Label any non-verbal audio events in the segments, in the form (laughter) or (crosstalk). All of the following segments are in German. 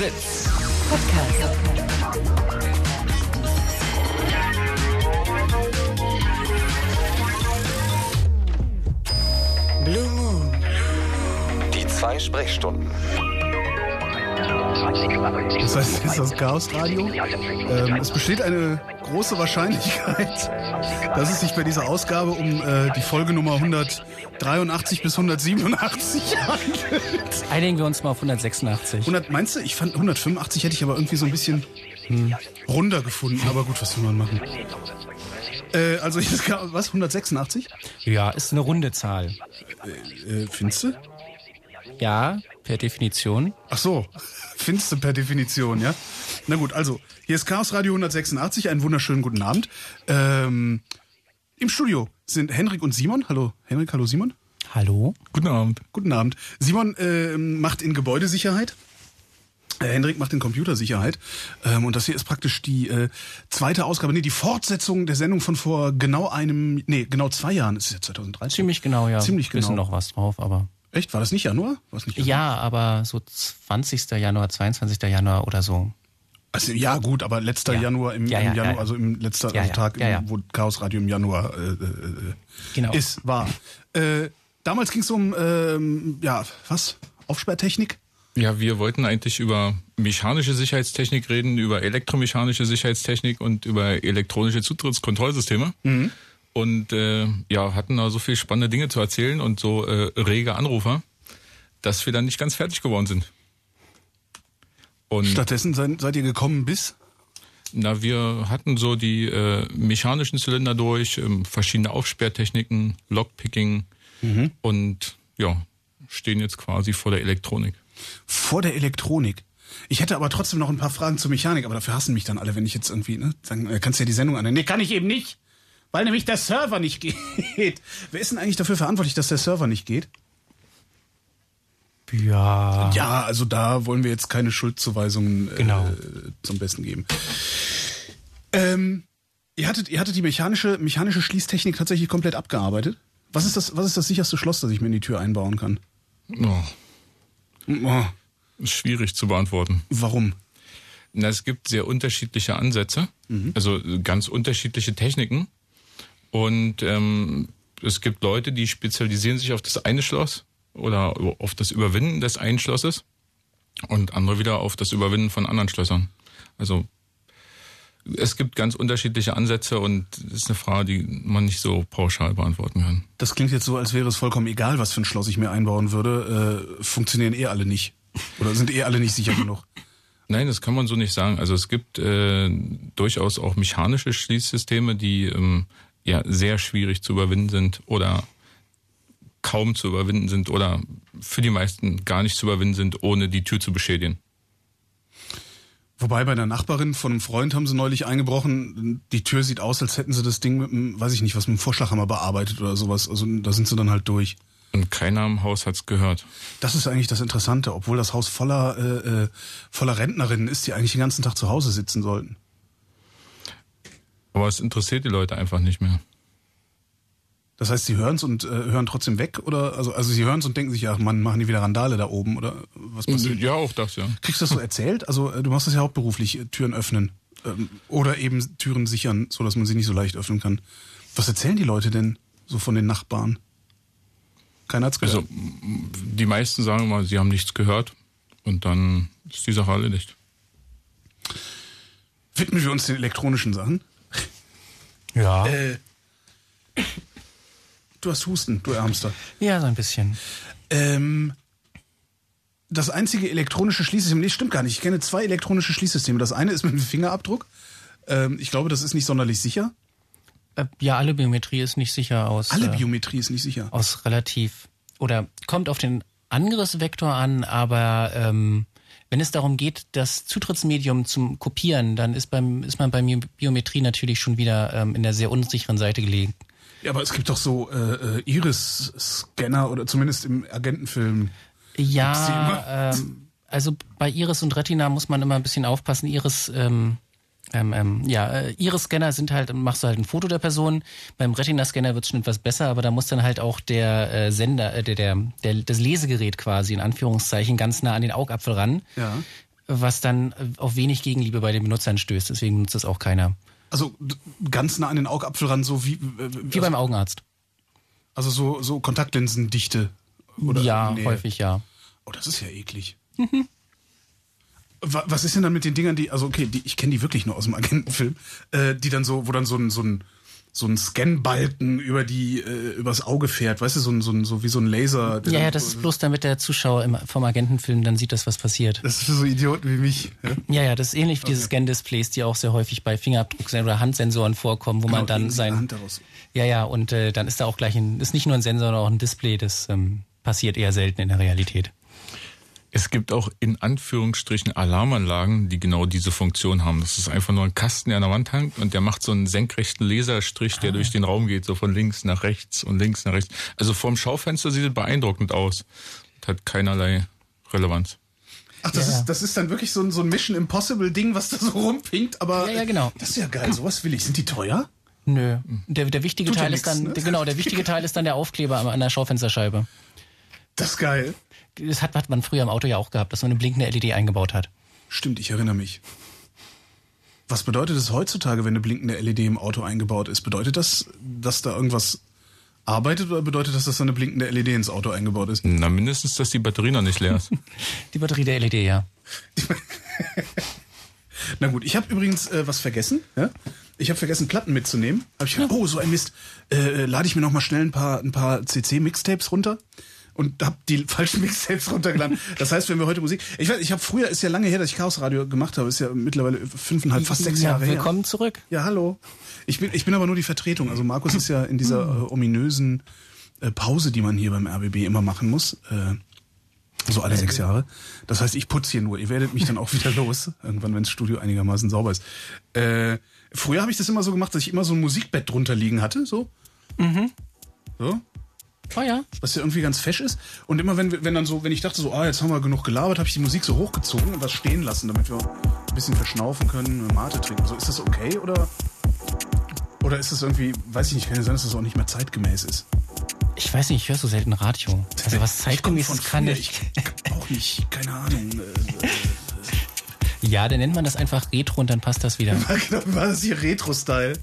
Fritz. Podcast. Blue Moon. Die zwei Sprechstunden. Das heißt, es ist das Chaosradio. Ähm, es besteht eine große Wahrscheinlichkeit, (laughs) dass es sich bei dieser Ausgabe um äh, die Folgenummer 183 bis 187 (laughs) handelt. Einigen wir uns mal auf 186. 100, meinst du? Ich fand 185 hätte ich aber irgendwie so ein bisschen hm, runder gefunden. Aber gut, was will man machen? Äh, also (laughs) was? 186? Ja, ist eine runde Zahl. Äh, äh, findest du? Ja, per Definition. Ach so, findest du per Definition, ja? Na gut, also hier ist Chaos Radio 186. Einen wunderschönen guten Abend. Ähm, Im Studio sind Henrik und Simon. Hallo Henrik, hallo Simon. Hallo. Guten Abend. Guten Abend. Simon äh, macht in Gebäudesicherheit. Äh, Hendrik macht in Computersicherheit. Ähm, und das hier ist praktisch die äh, zweite Ausgabe, nee, die Fortsetzung der Sendung von vor genau einem, nee, genau zwei Jahren. Das ist ja 2013. Ziemlich genau, ja. Ziemlich genau. Wissen noch was drauf, aber. Echt? War das nicht Januar? War's nicht Januar? Ja, aber so 20. Januar, 22. Januar oder so. Also ja, gut, aber letzter Ja. Januar im, Ja, im ja, Januar, ja. also im letzter Ja, also ja, Tag, ja, ja. Im, wo Chaos Radio im Januar äh, äh, Genau. ist, war. Äh, damals ging es um, ähm, ja, was? Aufsperrtechnik? Ja, wir wollten eigentlich über mechanische Sicherheitstechnik reden, über elektromechanische Sicherheitstechnik und über elektronische Zutrittskontrollsysteme. Und äh, ja, hatten da so viel spannende Dinge zu erzählen und so äh, rege Anrufer, dass wir dann nicht ganz fertig geworden sind. Und Stattdessen seid, seid ihr gekommen bis? na, wir hatten so die äh, mechanischen Zylinder durch, ähm, verschiedene Aufsperrtechniken, Lockpicking und ja, stehen jetzt quasi vor der Elektronik. Vor der Elektronik. Ich hätte aber trotzdem noch ein paar Fragen zur Mechanik, aber dafür hassen mich dann alle, wenn ich jetzt irgendwie, ne, sagen, äh, kannst du ja die Sendung anhören. Nee, kann ich eben nicht, weil nämlich der Server nicht (laughs) geht. Wer ist denn eigentlich dafür verantwortlich, dass der Server nicht geht? Ja. Ja, also da wollen wir jetzt keine Schuldzuweisungen äh, Genau. zum Besten geben. Ähm, ihr hattet, ihr hattet die mechanische, mechanische Schließtechnik tatsächlich komplett abgearbeitet. Was ist das, was ist das sicherste Schloss, das ich mir in die Tür einbauen kann? Oh, Oh, ist schwierig zu beantworten. warum? Na, es gibt sehr unterschiedliche Ansätze, also äh, ganz unterschiedliche Techniken. Und ähm, es gibt Leute, die spezialisieren sich auf das eine Schloss oder auf das Überwinden des einen Schlosses und andere wieder auf das Überwinden von anderen Schlössern. Also es gibt ganz unterschiedliche Ansätze und das ist eine Frage, die man nicht so pauschal beantworten kann. Das klingt jetzt so, als wäre es vollkommen egal, was für ein Schloss ich mir einbauen würde. Äh, funktionieren eh alle nicht. Oder sind eh alle nicht sicher genug. Nein, das kann man so nicht sagen. Also es gibt äh, durchaus auch mechanische Schließsysteme, die ähm, ja sehr schwierig zu überwinden sind oder kaum zu überwinden sind oder für die meisten gar nicht zu überwinden sind, ohne die Tür zu beschädigen. Wobei bei einer Nachbarin von einem Freund haben sie neulich eingebrochen. Die Tür sieht aus, als hätten sie das Ding mit einem, weiß ich nicht, was mit einem Vorschlaghammer bearbeitet oder sowas. Also da sind sie dann halt durch. Und keiner im Haus hat's gehört. Das ist eigentlich das Interessante, obwohl das Haus voller, äh, äh, voller Rentnerinnen ist, die eigentlich den ganzen Tag zu Hause sitzen sollten. Aber es interessiert die Leute einfach nicht mehr. Das heißt, sie hören es und äh, hören trotzdem weg oder also also sie hören es und denken sich, ach Mann, machen die wieder Randale da oben oder was passiert? Ja, auch das, ja. Kriegst du das so erzählt? Also äh, du machst das ja hauptberuflich, äh, Türen öffnen ähm, oder eben Türen sichern, so dass man sie nicht so leicht öffnen kann. Was erzählen die Leute denn so von den Nachbarn? Keiner hat's gehört. Also die meisten sagen mal, sie haben nichts gehört und dann ist die Sache erledigt. Widmen wir uns den elektronischen Sachen. Ja. Äh, du hast Husten, du Ärmster. Ja, so ein bisschen. Ähm, das einzige elektronische Schließsystem, nee, stimmt gar nicht. Ich kenne zwei elektronische Schließsysteme. Das eine ist mit einem Fingerabdruck. Ähm, ich glaube, das ist nicht sonderlich sicher. Äh, ja, alle Biometrie ist nicht sicher aus. Alle äh, Biometrie ist nicht sicher. aus relativ oder kommt auf den Angriffsvektor an, aber ähm, wenn es darum geht, das Zutrittsmedium zum Kopieren, dann ist beim ist man bei Biometrie natürlich schon wieder ähm, in der sehr unsicheren Seite gelegen. Ja, aber es gibt doch so äh, äh, Iris-Scanner oder zumindest im Agentenfilm. Ja, ähm, also bei Iris und Retina muss man immer ein bisschen aufpassen. Iris ähm, Ähm, ähm, ja, äh, Iris-Scanner sind halt, machst du halt ein Foto der Person. Beim Retina-Scanner wird es schon etwas besser, aber da muss dann halt auch der äh, Sender, äh, der, der, der, das Lesegerät quasi in Anführungszeichen ganz nah an den Augapfel ran. Ja. was dann auf wenig Gegenliebe bei den Benutzern stößt. Deswegen nutzt es auch keiner. Also ganz nah an den Augapfel ran, so wie, äh, Wie beim Augenarzt. also so, so Kontaktlinsendichte. Oder ja, Nee. häufig ja. Oh, das ist ja eklig. (laughs) Wa- Was ist denn dann mit den Dingern, die, also okay, die, ich kenne die wirklich nur aus dem Agentenfilm, äh, die dann so, wo dann so ein, so ein, so ein Scanbalken über die, äh, übers Auge fährt, weißt du, so ein, so ein, so wie so ein Laser. Ja, dann- ja, das ist bloß damit der Zuschauer im, vom Agentenfilm dann sieht, dass was passiert. Das ist für so Idioten wie mich. Ja? Ja, ja, das ist ähnlich wie diese Scan-Displays, die auch sehr häufig bei Fingerabdruck- oder Handsensoren vorkommen, wo man Genau, dann Sie die sein. Hand daraus. Ja, ja, und äh, dann ist da auch gleich ein, ist nicht nur ein Sensor, sondern auch ein Display, das ähm, passiert eher selten in der Realität. Es gibt auch in Anführungsstrichen Alarmanlagen, die genau diese Funktion haben. Das ist einfach nur ein Kasten, der an der Wand hängt und der macht so einen senkrechten Laserstrich, der durch den Raum geht, so von links nach rechts und links nach rechts. Also vorm Schaufenster sieht es beeindruckend aus. Und hat keinerlei Relevanz. Ach, das, Ja, ja. ist, das ist dann wirklich so ein, so ein Mission Impossible Ding, was da so rumpinkt, aber. Ja, ja, genau. Das ist ja geil, sowas will ich. Sind die teuer? Nö. Der, der wichtige Tut ja Teil nix, ist dann, ne? der, genau, der wichtige (laughs) Teil ist dann der Aufkleber an- an der Schaufensterscheibe. Das ist geil. Das hat, hat man früher im Auto ja auch gehabt, dass man eine blinkende LED eingebaut hat. Stimmt, ich erinnere mich. Was bedeutet es heutzutage, wenn eine blinkende LED im Auto eingebaut ist? Bedeutet das, dass da irgendwas arbeitet oder bedeutet das, dass da eine blinkende LED ins Auto eingebaut ist? Na, mindestens, dass die Batterie noch nicht leer ist. (laughs) Die Batterie der LED, ja. (laughs) Na gut, ich habe übrigens äh, was vergessen. Ja? Ich habe vergessen, Platten mitzunehmen. Hab ich gedacht, oh, so ein Mist. Äh, lade ich mir noch mal schnell ein paar, ein paar CC-Mixtapes runter und habe die (laughs) falschen Mixtapes runtergeladen. Das heißt, wenn wir heute Musik... Ich weiß, ich habe früher, ist ja lange her, dass ich Chaos Radio gemacht habe. Ist ja mittlerweile fünfeinhalb, fast sechs ja, Jahre her. willkommen zurück. Ja, hallo. Ich bin, ich bin aber nur die Vertretung. Also Markus ist ja in dieser äh, ominösen äh, Pause, die man hier beim RBB immer machen muss. Äh, so alle sechs Jahre. Das heißt, ich putze hier nur. Ihr werdet mich dann auch wieder los, irgendwann, wenn das Studio einigermaßen sauber ist. Äh, früher habe ich das immer so gemacht, dass ich immer so ein Musikbett drunter liegen hatte, so. So. Oh ja. Was ja irgendwie ganz fesch ist. Und immer wenn, wenn dann so, wenn ich dachte so, ah, jetzt haben wir genug gelabert, habe ich die Musik so hochgezogen und was stehen lassen, damit wir ein bisschen verschnaufen können, eine Mate trinken. So, ist das okay oder? Oder ist das irgendwie, weiß ich nicht, kann ja sein, dass das auch nicht mehr zeitgemäß ist. Ich weiß nicht, ich höre so selten Radio. Also was von kann ich. Auch nicht, keine Ahnung. Äh, Ja, dann nennt man das einfach Retro und dann passt das wieder. (laughs) genau, war das hier Retro-Style?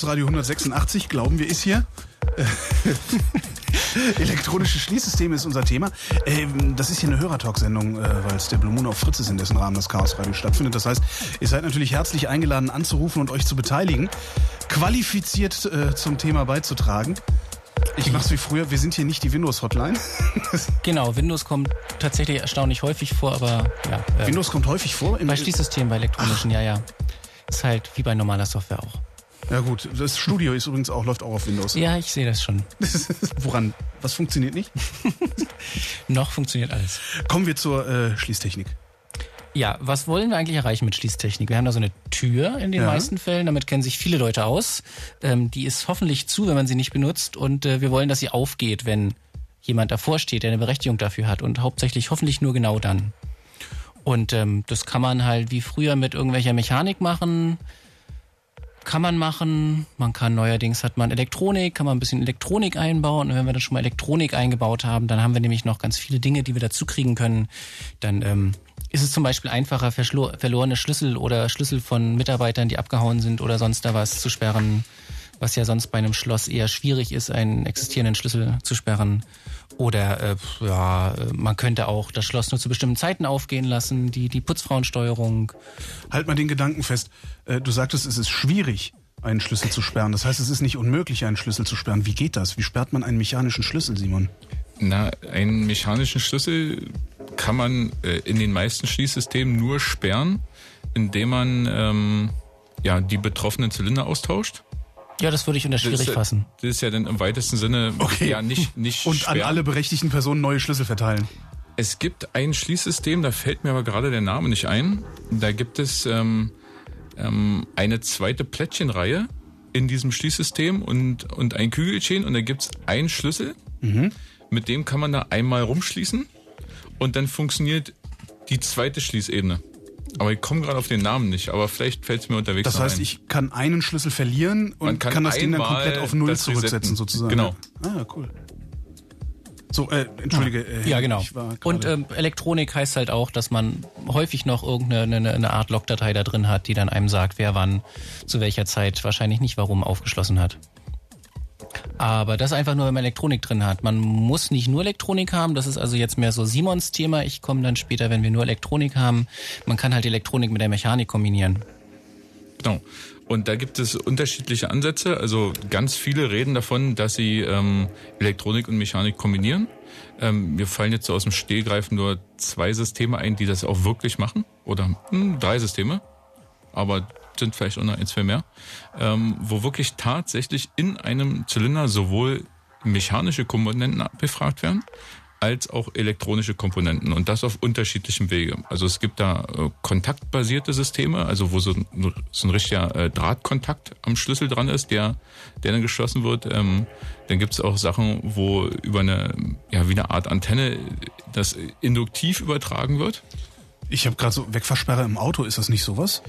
Chaos Radio 186, glauben wir, ist hier. (laughs) Elektronische Schließsysteme ist unser Thema. Ähm, das ist hier eine Hörertalk-Sendung, äh, weil es der Blue Moon auf Fritz ist, in dessen Rahmen das Chaos Radio stattfindet. Das heißt, ihr seid natürlich herzlich eingeladen anzurufen und euch zu beteiligen, qualifiziert äh, zum Thema beizutragen. Ich mach's wie früher, wir sind hier nicht die Windows-Hotline. (laughs) Genau, Windows kommt tatsächlich erstaunlich häufig vor, aber ja. ähm, Windows kommt häufig vor. Im, bei Schließsystemen, bei elektronischen, ja, ja. Ist halt wie bei normaler Software auch. Ja gut, das Studio ist übrigens auch, läuft auch auf Windows. Ja, ich sehe das schon. (laughs) Woran? Was funktioniert nicht? (laughs) Noch funktioniert alles. Kommen wir zur äh, Schließtechnik. Ja, was wollen wir eigentlich erreichen mit Schließtechnik? Wir haben da so eine Tür in den Ja. meisten Fällen, damit kennen sich viele Leute aus. Ähm, die ist hoffentlich zu, wenn man sie nicht benutzt und äh, wir wollen, dass sie aufgeht, wenn jemand davor steht, der eine Berechtigung dafür hat und hauptsächlich hoffentlich nur genau dann. Und ähm, das kann man halt wie früher mit irgendwelcher Mechanik machen, kann man machen. Man kann neuerdings hat man Elektronik, kann man ein bisschen Elektronik einbauen. Und wenn wir dann schon mal Elektronik eingebaut haben, dann haben wir nämlich noch ganz viele Dinge, die wir dazu kriegen können. Dann ähm, ist es zum Beispiel einfacher, verlorene Schlüssel oder Schlüssel von Mitarbeitern, die abgehauen sind oder sonst da was zu sperren, was ja sonst bei einem Schloss eher schwierig ist, einen existierenden Schlüssel zu sperren. Oder äh, ja, man könnte auch das Schloss nur zu bestimmten Zeiten aufgehen lassen, die, die Putzfrauensteuerung. Halt mal den Gedanken fest. Äh, Du sagtest, es ist schwierig, einen Schlüssel zu sperren. Das heißt, es ist nicht unmöglich, einen Schlüssel zu sperren. Wie geht das? Wie sperrt man einen mechanischen Schlüssel, Simon? Na, einen mechanischen Schlüssel kann man äh, in den meisten Schließsystemen nur sperren, indem man ähm, ja, die betroffenen Zylinder austauscht. Ja, das würde ich unter Das schwierig ja- fassen. Das ist ja dann im weitesten Sinne Okay. ja nicht, nicht Und sperren. an alle berechtigten Personen neue Schlüssel verteilen. Es gibt ein Schließsystem, da fällt mir aber gerade der Name nicht ein. Da gibt es ähm, ähm, eine zweite Plättchenreihe in diesem Schließsystem und, und ein Kügelchen und da gibt's einen Schlüssel. Mit dem kann man da einmal rumschließen und dann funktioniert die zweite Schließebene. Aber ich komme gerade auf den Namen nicht, aber vielleicht fällt es mir unterwegs Das heißt, ein. ich kann einen Schlüssel verlieren und Man kann, kann das Ding dann komplett auf Null zurücksetzen, resetten. sozusagen. Genau. Ah, cool. So, äh, entschuldige. Äh, Ja, genau. Ich war Und ähm, Elektronik heißt halt auch, dass man häufig noch irgendeine eine, eine Art Logdatei da drin hat, die dann einem sagt, wer wann, zu welcher Zeit, wahrscheinlich nicht warum aufgeschlossen hat. Aber das einfach nur, wenn man Elektronik drin hat. Man muss nicht nur Elektronik haben, das ist also jetzt mehr so Simons Thema. Ich komme dann später, wenn wir nur Elektronik haben. Man kann halt Elektronik mit der Mechanik kombinieren. Genau. Und da gibt es unterschiedliche Ansätze. Also ganz viele reden davon, dass sie ähm, Elektronik und Mechanik kombinieren. Ähm, mir fallen jetzt so aus dem Stehgreifen nur zwei Systeme ein, die das auch wirklich machen. Oder hm, drei Systeme. Aber sind vielleicht auch noch ein, zwei mehr. Ähm, wo wirklich tatsächlich in einem Zylinder sowohl mechanische Komponenten befragt werden, als auch elektronische Komponenten und das auf unterschiedlichem Wege. Also es gibt da äh, kontaktbasierte Systeme, also wo so ein, so ein richtiger äh, Drahtkontakt am Schlüssel dran ist, der, der dann geschlossen wird. Ähm, dann gibt es auch Sachen, wo über eine, ja, wie eine Art Antenne das induktiv übertragen wird. ich habe gerade so Wegversperrer im Auto, ist das nicht sowas?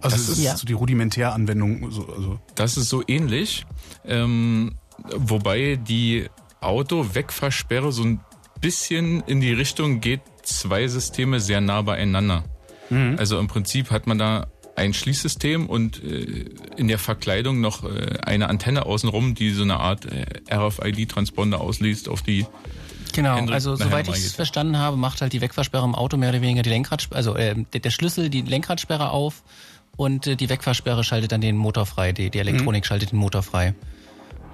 Also Das das ist ist- Ja. so die Rudimentäranwendung. So, also. Das ist so ähnlich, ähm, wobei die Auto-Wegfahrsperre so ein bisschen in die Richtung geht, zwei Systeme sehr nah beieinander. Also im Prinzip hat man da ein Schließsystem und äh, in der Verkleidung noch äh, eine Antenne außenrum, die so eine Art äh, RFID-Transponder ausliest auf die Genau, Hendrik also soweit ich es verstanden habe, macht halt die Wegfahrsperre im Auto mehr oder weniger die Lenkradsperre, also äh, der, der Schlüssel die Lenkradsperre auf und äh, die Wegfahrsperre schaltet dann den Motor frei, die, die Elektronik schaltet den Motor frei.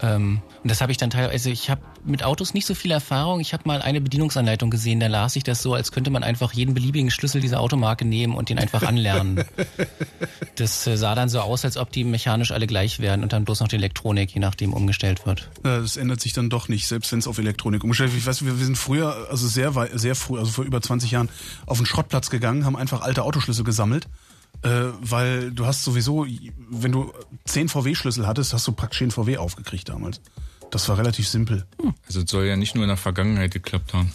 Ähm, und das habe ich dann teilweise, also ich habe mit Autos nicht so viel Erfahrung. Ich habe mal eine Bedienungsanleitung gesehen, da las ich das so, als könnte man einfach jeden beliebigen Schlüssel dieser Automarke nehmen und den einfach anlernen. (laughs) das äh, sah dann so aus, als ob die mechanisch alle gleich wären und dann bloß noch die Elektronik, je nachdem, umgestellt wird. Ja, das ändert sich dann doch nicht, selbst wenn es auf Elektronik umgestellt wird. Ich weiß, wir, wir sind früher, also sehr sehr früh, also vor über 20 Jahren, auf den Schrottplatz gegangen, haben einfach alte Autoschlüssel gesammelt. Äh, weil du hast sowieso, wenn du 10 VW-Schlüssel hattest, hast du praktisch den VW aufgekriegt damals. Das war relativ simpel. Also es soll ja nicht nur in der Vergangenheit geklappt haben.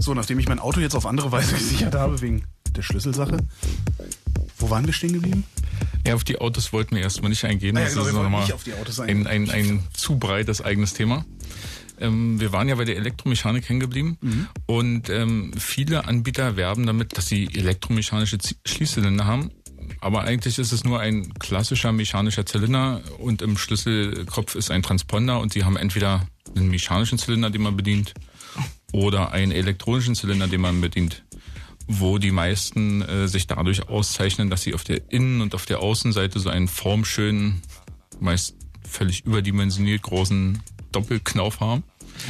So, nachdem ich mein Auto jetzt auf andere Weise (laughs) gesichert habe, wegen der Schlüsselsache. Wo waren wir stehen geblieben? Ja, auf die Autos wollten wir erstmal nicht eingehen. Ah ja, das genau, ist wir nochmal nicht auf die Autos ein, eingehen. ein, ein zu breites eigenes Thema. Ähm, wir waren ja bei der Elektromechanik hängen geblieben Mhm. und ähm, viele Anbieter werben damit, dass sie elektromechanische Schließzylinder haben. Aber eigentlich ist es nur ein klassischer mechanischer Zylinder und im Schlüsselkopf ist ein Transponder und sie haben entweder einen mechanischen Zylinder, den man bedient, oder einen elektronischen Zylinder, den man bedient wo die meisten äh, sich dadurch auszeichnen, dass sie auf der Innen- und auf der Außenseite so einen formschönen, meist völlig überdimensioniert großen Doppelknauf haben.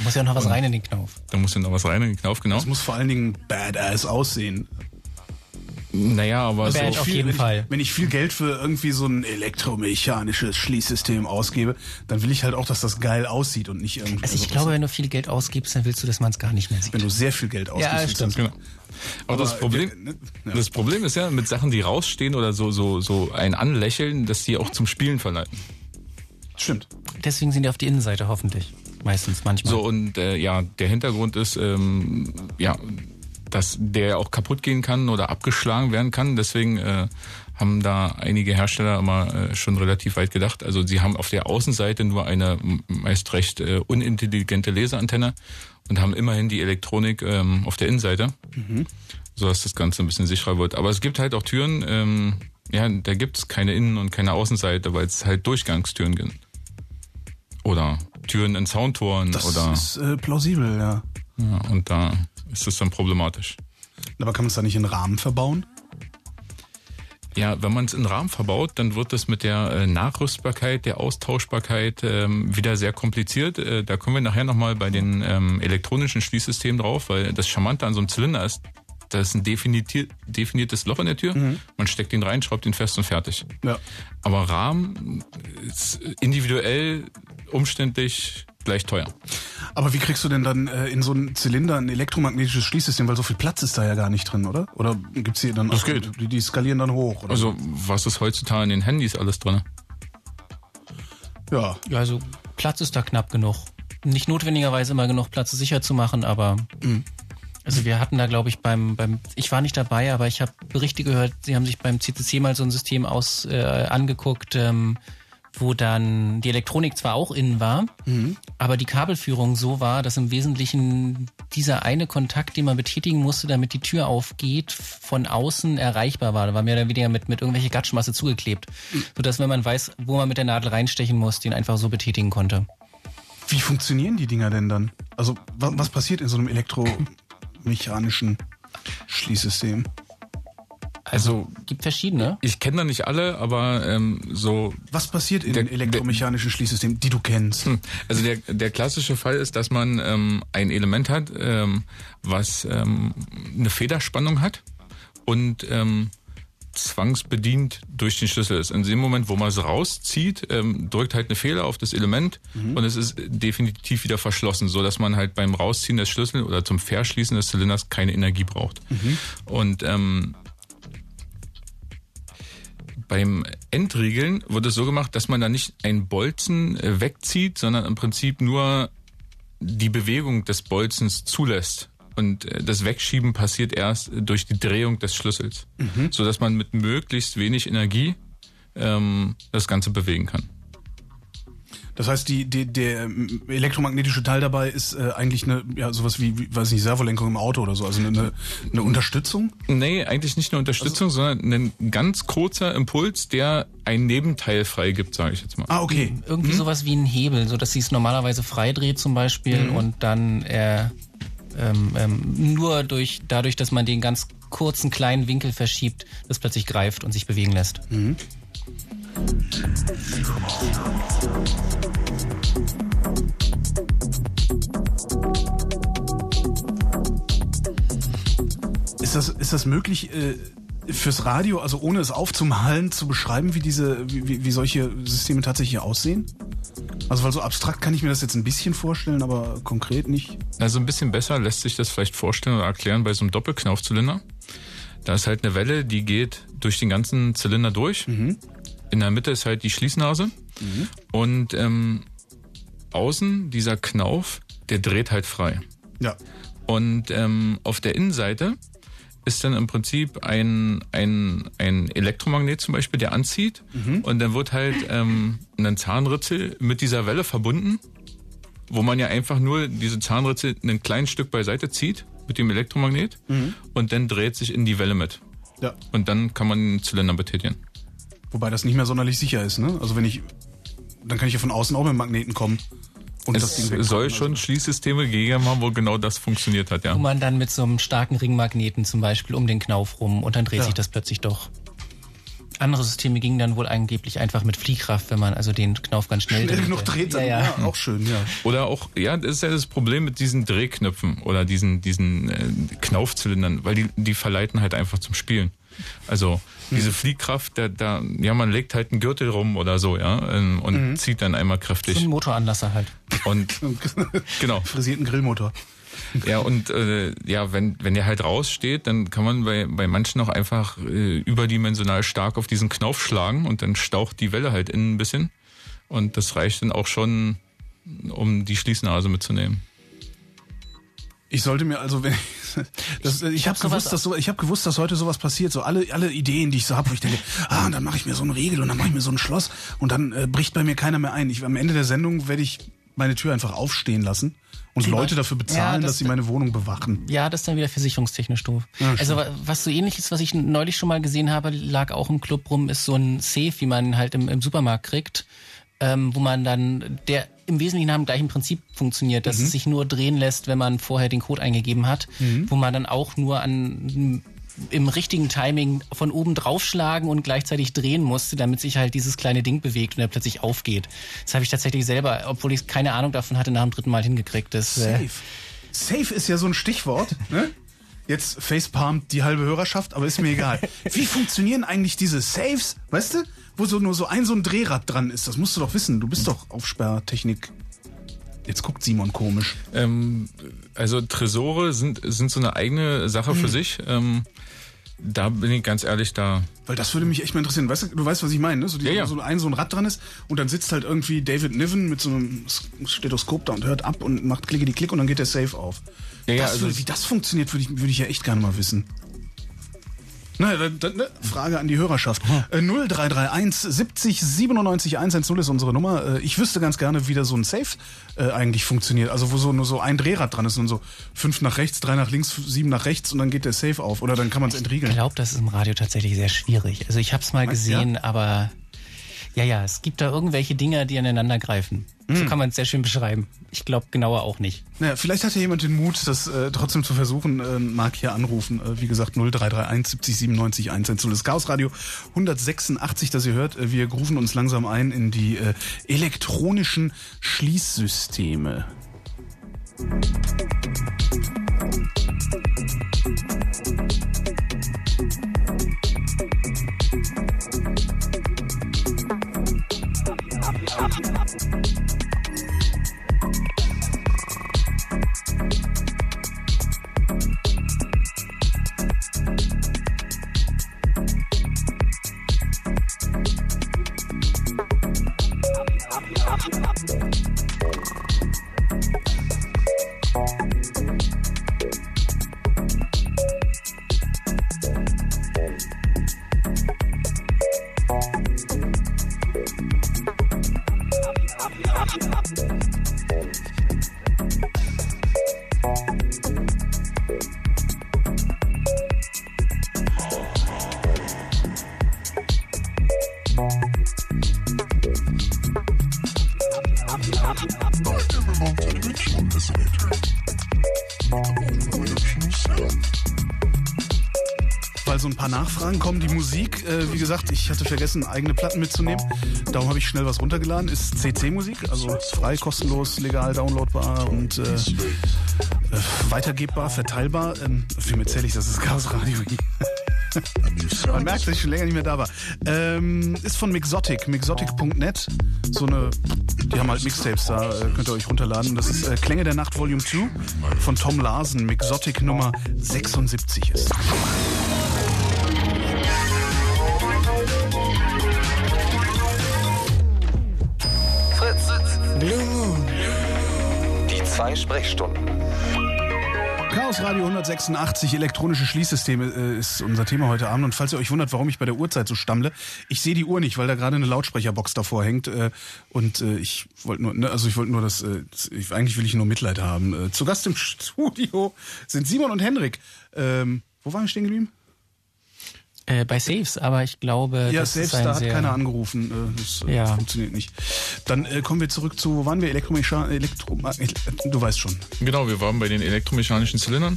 Muss ja noch was rein in den Knauf. Da muss ja noch was rein in den Knauf, genau. Es muss vor allen Dingen badass aussehen. Naja, aber Bad so auf Viel- jeden wenn Fall. Ich, wenn ich viel Geld für irgendwie so ein elektromechanisches Schließsystem ausgebe, dann will ich halt auch, dass das geil aussieht und nicht irgendwie. Also ich sowas. glaube, wenn du viel Geld ausgibst, dann willst du, dass man es gar nicht mehr sieht. wenn du sehr viel Geld ausgibst, Ja, stimmt. Genau. Aber, das Aber, Problem, äh, ne, ja. das Problem ist ja mit Sachen, die rausstehen oder so, so, so ein Anlächeln, dass die auch zum Spielen verleiten. Stimmt. Deswegen sind die auf die Innenseite hoffentlich. Meistens, manchmal. So, und äh, ja, der Hintergrund ist, ähm, ja, dass der auch kaputt gehen kann oder abgeschlagen werden kann. Deswegen äh, haben da einige Hersteller immer äh, schon relativ weit gedacht. Also sie haben auf der Außenseite nur eine meist recht äh, unintelligente Laserantenne und haben immerhin die Elektronik ähm, auf der Innenseite, so dass das Ganze ein bisschen sicherer wird. Aber es gibt halt auch Türen, ähm, ja, da gibt es keine Innen- und keine Außenseite, weil es halt Durchgangstüren gibt. Oder Türen in Soundtoren Das oder ist äh, plausibel, ja. ja, und da ist es dann problematisch. Aber kann man es da nicht in Rahmen verbauen? Ja, wenn man es in Rahmen verbaut, dann wird es mit der äh, Nachrüstbarkeit, der Austauschbarkeit ähm, wieder sehr kompliziert. Äh, da kommen wir nachher nochmal bei den ähm, elektronischen Schließsystemen drauf, weil das Charmante an so einem Zylinder ist, da ist ein definiertes Loch in der Tür. Man steckt ihn rein, schraubt ihn fest und fertig. Ja. Aber Rahmen ist individuell, umständlich, gleich teuer. Aber wie kriegst du denn dann äh, in so einen Zylinder ein elektromagnetisches Schließsystem? Weil so viel Platz ist da ja gar nicht drin, oder? Oder gibt's hier dann Das auch, geht. Die, die skalieren dann hoch? Oder? Also was ist heutzutage in den Handys alles drin? ja. Ja, also Platz ist da knapp genug. Nicht notwendigerweise immer genug Platz sicher zu machen, aber also wir hatten da, glaube ich, beim, beim ich war nicht dabei, aber ich habe Berichte gehört, sie haben sich beim CCC mal so ein System aus äh, angeguckt, ähm, wo dann die Elektronik zwar auch innen war, aber die Kabelführung so war, dass im Wesentlichen dieser eine Kontakt, den man betätigen musste, damit die Tür aufgeht, von außen erreichbar war. Da war mehr oder weniger mit, mit irgendwelche Gatschmasse zugeklebt. Sodass, wenn man weiß, wo man mit der Nadel reinstechen muss, den einfach so betätigen konnte. Wie funktionieren die Dinger denn dann? Also was, was passiert in so einem elektromechanischen Schließsystem? Also Gibt verschiedene. ich kenne da nicht alle, aber ähm, so Was passiert in Der- den elektromechanischen Schließsystemen, die du kennst? Also der, der klassische Fall ist, dass man ähm, ein Element hat, ähm, was ähm, eine Federspannung hat und ähm, zwangsbedient durch den Schlüssel ist. In dem Moment, wo man es rauszieht, ähm, drückt halt eine Fehler auf das Element und es ist definitiv wieder verschlossen, so dass man halt beim Rausziehen des Schlüssels oder zum Verschließen des Zylinders keine Energie braucht. Und ähm, beim Entriegeln wird es so gemacht, dass man da nicht einen Bolzen äh, wegzieht, sondern im Prinzip nur die Bewegung des Bolzens zulässt. Und äh, das Wegschieben passiert erst äh, durch die Drehung des Schlüssels, so dass man mit möglichst wenig Energie ähm, das Ganze bewegen kann. Das heißt, die, die, der ähm, elektromagnetische Teil dabei ist äh, eigentlich eine, ja, sowas wie, wie, weiß nicht, Servolenkung im Auto oder so, also eine, eine Unterstützung? Nee, eigentlich nicht nur Unterstützung, sondern ein ganz kurzer Impuls, der ein Nebenteil freigibt, sage ich jetzt mal. Ah, okay. Irgendwie sowas wie ein Hebel, so dass sie es normalerweise freidreht zum Beispiel und dann äh, ähm, ähm, nur durch dadurch, dass man den ganz kurzen kleinen Winkel verschiebt, das plötzlich greift und sich bewegen lässt. Ist das, ist das möglich, äh, fürs Radio, also ohne es aufzumalen, zu beschreiben, wie diese, wie, wie- solche Systeme tatsächlich aussehen? Also weil so abstrakt kann ich mir das jetzt ein bisschen vorstellen, aber konkret nicht. Also ein bisschen besser lässt sich das vielleicht vorstellen oder erklären bei so einem Doppelknaufzylinder. Da ist halt eine Welle, die geht durch den ganzen Zylinder durch. In der Mitte ist halt die Schließnase. Und ähm, außen dieser Knauf, der dreht halt frei. Ja. Und ähm, auf der Innenseite ist dann im Prinzip ein, ein, ein Elektromagnet zum Beispiel, der anzieht. Und dann wird halt ähm, ein Zahnritzel mit dieser Welle verbunden, wo man ja einfach nur diese Zahnritzel ein kleines Stück beiseite zieht mit dem Elektromagnet und dann dreht sich in die Welle mit. Ja. Und dann kann man den Zylinder betätigen. Wobei das nicht mehr sonderlich sicher ist, ne? Also wenn ich, dann kann ich ja von außen auch mit Magneten kommen. Und Es wegdrücken. soll Also- schon Schließsysteme gegeben haben, wo genau das funktioniert hat, ja. Wo man dann mit so einem starken Ringmagneten zum Beispiel um den Knauf rum und dann dreht Ja. sich das plötzlich doch. Andere Systeme gingen dann wohl angeblich einfach mit Fliehkraft, wenn man also den Knauf ganz schnell, Schnell genug dreht, dann, ja, ja, ja. auch schön, ja. Oder auch, ja, das ist ja das Problem mit diesen Drehknöpfen oder diesen, diesen äh, Knaufzylindern, weil die, die verleiten halt einfach zum Spielen. Also diese Fliehkraft, da, da, ja, man legt halt einen Gürtel rum oder so, ja, ähm, und zieht dann einmal So kräftig. ein Motoranlasser halt. Und (laughs) genau. Frisierten Grillmotor. Ja, und äh, ja, wenn, wenn der halt raussteht, dann kann man bei, bei manchen auch einfach äh, überdimensional stark auf diesen Knauf schlagen und dann staucht die Welle halt innen ein bisschen. Und das reicht dann auch schon, um die Schließnase mitzunehmen. Ich sollte mir also, wenn ich, (laughs) das, ich, habe hab sowas- gewusst, dass so, ich habe gewusst, dass heute sowas passiert. So alle, alle Ideen, die ich so habe, wo ich denke, ah, und dann mache ich mir so einen Riegel und dann mache ich mir so ein Schloss und dann äh, bricht bei mir keiner mehr ein. Ich, am Ende der Sendung werde ich meine Tür einfach aufstehen lassen und Zum Leute Beispiel- dafür bezahlen, Ja, das- dass sie meine Wohnung bewachen. Ja, das ist dann wieder versicherungstechnisch doof. Ja, also wa- was so ähnliches, was ich neulich schon mal gesehen habe, lag auch im Club rum, ist so ein Safe, wie man halt im, im Supermarkt kriegt, ähm, wo man dann, der im Wesentlichen nach dem gleichen Prinzip funktioniert, dass es sich nur drehen lässt, wenn man vorher den Code eingegeben hat, wo man dann auch nur an im richtigen Timing von oben draufschlagen und gleichzeitig drehen musste, damit sich halt dieses kleine Ding bewegt und er plötzlich aufgeht. Das habe ich tatsächlich selber, obwohl ich keine Ahnung davon hatte, nach dem dritten Mal hingekriegt. Das, äh, Safe. Safe ist ja so ein Stichwort. (laughs) Ne? Jetzt facepalmt die halbe Hörerschaft, aber ist mir egal. Wie funktionieren eigentlich diese Safes, weißt du? Wo so nur so ein so ein Drehrad dran ist. Das musst du doch wissen. Du bist doch Aufsperrtechnik. Jetzt guckt Simon komisch. Ähm, also Tresore sind, sind so eine eigene Sache für sich. Ähm, da bin ich ganz ehrlich, da Weil das würde mich echt mal interessieren. Weißt du, du weißt, was ich meine, ne? So, die, Ja, ja. so ein so ein Rad dran ist und dann sitzt halt irgendwie David Niven mit so einem Stethoskop da und hört ab und macht klicke die Klick und dann geht der Safe auf. Ja, ja, das also würde, wie das funktioniert, würde ich, würde ich ja echt gerne mal wissen. Na, dann, dann, ne? Frage an die Hörerschaft. Äh, 0331 70 97 110 ist unsere Nummer. Äh, ich wüsste ganz gerne, wie da so ein Safe äh, eigentlich funktioniert. Also wo so nur so ein Drehrad dran ist und so fünf nach rechts, drei nach links, sieben nach rechts und dann geht der Safe auf. Oder dann kann man es Ich entriegeln. glaube, das ist im Radio tatsächlich sehr schwierig. Also ich habe es mal gesehen, aber ja, ja, es gibt da irgendwelche Dinger, die aneinander greifen. So kann man es sehr schön beschreiben. Ich glaube genauer auch nicht. Naja, vielleicht hat ja jemand den Mut, das äh, trotzdem zu versuchen. Äh, mag hier anrufen. Äh, wie gesagt, 0331 70 97 110. Das Chaos Radio 186, das ihr hört. Äh, wir rufen uns langsam ein in die äh, elektronischen Schließsysteme. Weil paar Nachfragen kommen. Die Musik, äh, wie gesagt, ich hatte vergessen, eigene Platten mitzunehmen. Darum habe ich schnell was runtergeladen. Ist CC-Musik, also frei, kostenlos, legal downloadbar und äh, äh, weitergebbar, verteilbar. Ähm, wem erzähle ich, das ist Chaos Radio. (laughs) Man merkt, dass ich schon länger nicht mehr da war. Ähm, ist von Mixotic, mixotic.net. So eine, die haben halt Mixtapes da, äh, könnt ihr euch runterladen. Das ist äh, Klänge der Nacht Volume 2 von Tom Larsen. Mixotic Nummer 76 ist. Zwei Sprechstunden. Chaos Radio 186 elektronische Schließsysteme äh, ist unser Thema heute Abend. Und falls ihr euch wundert, warum ich bei der Uhrzeit so stammle, ich sehe die Uhr nicht, weil da gerade eine Lautsprecherbox davor hängt. Äh, und äh, ich wollte nur, ne, also ich wollte nur das, das ich, eigentlich will ich nur Mitleid haben. Zu Gast im Studio sind Simon und Henrik. Ähm, wo waren wir stehen geblieben? Äh, bei Saves, aber ich glaube, Ja, das selbst ist ein da hat sehr, keiner angerufen. Äh, Das äh, Ja. funktioniert nicht. Dann äh, kommen wir zurück zu, wo waren wir? Elektromechan Elektro äh, du weißt schon. Genau, wir waren bei den elektromechanischen Zylindern,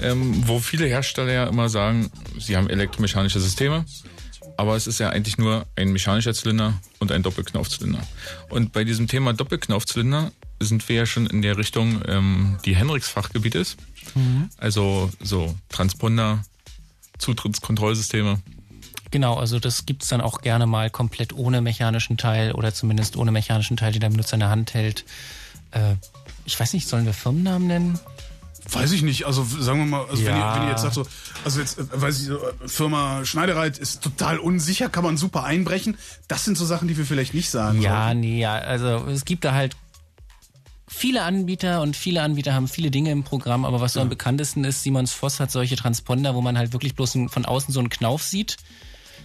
ähm, wo viele Hersteller ja immer sagen, sie haben elektromechanische Systeme, aber es ist ja eigentlich nur ein mechanischer Zylinder und ein Doppelknaufzylinder. Und bei diesem Thema Doppelknaufzylinder sind wir ja schon in der Richtung, ähm, die Henriks Fachgebiet ist. Also so Transponder, Zutrittskontrollsysteme. Genau, also das gibt's dann auch gerne mal komplett ohne mechanischen Teil oder zumindest ohne mechanischen Teil, den der Benutzer in der Hand hält. Äh, ich weiß nicht, sollen wir Firmennamen nennen? Weiß ich nicht. Also sagen wir mal, also wenn, ihr, Ja. wenn ihr jetzt sagt so, also jetzt äh, weiß ich, so, äh, Firma Schneidereit ist total unsicher, kann man super einbrechen. Das sind so Sachen, die wir vielleicht nicht sagen. Ja, sollten. nee, ja, also es gibt da halt viele Anbieter und viele Anbieter haben viele Dinge im Programm, aber was so am bekanntesten ist, Simons Voss hat solche Transponder, wo man halt wirklich bloß von außen so einen Knauf sieht.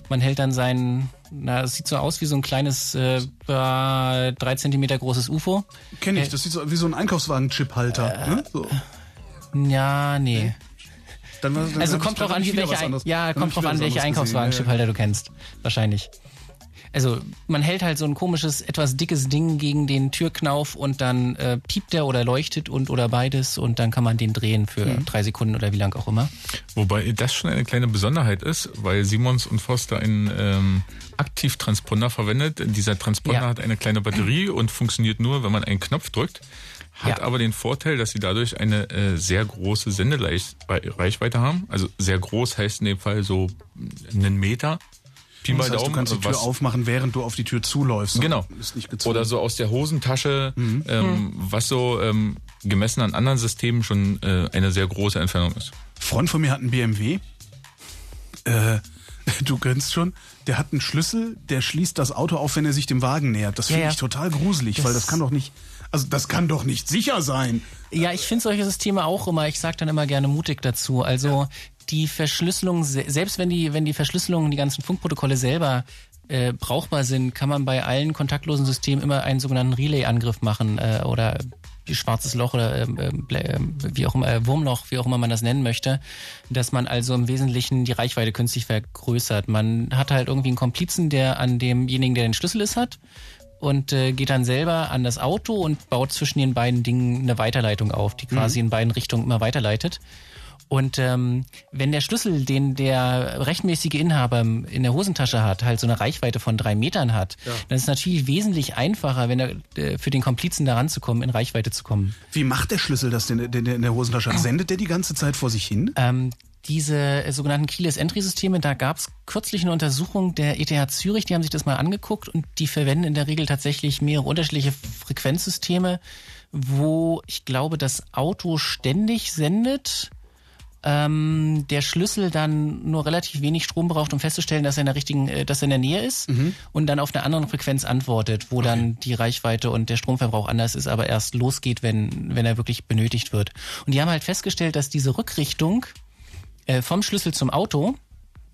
Man hält dann seinen, na, es sieht so aus wie so ein kleines, äh, äh, drei Zentimeter großes UFO. Kenne ich. Das sieht so wie so ein Einkaufswagen-Chip-Halter. ne? so. Ja, nee. Dann, war- dann Also kommt dann drauf an, welche, ja, dann kommt drauf an, welche anderes gesehen. Einkaufswagen-Chiphalter du kennst. Wahrscheinlich. Also man hält halt so ein komisches, etwas dickes Ding gegen den Türknauf und dann äh, piept der oder leuchtet und oder beides und dann kann man den drehen für Mhm. drei Sekunden oder wie lang auch immer. Wobei das schon eine kleine Besonderheit ist, weil Simons und Foster einen ähm, Aktivtransponder verwendet. Dieser Transponder Ja. hat eine kleine Batterie und funktioniert nur, wenn man einen Knopf drückt. Hat Ja. aber den Vorteil, dass sie dadurch eine äh, sehr große Sendereichweite haben. Also sehr groß heißt in dem Fall so einen Meter. Pi mal Das heißt, du Daumen, kannst die Tür was- aufmachen, während du auf die Tür zuläufst. Genau. Ist nicht gezwungen. Oder so aus der Hosentasche, Mhm. ähm, was so ähm, gemessen an anderen Systemen schon äh, eine sehr große Entfernung ist. Freund von mir hat einen BMW. Äh, (laughs) du grinst schon. Der hat einen Schlüssel, der schließt das Auto auf, wenn er sich dem Wagen nähert. Das finde ja. ich total gruselig, weil das kann doch nicht, also das kann doch nicht sicher sein. Ja, ich finde solche Systeme auch immer, ich sage dann immer gerne mutig dazu. Also die Verschlüsselung, se- selbst wenn die, wenn die Verschlüsselung, die ganzen Funkprotokolle selber äh, brauchbar sind, kann man bei allen kontaktlosen Systemen immer einen sogenannten Relay-Angriff machen äh, oder schwarzes Loch oder ähm, ähm, ähm, wie auch immer, äh, Wurmloch, wie auch immer man das nennen möchte, dass man also im Wesentlichen die Reichweite künstlich vergrößert. Man hat halt irgendwie einen Komplizen, der an demjenigen, der den Schlüssel ist, hat und äh, geht dann selber an das Auto und baut zwischen den beiden Dingen eine Weiterleitung auf, die quasi in beiden Richtungen immer weiterleitet. Und ähm, wenn der Schlüssel, den der rechtmäßige Inhaber in der Hosentasche hat, halt so eine Reichweite von drei Metern hat, dann ist es natürlich wesentlich einfacher, wenn er äh, für den Komplizen da ranzukommen, in Reichweite zu kommen. Wie macht der Schlüssel das denn, den der in der Hosentasche hat? Sendet der die ganze Zeit vor sich hin? Ähm, diese äh, sogenannten Keyless Entry Systeme, da gab es kürzlich eine Untersuchung der ETH Zürich, die haben sich das mal angeguckt und die verwenden in der Regel tatsächlich mehrere unterschiedliche Frequenzsysteme, wo ich glaube, das Auto ständig sendet, ähm, der Schlüssel dann nur relativ wenig Strom braucht, um festzustellen, dass er in der richtigen, äh, dass er in der Nähe ist und dann auf einer anderen Frequenz antwortet, wo dann die Reichweite und der Stromverbrauch anders ist, aber erst losgeht, wenn, wenn er wirklich benötigt wird. Und die haben halt festgestellt, dass diese Rückrichtung äh, vom Schlüssel zum Auto,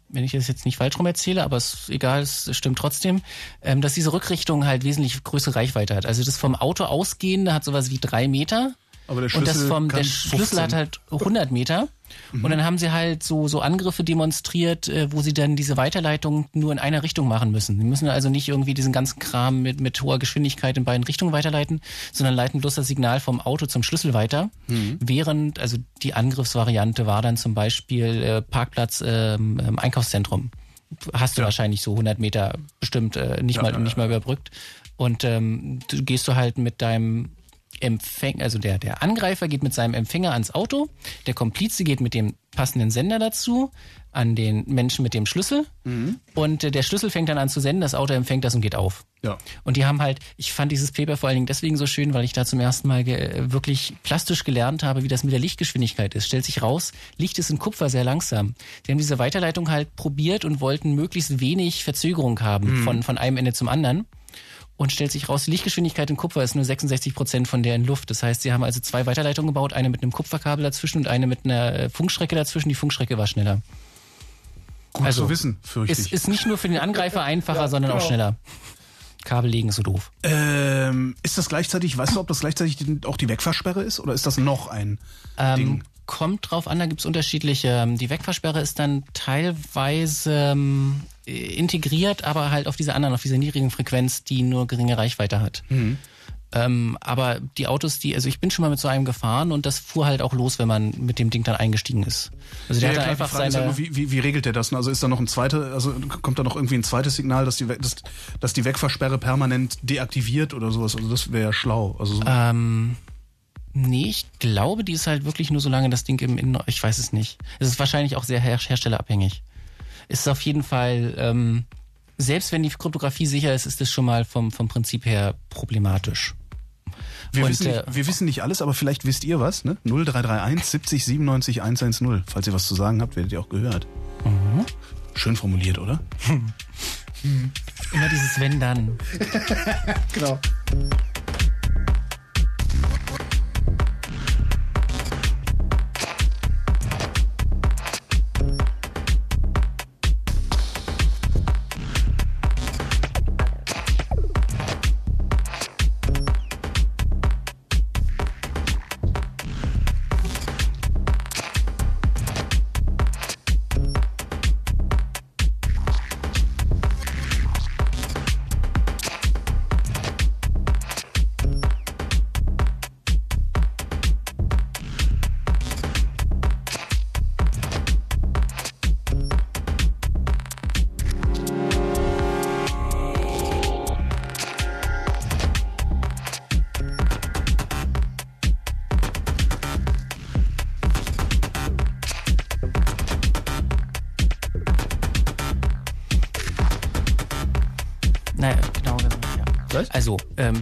wenn ich das jetzt nicht falsch rum erzähle, aber es ist egal, es stimmt trotzdem, ähm, dass diese Rückrichtung halt wesentlich größere Reichweite hat. Also das vom Auto ausgehende hat sowas wie drei Meter. Aber der und das Schlüssel vom, der Schlüssel 15. hat halt 100 Meter. Mhm. Und dann haben sie halt so, so Angriffe demonstriert, äh, wo sie dann diese Weiterleitung nur in einer Richtung machen müssen. Sie müssen also nicht irgendwie diesen ganzen Kram mit, mit hoher Geschwindigkeit in beiden Richtungen weiterleiten, sondern leiten bloß das Signal vom Auto zum Schlüssel weiter. Mhm. Während, also die Angriffsvariante war dann zum Beispiel äh, Parkplatz ähm, ähm, Einkaufszentrum. Hast du wahrscheinlich so 100 Meter bestimmt äh, nicht, mal, nicht mal überbrückt. Und ähm, du gehst du halt mit deinem Empfänger, also der, der Angreifer geht mit seinem Empfänger ans Auto, der Komplize geht mit dem passenden Sender dazu an den Menschen mit dem Schlüssel und äh, der Schlüssel fängt dann an zu senden, das Auto empfängt das und geht auf. Ja. Und die haben halt, ich fand dieses Paper vor allen Dingen deswegen so schön, weil ich da zum ersten Mal äh, wirklich plastisch gelernt habe, wie das mit der Lichtgeschwindigkeit ist. Stellt sich raus, Licht ist in Kupfer sehr langsam. Die haben diese Weiterleitung halt probiert und wollten möglichst wenig Verzögerung haben von, von einem Ende zum anderen. Und stellt sich raus, die Lichtgeschwindigkeit in Kupfer ist nur 66 Prozent von der in Luft. Das heißt, sie haben also zwei Weiterleitungen gebaut, eine mit einem Kupferkabel dazwischen und eine mit einer äh, Funkstrecke dazwischen. Die Funkstrecke war schneller. Gut Also, zu wissen, fürchte Es ich. ist nicht nur für den Angreifer (laughs) einfacher, sondern auch schneller. Kabel legen ist so doof. Ähm, ist das gleichzeitig, weißt du, ob das gleichzeitig auch die Wegfahrsperre ist oder ist das noch ein Ähm, Ding? Kommt drauf an, da gibt's unterschiedliche. Ähm, Die Wegfahrsperre ist dann teilweise ähm, integriert, aber halt auf dieser anderen, auf dieser niedrigen Frequenz, die nur geringe Reichweite hat. Mhm. Ähm, aber die Autos, die, also ich bin schon mal mit so einem gefahren und das fuhr halt auch los, wenn man mit dem Ding dann eingestiegen ist. Also der Ja, hat klar, einfach ist ja seine. nur, wie, wie, wie regelt der das? Also ist da noch ein zweiter, also kommt da noch irgendwie ein zweites Signal, dass die, dass, dass die Wegfahrsperre permanent deaktiviert oder sowas? Also das wäre ja schlau. Also so, Ähm, nee, ich glaube, die ist halt wirklich nur so lange das Ding im Innen. Ich weiß es nicht. Es ist wahrscheinlich auch sehr her herstellerabhängig. Es ist auf jeden Fall, ähm, selbst wenn die Kryptographie sicher ist, ist es schon mal vom, vom Prinzip her problematisch. wir, und, wissen nicht, äh, wir wissen nicht alles, aber vielleicht wisst ihr was, ne? 0331 70 97 110. Falls ihr was zu sagen habt, werdet ihr auch gehört. Mhm. Schön formuliert, oder? Immer dieses Wenn dann. (laughs) Genau.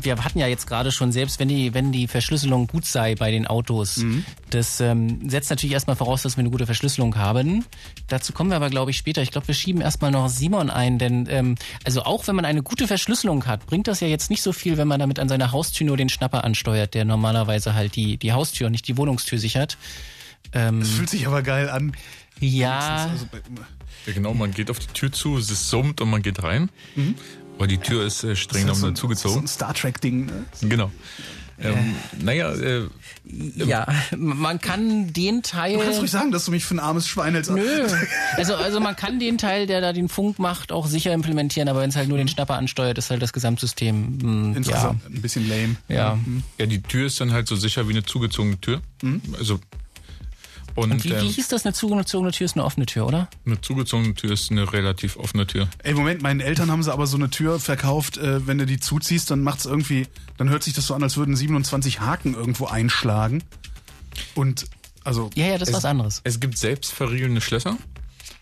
Ähm, wir hatten ja jetzt gerade schon, selbst wenn die, wenn die Verschlüsselung gut sei bei den Autos, Mhm. das ähm, setzt natürlich erstmal voraus, dass wir eine gute Verschlüsselung haben. Dazu kommen wir aber, glaube ich, später. Ich glaube, wir schieben erstmal noch Simon ein, denn ähm, also auch wenn man eine gute Verschlüsselung hat, bringt das ja jetzt nicht so viel, wenn man damit an seiner Haustür nur den Schnapper ansteuert, der normalerweise halt die, die Haustür und nicht die Wohnungstür sichert. Das fühlt sich aber geil an. Ja, Also, bei- Ja, genau, man geht auf die Tür zu, es summt und man geht rein. Aber die Tür ist äh, streng das ist genommen so, ein- so zugezogen. ein Star Trek-Ding. Ne? Genau. Ähm, naja, äh, ja, man kann den Teil. Du kannst ruhig sagen, dass du mich für ein armes Schwein hältst. Nö. Also, also man kann den Teil, der da den Funk macht, auch sicher implementieren, aber wenn es halt nur den Schnapper ansteuert, ist halt das Gesamtsystem. Mh, Insgesamt ein bisschen lame. Ja. ja. ja, die Tür ist dann halt so sicher wie eine zugezogene Tür. Also und, Wie, wie ähm, hieß das? Eine zugezogene Tür ist eine offene Tür, oder? eine zugezogene Tür ist eine relativ offene Tür. Ey, Moment, meinen Eltern haben sie aber so eine Tür verkauft, äh, wenn du die zuziehst, dann macht's irgendwie, dann hört sich das so an, als würden 27 Haken irgendwo einschlagen. Und, also, Ja, ja, das ist was anderes. Es gibt selbstverriegelnde Schlösser.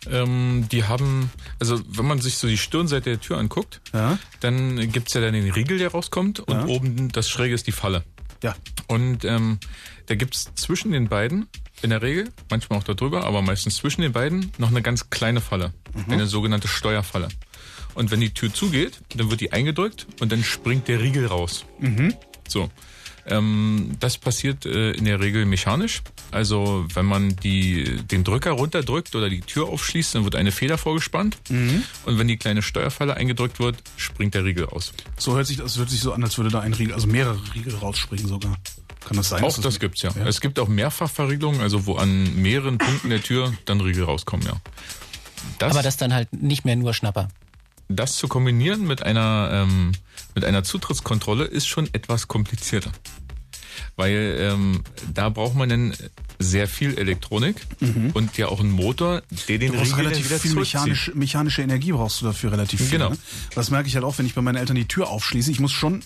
Ähm, die haben, also wenn man sich so die Stirnseite der Tür anguckt, Ja. dann gibt's ja dann den Riegel, der rauskommt und Ja. oben das Schräge ist die Falle. ja. Und ähm, da gibt's zwischen den beiden, in der Regel, manchmal auch darüber, aber meistens zwischen den beiden, noch eine ganz kleine Falle. Eine sogenannte Steuerfalle. Und wenn die Tür zugeht, dann wird die eingedrückt und dann springt der Riegel raus. So. Ähm, das passiert äh, in der Regel mechanisch. Also wenn man die, den Drücker runterdrückt oder die Tür aufschließt, dann wird eine Feder vorgespannt. Und wenn die kleine Steuerfalle eingedrückt wird, springt der Riegel aus. So hört sich das hört sich so an, als würde da ein Riegel, also mehrere Riegel rausspringen sogar. Kann das sein? Auch dass das gibt's ja. Ja. Es gibt auch Mehrfachverriegelungen, also wo an mehreren Punkten der Tür dann Riegel rauskommen, ja. Das, Aber das dann halt nicht mehr nur Schnapper. das zu kombinieren mit einer, ähm, mit einer Zutrittskontrolle ist schon etwas komplizierter. Weil ähm, da braucht man dann sehr viel Elektronik und ja auch einen Motor, der den Mhm. Du brauchst Riegel relativ wieder viel mechanisch, mechanische Energie brauchst du dafür relativ viel. Genau. Ne? Das merke ich halt auch, wenn ich bei meinen Eltern die Tür aufschließe. Ich muss schon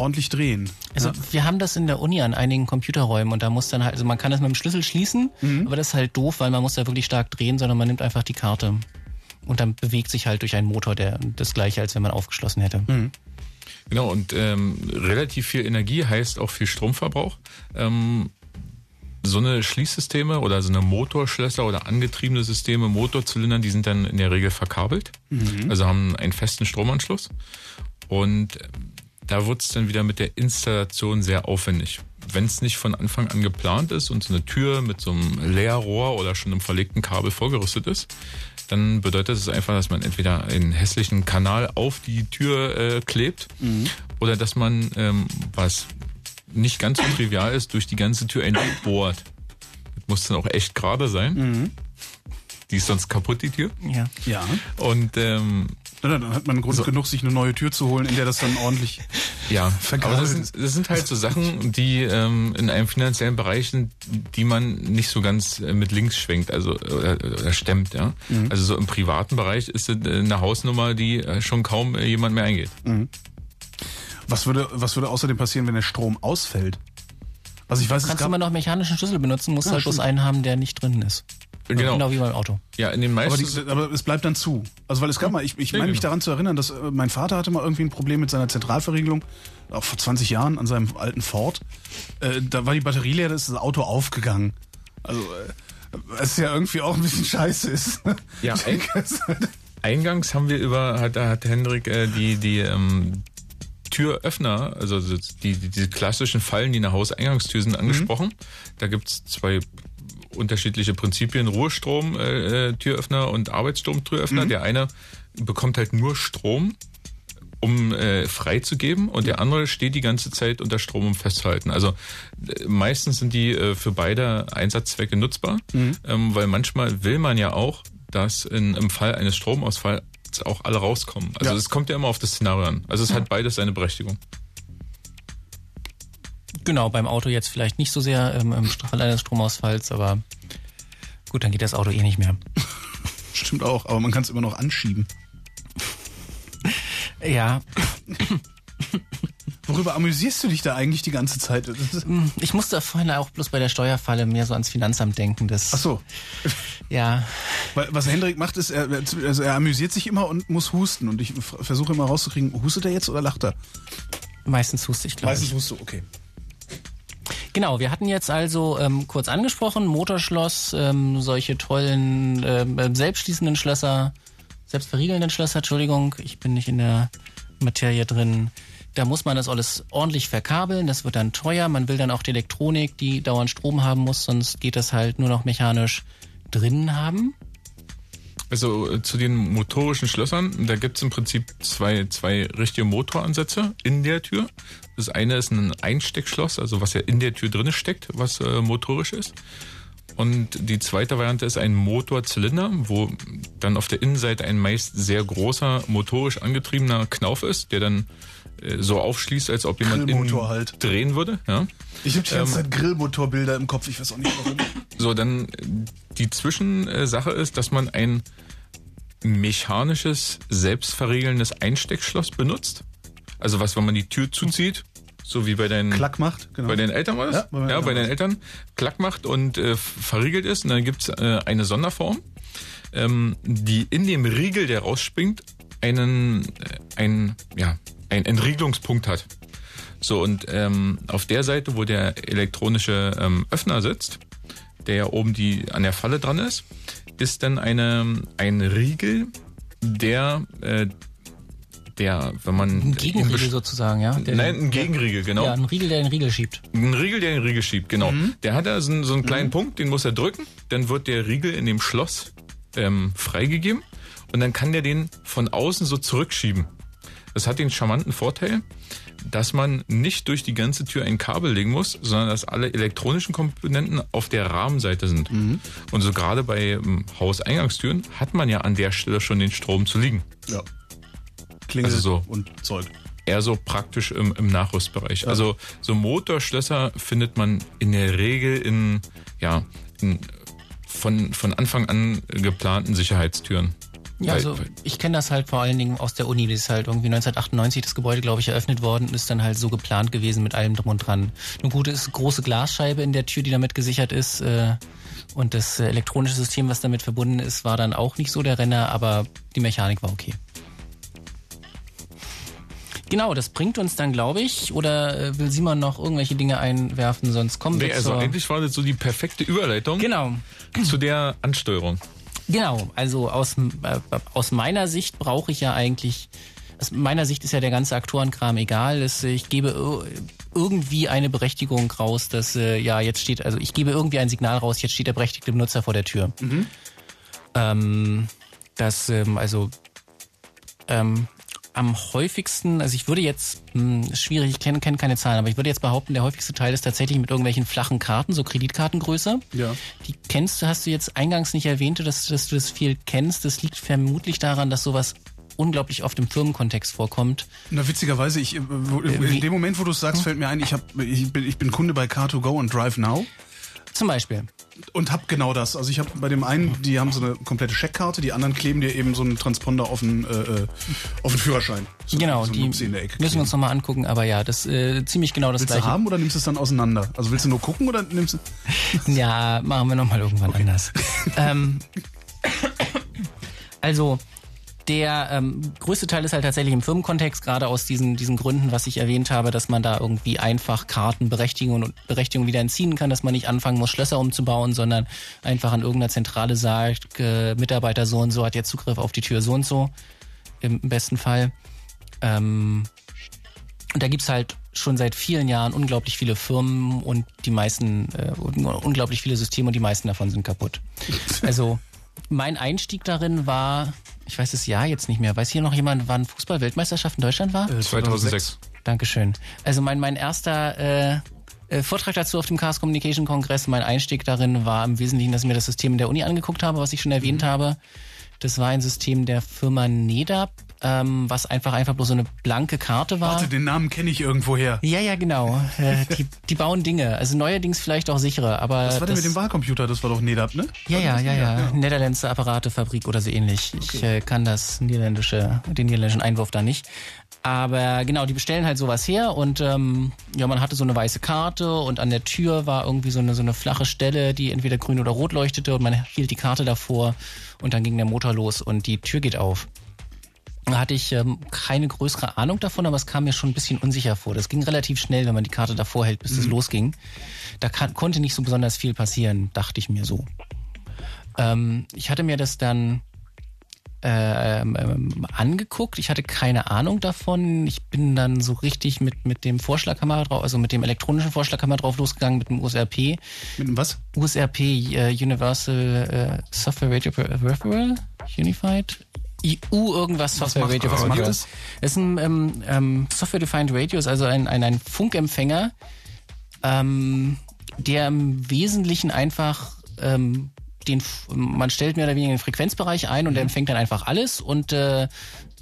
ordentlich drehen. Also wir haben das in der Uni an einigen Computerräumen und da muss dann halt, also man kann das mit dem Schlüssel schließen, aber das ist halt doof, weil man muss da wirklich stark drehen, sondern man nimmt einfach die Karte. Und dann bewegt sich halt durch einen Motor, der das gleiche, als wenn man aufgeschlossen hätte. Genau, und ähm, relativ viel Energie heißt auch viel Stromverbrauch. Ähm, so eine Schließsysteme oder so eine Motorschlösser oder angetriebene Systeme, Motorzylinder, die sind dann in der Regel verkabelt, also haben einen festen Stromanschluss. Und da wird es dann wieder mit der Installation sehr aufwendig. Wenn es nicht von Anfang an geplant ist und so eine Tür mit so einem Leerrohr oder schon einem verlegten Kabel vorgerüstet ist, dann bedeutet es einfach, dass man entweder einen hässlichen Kanal auf die Tür äh, klebt oder dass man, ähm, was nicht ganz so trivial ist, durch die ganze Tür ein bohrt. Das muss dann auch echt gerade sein. Die ist sonst kaputt, die Tür. Ja. Ja. Und ähm, Na, Dann hat man Grund So. genug, sich eine neue Tür zu holen, in der das dann ordentlich. Ja, Vergraben. aber das sind, das sind halt so Sachen, die ähm, in einem finanziellen Bereich sind, die man nicht so ganz äh, mit links schwenkt, also oder, oder stemmt, ja. Also so im privaten Bereich ist es äh, eine Hausnummer, die äh, schon kaum äh, jemand mehr eingeht. Was würde, was würde außerdem passieren, wenn der Strom ausfällt? Also ich weiß, es Kannst du gab, immer noch mechanischen Schlüssel benutzen, musst Ja, halt bloß stimmt. einen haben, der nicht drin ist. Genau. Genau wie beim Auto. Ja, in den aber, meisten. die, aber es bleibt dann zu. Also weil es gab mal, ich, ich Ja, meine mich genau. daran zu erinnern, dass äh, mein Vater hatte mal irgendwie ein Problem mit seiner Zentralverriegelung, auch vor 20 Jahren an seinem alten Ford. Äh, da war die Batterie leer, da ist das Auto aufgegangen. Also äh, was ja irgendwie auch ein bisschen scheiße ist. Ja, ein, (laughs) eingangs haben wir über, hat, hat Hendrik äh, die, die ähm, Türöffner, also so die, die, diese klassischen Fallen, die eine Hauseingangstür sind, angesprochen. Da gibt's zwei unterschiedliche Prinzipien, Ruhestrom, äh, äh, Türöffner und Arbeitsstrom-Türöffner. Der eine bekommt halt nur Strom, um äh, freizugeben und der andere steht die ganze Zeit unter Strom, um festzuhalten. Also äh, meistens sind die äh, für beide Einsatzzwecke nutzbar, ähm, weil manchmal will man ja auch, dass in, im Fall eines Stromausfalls auch alle rauskommen. Also Ja. es kommt ja immer auf das Szenario an. Also es hat beides seine Berechtigung. Genau, beim Auto jetzt vielleicht nicht so sehr ähm, im Fall eines Stromausfalls, aber gut, dann geht das Auto eh nicht mehr. (laughs) Stimmt auch, aber man kann es immer noch anschieben. Ja, Worüber amüsierst du dich da eigentlich die ganze Zeit? Ist, ich musste vorhin auch bloß bei der Steuerfalle mehr so ans Finanzamt denken. Das, ach so, Ja, weil was Hendrik macht, ist, er, also er amüsiert sich immer und muss husten. Und ich versuche immer rauszukriegen, hustet er jetzt oder lacht er? meistens huste ich, glaube ich. hust du, okay. Genau, wir hatten jetzt also ähm, kurz angesprochen, Motorschloss, ähm, solche tollen ähm, selbstschließenden Schlösser, selbstverriegelnden Schlösser, Entschuldigung, ich bin nicht in der Materie drin. Da muss man das alles ordentlich verkabeln, das wird dann teuer. Man will dann auch die Elektronik, die dauernd Strom haben muss, sonst geht das halt nur noch mechanisch drin haben. Also äh, zu den motorischen Schlössern, da gibt's im Prinzip zwei, zwei richtige Motoransätze in der Tür. Das eine ist ein Einsteckschloss, also was ja in der Tür drinne steckt, was äh, motorisch ist. Und die zweite Variante ist ein Motorzylinder, wo dann auf der Innenseite ein meist sehr großer motorisch angetriebener Knauf ist, der dann äh, so aufschließt, als ob jemand Grillmotor halt. drehen würde. Ja. Ich habe die ganze Zeit Grillmotorbilder im Kopf, ich weiß auch nicht warum. So, dann äh, die Zwischensache ist, dass man ein mechanisches, selbstverriegelndes Einsteckschloss benutzt. Also was, wenn man die Tür zuzieht, so wie bei deinen, Klack macht, genau. bei deinen Eltern war das? Ja, bei ja, Eltern bei deinen. Eltern Klack macht und äh, verriegelt ist. Und dann gibt's äh, eine Sonderform, ähm, die in dem Riegel, der rausspringt, einen, äh, ein, ja, einen Entriegelungspunkt hat. So, und ähm, auf der Seite, wo der elektronische ähm, Öffner sitzt, der ja oben die an der Falle dran ist, ist dann eine, ein Riegel, der, äh, der, wenn man Ein Gegenriegel sozusagen, ja. Der- Nein, ein Gegenriegel, genau. Ja, ein Riegel, der den Riegel schiebt. Ein Riegel, der den Riegel schiebt, genau. Der hat da so, einen- so einen kleinen Punkt, den muss er drücken. Dann wird der Riegel in dem Schloss ähm, freigegeben und dann kann der den von außen so zurückschieben. Das hat den charmanten Vorteil, dass man nicht durch die ganze Tür ein Kabel legen muss, sondern dass alle elektronischen Komponenten auf der Rahmenseite sind. Und so gerade bei ähm, Hauseingangstüren hat man ja an der Stelle schon den Strom zu liegen. Ja. Klingel Also so. und Zeug. eher so praktisch im, im Nachrüstbereich. Also so Motorschlösser findet man in der Regel in, ja, in von, von Anfang an geplanten Sicherheitstüren. Ja, also ich kenne das halt vor allen Dingen aus der Uni. Das ist halt irgendwie 1998 das Gebäude, glaube ich, eröffnet worden und ist dann halt so geplant gewesen mit allem drum und dran. Eine gute ist große Glasscheibe in der Tür, die damit gesichert ist. Äh, und das äh, elektronische System, was damit verbunden ist, war dann auch nicht so der Renner, aber die Mechanik war okay. Genau, das bringt uns dann, glaube ich, oder äh, will Simon noch irgendwelche Dinge einwerfen, sonst kommen wir Nee, also zur... eigentlich war das so die perfekte Überleitung Genau. zu der Ansteuerung. Genau, also aus, äh, aus meiner Sicht brauche ich ja eigentlich aus meiner Sicht ist ja der ganze Aktorenkram egal. Es, ich gebe ir- irgendwie eine Berechtigung raus, dass äh, ja jetzt steht, also ich gebe irgendwie ein Signal raus, jetzt steht der berechtigte Benutzer vor der Tür. Ähm, das ähm, also ähm, am häufigsten, also ich würde jetzt, mh, ist schwierig, ich kenne kenn keine Zahlen, aber ich würde jetzt behaupten, der häufigste Teil ist tatsächlich mit irgendwelchen flachen Karten, so Kreditkartengröße. Ja. Die kennst du, hast du jetzt eingangs nicht erwähnt, dass, dass du das viel kennst. Das liegt vermutlich daran, dass sowas unglaublich oft im Firmenkontext vorkommt. Na, witzigerweise, ich, äh, wo, in dem Moment, wo du es sagst, fällt mir ein, ich, hab, ich, bin, ich bin Kunde bei Car2Go und Drive Now Zum Beispiel. und hab genau das. Also ich habe bei dem einen, die haben so eine komplette Scheckkarte, die anderen kleben dir eben so einen Transponder auf den, äh, äh, auf den Führerschein. So, genau, so die Nupsi in der Ecke müssen wir uns nochmal angucken, aber ja, das äh, ziemlich genau das Willst du gleiche. haben oder nimmst du es dann auseinander? Also willst du nur gucken oder nimmst du... (laughs) Ja, machen wir nochmal irgendwann anders. (laughs) ähm, also, der ähm, größte Teil ist halt tatsächlich im Firmenkontext, gerade aus diesen, diesen Gründen, was ich erwähnt habe, dass man da irgendwie einfach Karten, Berechtigungen und Berechtigungen wieder entziehen kann, dass man nicht anfangen muss, Schlösser umzubauen, sondern einfach an irgendeiner Zentrale sagt, äh, Mitarbeiter so und so hat jetzt Zugriff auf die Tür so und so, im besten Fall. Ähm, und da gibt's halt schon seit vielen Jahren unglaublich viele Firmen und die meisten, äh, un- unglaublich viele Systeme und die meisten davon sind kaputt. Also mein Einstieg darin war, ich weiß das Jahr jetzt nicht mehr, weiß hier noch jemand, wann Fußball-Weltmeisterschaft in Deutschland war? Äh, 2006. Dankeschön. Also mein, mein erster äh, äh, Vortrag dazu auf dem Chaos Communication Kongress, mein Einstieg darin war im Wesentlichen, dass ich mir das System in der Uni angeguckt habe, was ich schon erwähnt habe. Das war ein System der Firma NEDAP, ähm, was einfach einfach bloß so eine blanke Karte war. Warte, den Namen kenne ich irgendwoher. Ja, ja, genau. Äh, die, die bauen Dinge. Also neuerdings vielleicht auch sichere, aber. Was war denn mit dem Wahlcomputer? Das war doch NEDAP, ne? Ja, ja, ja, ja. Niederländische Apparatefabrik oder so ähnlich. Ich äh, kann das niederländische, den niederländischen Einwurf da nicht. Aber genau, die bestellen halt sowas her und ähm, ja, man hatte so eine weiße Karte und an der Tür war irgendwie so eine so eine flache Stelle, die entweder grün oder rot leuchtete und man hielt die Karte davor und dann ging der Motor los und die Tür geht auf. Hatte ich ähm, keine größere Ahnung davon, aber es kam mir schon ein bisschen unsicher vor. Das ging relativ schnell, wenn man die Karte davor hält, bis es losging. Da kann, konnte nicht so besonders viel passieren, dachte ich mir so. Ähm, ich hatte mir das dann ähm, ähm, angeguckt. Ich hatte keine Ahnung davon. Ich bin dann so richtig mit, mit dem Vorschlaghammer drauf, also mit dem elektronischen Vorschlaghammer drauf losgegangen, mit dem USRP. Mit dem was? USRP, äh, Universal äh, Software Radio Peripheral, Unified. EU irgendwas Software Radio was macht das? Es ist ein ähm, ähm, Software Defined Radio, ist also ein, ein, ein Funkempfänger, ähm, der im Wesentlichen einfach ähm, den, man stellt mehr oder weniger den Frequenzbereich ein und der empfängt dann einfach alles und äh,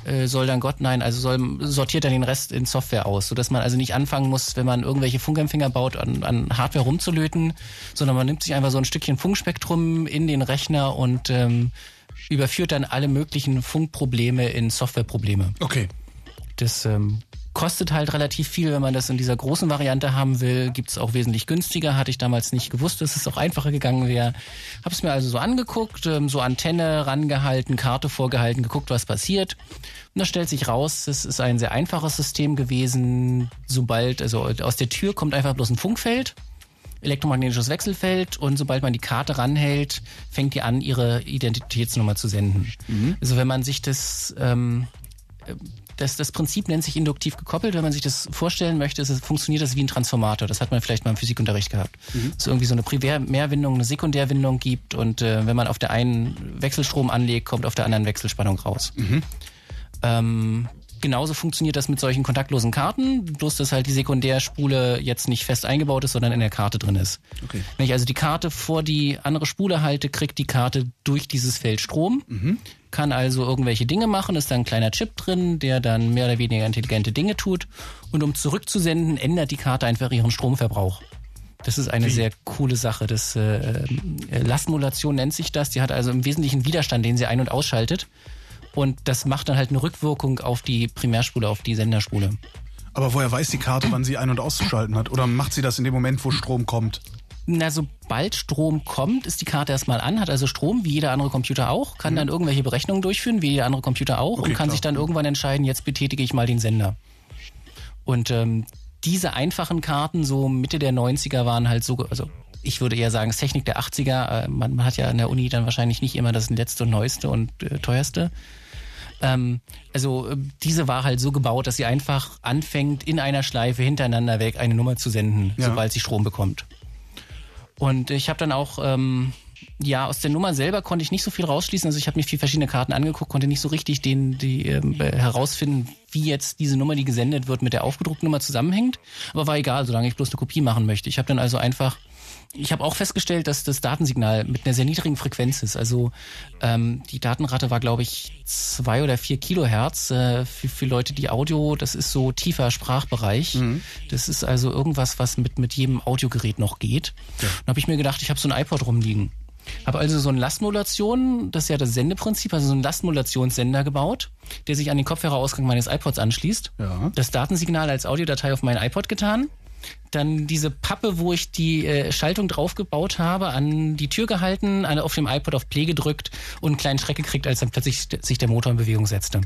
äh, soll dann Gott nein, also soll sortiert dann den Rest in Software aus, sodass man also nicht anfangen muss, wenn man irgendwelche Funkempfänger baut, an, an Hardware rumzulöten, sondern man nimmt sich einfach so ein Stückchen Funkspektrum in den Rechner und ähm, überführt dann alle möglichen Funkprobleme in Softwareprobleme. Okay. Das ähm, kostet halt relativ viel, wenn man das in dieser großen Variante haben will. Gibt's auch wesentlich günstiger. Hatte ich damals nicht gewusst, dass es auch einfacher gegangen wäre. Habe es mir also so angeguckt, ähm, so Antenne rangehalten, Karte vorgehalten, geguckt, was passiert. Und da stellt sich raus, es ist ein sehr einfaches System gewesen. Sobald, also aus der Tür kommt einfach bloß ein Funkfeld elektromagnetisches Wechselfeld und sobald man die Karte ranhält, fängt die an, ihre Identitätsnummer zu senden. Also wenn man sich das ähm, das, das Prinzip nennt sich induktiv gekoppelt. Wenn man sich das vorstellen möchte, es, funktioniert das wie ein Transformator. Das hat man vielleicht mal im Physikunterricht gehabt. Dass es irgendwie so eine Primärwindung, eine Sekundärwindung gibt und äh, wenn man auf der einen Wechselstrom anlegt, kommt auf der anderen Wechselspannung raus. Ähm, genauso funktioniert das mit solchen kontaktlosen Karten, bloß dass halt die Sekundärspule jetzt nicht fest eingebaut ist, sondern in der Karte drin ist. Okay. Wenn ich also die Karte vor die andere Spule halte, kriegt die Karte durch dieses Feld Strom, kann also irgendwelche Dinge machen, ist da ein kleiner Chip drin, der dann mehr oder weniger intelligente Dinge tut. Und um zurückzusenden, ändert die Karte einfach ihren Stromverbrauch. Das ist eine sehr coole Sache. Das äh, äh, Lastmodulation nennt sich das. Die hat also im Wesentlichen Widerstand, den sie ein- und ausschaltet. Und das macht dann halt eine Rückwirkung auf die Primärspule, auf die Senderspule. Aber woher weiß die Karte, wann sie ein- und auszuschalten hat? Oder macht sie das in dem Moment, wo Strom kommt? Na, sobald Strom kommt, ist die Karte erstmal an, hat also Strom, wie jeder andere Computer auch, kann dann irgendwelche Berechnungen durchführen, wie jeder andere Computer auch, Okay, und kann klar. sich dann irgendwann entscheiden, jetzt betätige ich mal den Sender. Und ähm, diese einfachen Karten, so Mitte der 90er, waren halt so, also ich würde eher sagen, es ist Technik der 80er. Äh, man, man hat ja an der Uni dann wahrscheinlich nicht immer das letzte und neueste und äh, teuerste. Ähm, also äh, diese war halt so gebaut, dass sie einfach anfängt, in einer Schleife hintereinander weg eine Nummer zu senden, Ja. sobald sie Strom bekommt. Und ich habe dann auch, ähm, ja, aus der Nummer selber konnte ich nicht so viel rausschließen. Also ich habe mir vier verschiedene Karten angeguckt, konnte nicht so richtig den, die, ähm, äh, herausfinden, wie jetzt diese Nummer, die gesendet wird, mit der aufgedruckten Nummer zusammenhängt. Aber war egal, solange ich bloß eine Kopie machen möchte. Ich habe dann also einfach ich habe auch festgestellt, dass das Datensignal mit einer sehr niedrigen Frequenz ist. Also ähm, die Datenrate war, glaube ich, zwei oder vier Kilohertz. Äh, für, für Leute, die Audio, das ist so tiefer Sprachbereich. Das ist also irgendwas, was mit, mit jedem Audiogerät noch geht. Dann habe ich mir gedacht, ich habe so ein iPod rumliegen. Habe also so eine Lastmodulation, das ist ja das Sendeprinzip, also so einen Lastmodulationssender gebaut, der sich an den Kopfhörerausgang meines iPods anschließt. Ja. Das Datensignal als Audiodatei auf mein iPod getan. Dann diese Pappe, wo ich die äh, Schaltung draufgebaut habe, an die Tür gehalten, auf dem iPod auf Play gedrückt und einen kleinen Schreck gekriegt, als dann plötzlich sich der Motor in Bewegung setzte.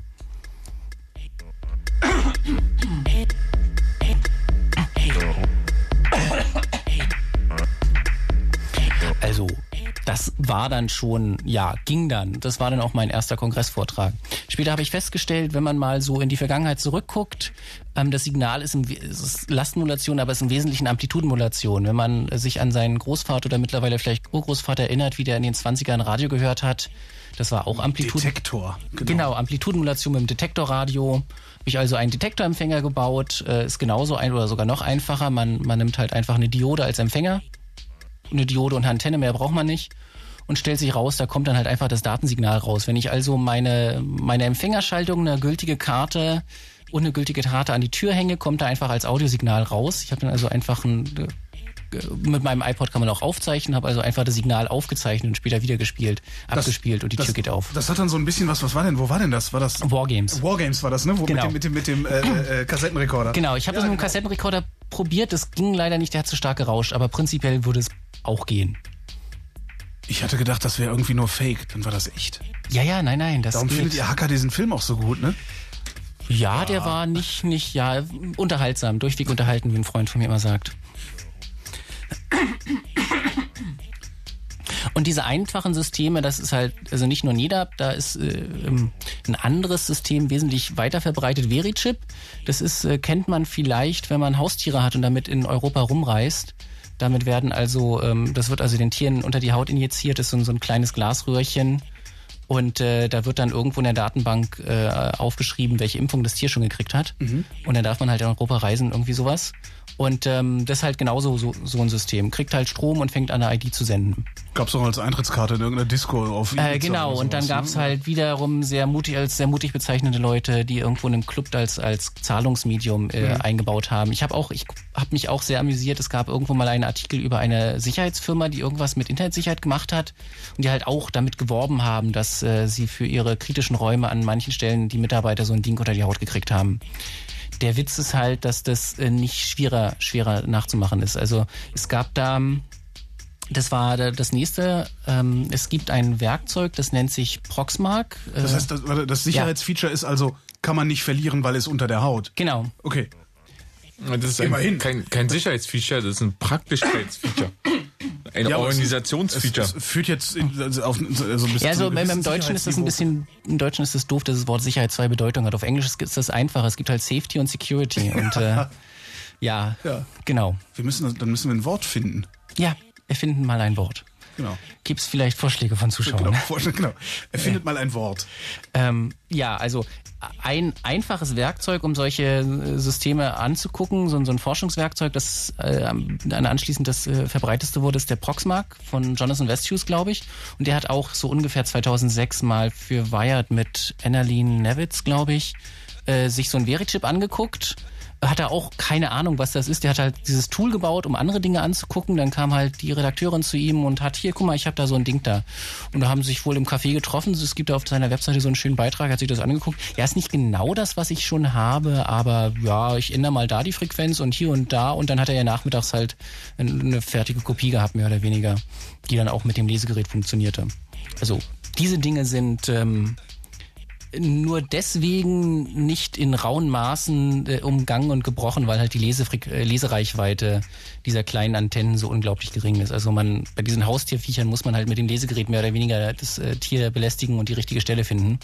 Das war dann schon, ja, ging dann. Das war dann auch mein erster Kongressvortrag. Später habe ich festgestellt, wenn man mal so in die Vergangenheit zurückguckt, ähm, das Signal ist, im, ist Lastmodulation, aber es ist im Wesentlichen Amplitudenmodulation. Wenn man sich an seinen Großvater oder mittlerweile vielleicht Urgroßvater erinnert, wie der in den 20ern Radio gehört hat, das war auch Amplituden. Detektor. Genau, Amplitudenmodulation mit dem Detektorradio. Habe ich also einen Detektorempfänger gebaut. Äh, ist genauso ein oder sogar noch einfacher. Man, man nimmt halt einfach eine Diode als Empfänger. Eine Diode und eine Antenne, mehr braucht man nicht. Und stellt sich raus, da kommt dann halt einfach das Datensignal raus. Wenn ich also meine, meine Empfängerschaltung, eine gültige Karte und eine gültige Karte an die Tür hänge, kommt da einfach als Audiosignal raus. Ich habe dann also einfach ein mit meinem iPod kann man auch aufzeichnen, habe also einfach das Signal aufgezeichnet und später wieder gespielt, abgespielt und die das, Tür geht auf. Das hat dann so ein bisschen was, was war denn, wo war denn das? War das Wargames. Wargames war das, ne? Wo Genau. Mit dem, mit dem, mit dem äh, äh, Kassettenrekorder. Genau, ich habe das mit dem Kassettenrekorder probiert, das ging leider nicht, der hat zu stark gerauscht, aber prinzipiell würde es auch gehen. Ich hatte gedacht, das wäre irgendwie nur Fake, dann war das echt. Ja, ja, nein, nein, das Darum geht. findet ihr Hacker diesen Film auch so gut, ne? Ja, der war nicht, nicht, ja, unterhaltsam, durchweg unterhalten, wie ein Freund von mir immer sagt. Und diese einfachen Systeme, das ist halt, also nicht nur NEDAP, da ist äh, ähm, ein anderes System wesentlich weiter verbreitet, Verichip. Das ist, äh, kennt man vielleicht, wenn man Haustiere hat und damit in Europa rumreist. Damit werden also, ähm, das wird also den Tieren unter die Haut injiziert, das ist so, so ein kleines Glasröhrchen. Und äh, da wird dann irgendwo in der Datenbank äh, aufgeschrieben, welche Impfung das Tier schon gekriegt hat. Und dann darf man halt in Europa reisen, irgendwie sowas. Und ähm, das ist halt genauso so, so ein System. Kriegt halt Strom und fängt an, eine ID zu senden. Gab's auch als Eintrittskarte in irgendeiner Disco auf Äh, Ibiza genau, oder und dann gab's ne? halt wiederum sehr mutig als sehr mutig bezeichnete Leute, die irgendwo in einem Club als als Zahlungsmedium äh, eingebaut haben. Ich habe auch, ich habe mich auch sehr amüsiert. Es gab irgendwo mal einen Artikel über eine Sicherheitsfirma, die irgendwas mit Internetsicherheit gemacht hat und die halt auch damit geworben haben, dass äh, sie für ihre kritischen Räume an manchen Stellen die Mitarbeiter so ein Ding unter die Haut gekriegt haben. Der Witz ist halt, dass das äh, nicht schwerer schwerer nachzumachen ist. Also es gab da das war da- das nächste. Ähm, es gibt ein Werkzeug, das nennt sich Proxmark. Äh, Das heißt, das, das Sicherheitsfeature ist also, kann man nicht verlieren, weil es unter der Haut. genau. Okay. Das ist Immerhin. ein, kein, kein Sicherheitsfeature, das ist ein Praktischkeitsfeature. (clears throat) Ein Ja, Organisationsfeature. Es, es führt jetzt in, also auf so ein bisschen Ja, also zu einem im, Deutschen ist das ein bisschen, im Deutschen ist das doof, dass das Wort Sicherheit zwei Bedeutungen hat. Auf Englisch ist das einfacher. Es gibt halt Safety und Security. (laughs) Und äh, ja, Ja. genau. Wir müssen, dann müssen wir ein Wort finden. Ja, erfinden mal ein Wort. Genau. Gibt's vielleicht Vorschläge von Zuschauern? Genau. Vorstellen, genau. Erfindet mal ein Wort. Ähm, ja, also ein einfaches Werkzeug, um solche äh, Systeme anzugucken, so, so ein Forschungswerkzeug, das äh, anschließend das äh, verbreiteste wurde, ist der Proxmark von Jonathan Westhuse, glaube ich. Und der hat auch so ungefähr 2006 mal für Wired mit Annalene Nevitz, glaube ich, äh, sich so ein Verichip angeguckt hat er auch keine Ahnung, was das ist. Der hat halt dieses Tool gebaut, um andere Dinge anzugucken. Dann kam halt die Redakteurin zu ihm und hat, hier, guck mal, ich habe da so ein Ding da. Und da haben sie sich wohl im Café getroffen. Es gibt da auf seiner Webseite so einen schönen Beitrag, hat sich das angeguckt. Ja, ist nicht genau das, was ich schon habe, aber ja, ich ändere mal da die Frequenz und hier und da. Und dann hat er ja nachmittags halt eine fertige Kopie gehabt, mehr oder weniger, die dann auch mit dem Lesegerät funktionierte. Also diese Dinge sind ähm, nur deswegen nicht in rauen Maßen äh, umgangen und gebrochen, weil halt die Lesefreq äh, Lesereichweite dieser kleinen Antennen so unglaublich gering ist. Also man bei diesen Haustierviechern muss man halt mit dem Lesegerät mehr oder weniger das äh, Tier belästigen und die richtige Stelle finden.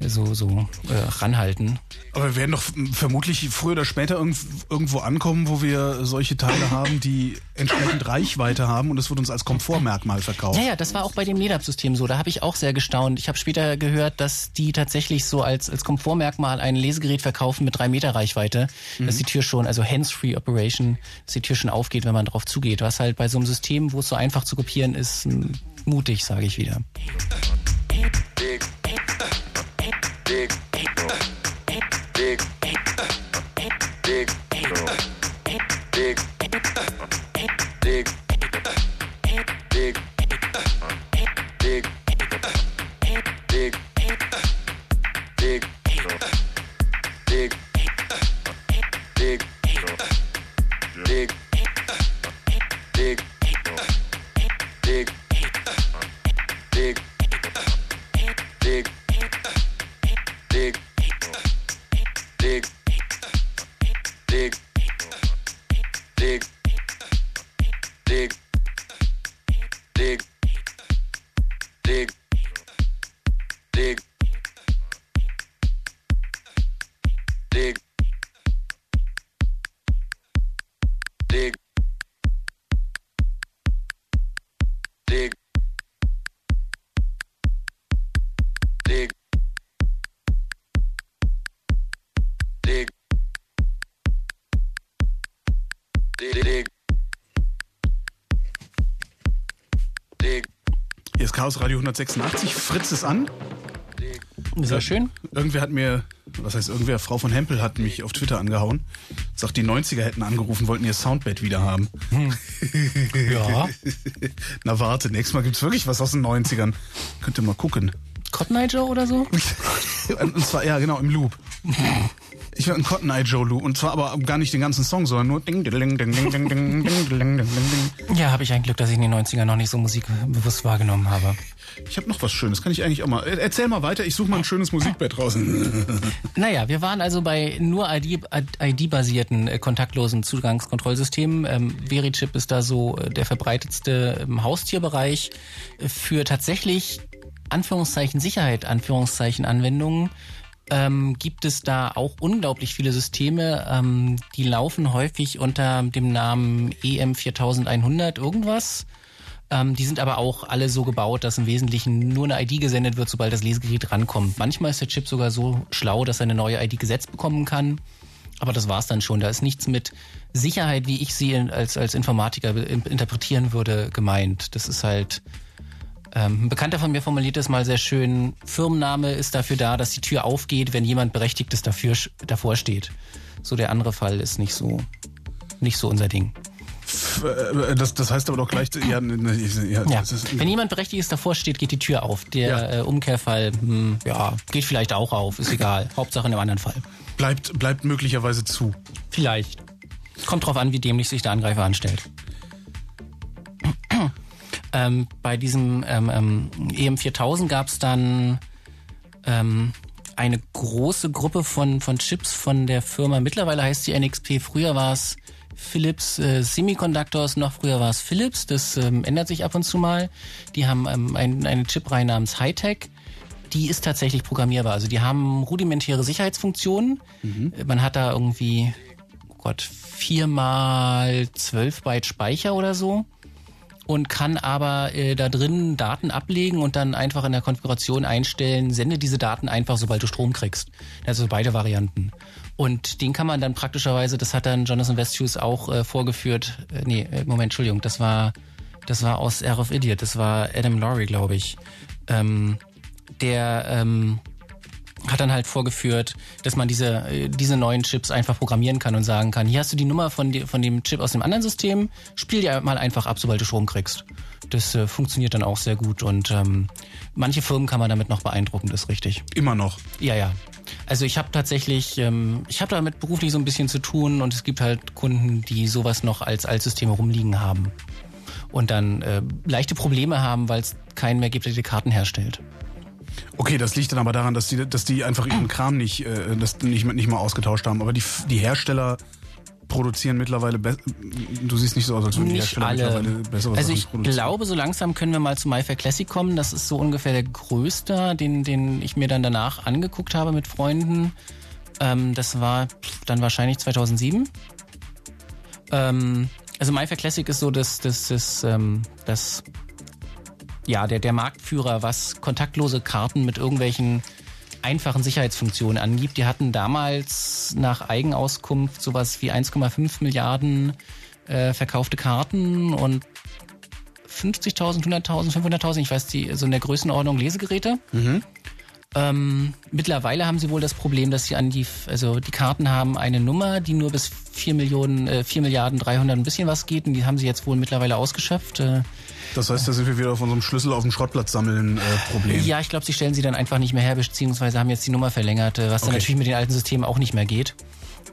So, so äh, ranhalten. Aber wir werden doch vermutlich früher oder später irgend, irgendwo ankommen, wo wir solche Teile haben, die entsprechend Reichweite haben und es wird uns als Komfortmerkmal verkauft. Ja, ja, das war auch bei dem NetApp-System so. Da habe ich auch sehr gestaunt. Ich habe später gehört, dass die tatsächlich so als, als Komfortmerkmal ein Lesegerät verkaufen mit drei Meter Reichweite, dass die Tür schon, also Hands-Free Operation, dass die Tür schon aufgeht, wenn man drauf zugeht. Was halt bei so einem System, wo es so einfach zu kopieren ist, mutig, sage ich wieder. Chaos Radio 186. Fritz ist an. Sehr schön. Irgendwer hat mir, was heißt irgendwer, Frau von Hempel hat mich auf Twitter angehauen. Sagt, die 90er hätten angerufen, wollten ihr Soundbed wieder haben. (laughs) Ja. Na warte, nächstes Mal gibt's wirklich was aus den 90ern. Könnt ihr mal gucken. Cotton Eye Joe oder so? (laughs) Und zwar, ja genau, im Loop. (laughs) Ich einen Cotton Eye Joe Loop. Und zwar aber gar nicht den ganzen Song, sondern nur ding, ding, ding, ding, ding, ding, ding, ding, ding, ding, ding. Ja, habe ich ein Glück, dass ich in den 90ern noch nicht so Musik bewusst wahrgenommen habe. Ich habe noch was Schönes, kann ich eigentlich auch mal. Erzähl mal weiter, ich suche mal ein schönes Musikbett draußen. Naja, wir waren also bei nur ID-basierten äh, kontaktlosen Zugangskontrollsystemen. Ähm, Verichip ist da so äh, der verbreitetste im Haustierbereich äh, für tatsächlich Anführungszeichen Sicherheit, Anführungszeichen Anwendungen. Ähm, gibt es da auch unglaublich viele Systeme, ähm, die laufen häufig unter dem Namen E EM4100 irgendwas. Ähm, die sind aber auch alle so gebaut, dass im Wesentlichen nur eine ID gesendet wird, sobald das Lesegerät rankommt. Manchmal ist der Chip sogar so schlau, dass er eine neue ID gesetzt bekommen kann. Aber das war's dann schon. Da ist nichts mit Sicherheit, wie ich sie als, als Informatiker in- interpretieren würde, gemeint. Das ist halt. Ähm, ein Bekannter von mir formuliert das mal sehr schön. Firmenname ist dafür da, dass die Tür aufgeht, wenn jemand Berechtigtes dafür, davor steht. So der andere Fall ist nicht so, nicht so unser Ding. Äh, Das, das heißt aber doch gleich, ja, ja, Ja, ist, wenn jemand Berechtigtes davor steht, geht die Tür auf. Der Ja. äh, Umkehrfall, hm, ja, geht vielleicht auch auf, ist egal. (laughs) Hauptsache in einem anderen Fall. bleibt, bleibt möglicherweise zu. Vielleicht. Kommt drauf an, wie dämlich sich der Angreifer anstellt. Ähm, bei diesem ähm, ähm, EM4000 gab es dann ähm, eine große Gruppe von, von Chips von der Firma. Mittlerweile heißt sie NXP. Früher war es Philips äh, Semiconductors, noch früher war es Philips. Das ähm, ändert sich ab und zu mal. Die haben ähm, ein, eine Chipreihe namens Hightech. Die ist tatsächlich programmierbar. Also die haben rudimentäre Sicherheitsfunktionen. Äh, Man hat da irgendwie, oh Gott, vier mal zwölf Byte Speicher oder so und kann aber äh, da drin Daten ablegen und dann einfach in der Konfiguration einstellen, sende diese Daten einfach, sobald du Strom kriegst. Also beide Varianten. Und den kann man dann praktischerweise, das hat dann Jonathan Westhues auch äh, vorgeführt, äh, nee, äh, Moment, Entschuldigung, das war, das war aus Air of Idiot, das war Adam Laurie, glaube ich. Ähm, der ähm, hat dann halt vorgeführt, dass man diese, äh, diese neuen Chips einfach programmieren kann und sagen kann, hier hast du die Nummer von, die, von dem Chip aus dem anderen System, spiel die mal einfach ab, sobald du Strom kriegst. Das äh, funktioniert dann auch sehr gut und ähm, manche Firmen kann man damit noch beeindrucken, das ist richtig. Immer noch. Ja, ja. Also ich habe tatsächlich, ähm, ich habe damit beruflich so ein bisschen zu tun und es gibt halt Kunden, die sowas noch als Altsysteme rumliegen haben und dann äh, leichte Probleme haben, weil es keinen mehr gibt, der die Karten herstellt. Okay, das liegt dann aber daran, dass die, dass die einfach ihren Kram nicht, äh, das nicht, nicht mal ausgetauscht haben. Aber die, die Hersteller produzieren mittlerweile be- Du siehst nicht so aus, als würden die Hersteller alle. mittlerweile bessere Also ich glaube, so langsam können wir mal zu MyFair Classic kommen. Das ist so ungefähr der größte, den, den ich mir dann danach angeguckt habe mit Freunden. Ähm, das war dann wahrscheinlich 2007. Ähm, also MyFair Classic ist so das, das, das, ähm, das ja, der, der Marktführer, was kontaktlose Karten mit irgendwelchen einfachen Sicherheitsfunktionen angibt. Die hatten damals nach Eigenauskunft sowas wie 1,5 Milliarden äh, verkaufte Karten und 50.000, 100.000, 500.000, ich weiß die, so in der Größenordnung Lesegeräte. Ähm, mittlerweile haben sie wohl das Problem, dass sie an die, also die Karten haben eine Nummer, die nur bis 4 Millionen, äh, 4 Milliarden 300 ein bisschen was geht und die haben sie jetzt wohl mittlerweile ausgeschöpft. Äh, Das heißt, da sind wir wieder auf unserem Schlüssel auf dem Schrottplatz sammeln äh, Problem. Ja, ich glaube, sie stellen sie dann einfach nicht mehr her, beziehungsweise haben jetzt die Nummer verlängert, äh, was dann Okay. natürlich mit den alten Systemen auch nicht mehr geht.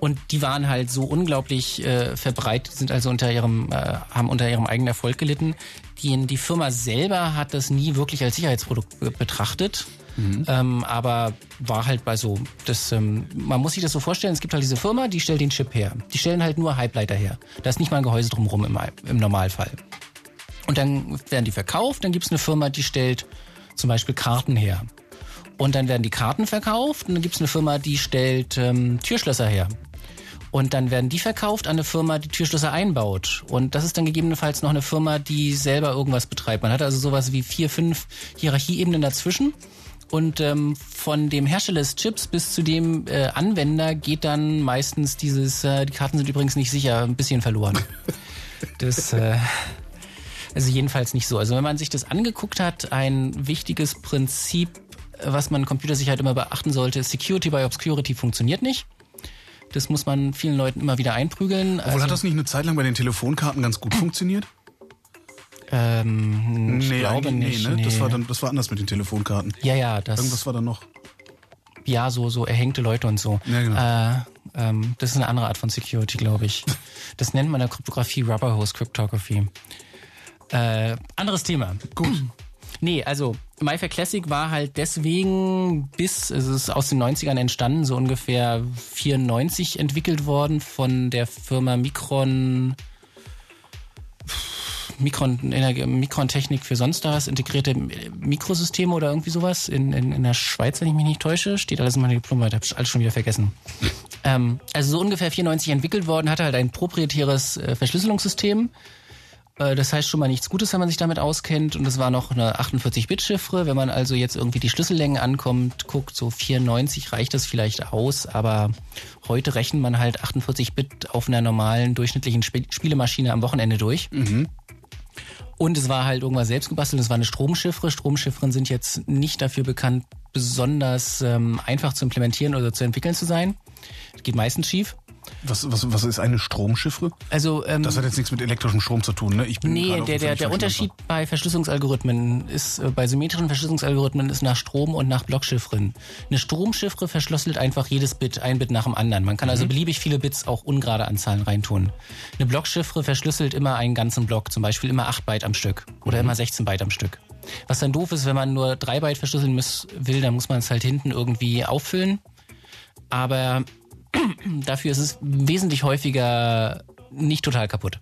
Und die waren halt so unglaublich äh, verbreitet, sind also unter ihrem, äh, haben unter ihrem eigenen Erfolg gelitten. Die, die Firma selber hat das nie wirklich als Sicherheitsprodukt be- betrachtet. Ähm, aber war halt bei so, das, ähm, man muss sich das so vorstellen, es gibt halt diese Firma, die stellt den Chip her. Die stellen halt nur Halbleiter her. Da ist nicht mal ein Gehäuse drumherum im, im Normalfall. Und dann werden die verkauft, dann gibt's eine Firma, die stellt zum Beispiel Karten her. Und dann werden die Karten verkauft und dann gibt's eine Firma, die stellt ähm, Türschlösser her. Und dann werden die verkauft an eine Firma, die Türschlösser einbaut. Und das ist dann gegebenenfalls noch eine Firma, die selber irgendwas betreibt. Man hat also sowas wie vier, fünf Hierarchieebenen dazwischen. Und ähm, von dem Hersteller des Chips bis zu dem äh, Anwender geht dann meistens dieses, äh, die Karten sind übrigens nicht sicher, ein bisschen verloren. (laughs) Das, äh, also jedenfalls nicht so. Also wenn man sich das angeguckt hat, ein wichtiges Prinzip, was man Computersicherheit immer beachten sollte, ist Security by Obscurity funktioniert nicht. Das muss man vielen Leuten immer wieder einprügeln. Obwohl, hat das nicht eine Zeit lang bei den Telefonkarten ganz gut (coughs) funktioniert? Ähm, ich glaube eigentlich- nicht. ne? Das nee. war dann, das war anders mit den Telefonkarten. ja, ja, das, Irgendwas war da noch. ja, so, so erhängte Leute und so. Ja, genau. äh, ähm, das ist eine andere Art von Security, glaube ich. Das nennt man in der Kryptographie Rubber Hose Cryptography. Äh, anderes Thema. Gut. (clears throat) Nee, also MyFair Classic war halt deswegen bis, es ist aus den 90ern entstanden, so ungefähr 94 entwickelt worden von der Firma Micron, Micron, Energie- Micron Technik für sonst was, integrierte Mikrosysteme oder irgendwie sowas in, in, in der Schweiz, wenn ich mich nicht täusche. Steht alles in meiner Diplomarbeit, hab ich alles schon wieder vergessen. (laughs) ähm, also so ungefähr 94 entwickelt worden, hatte halt ein proprietäres äh, Verschlüsselungssystem. Äh, Das heißt schon mal nichts Gutes, wenn man sich damit auskennt. Und es war noch eine 48-Bit-Chiffre. Wenn man also jetzt irgendwie die Schlüssellängen ankommt, guckt, so 94 reicht das vielleicht aus. Aber heute rechnet man halt 48-Bit auf einer normalen, durchschnittlichen Sp Spielemaschine am Wochenende durch. Und es war halt irgendwas selbst gebastelt. Es war eine Stromchiffre. Stromchiffren sind jetzt nicht dafür bekannt, besonders ähm, einfach zu implementieren oder zu entwickeln zu sein. Das geht meistens schief. Was, was, was ist eine Stromchiffre? Also ähm, Das hat jetzt nichts mit elektrischem Strom zu tun, ne? Ich bin Nee, der, der, der Unterschied bei Verschlüsselungsalgorithmen ist, äh, bei symmetrischen Verschlüsselungsalgorithmen ist nach Strom und nach Blockchiffren. Eine Stromchiffre verschlüsselt einfach jedes Bit, ein Bit nach dem anderen. Man kann also beliebig viele Bits auch ungerade Anzahlen reintun. Eine Blockchiffre verschlüsselt immer einen ganzen Block, zum Beispiel immer 8 Byte am Stück oder immer 16 Byte am Stück. Was dann doof ist, wenn man nur 3 Byte verschlüsseln muss, will, dann muss man es halt hinten irgendwie auffüllen. Aber (clears throat) dafür ist es wesentlich häufiger nicht total kaputt.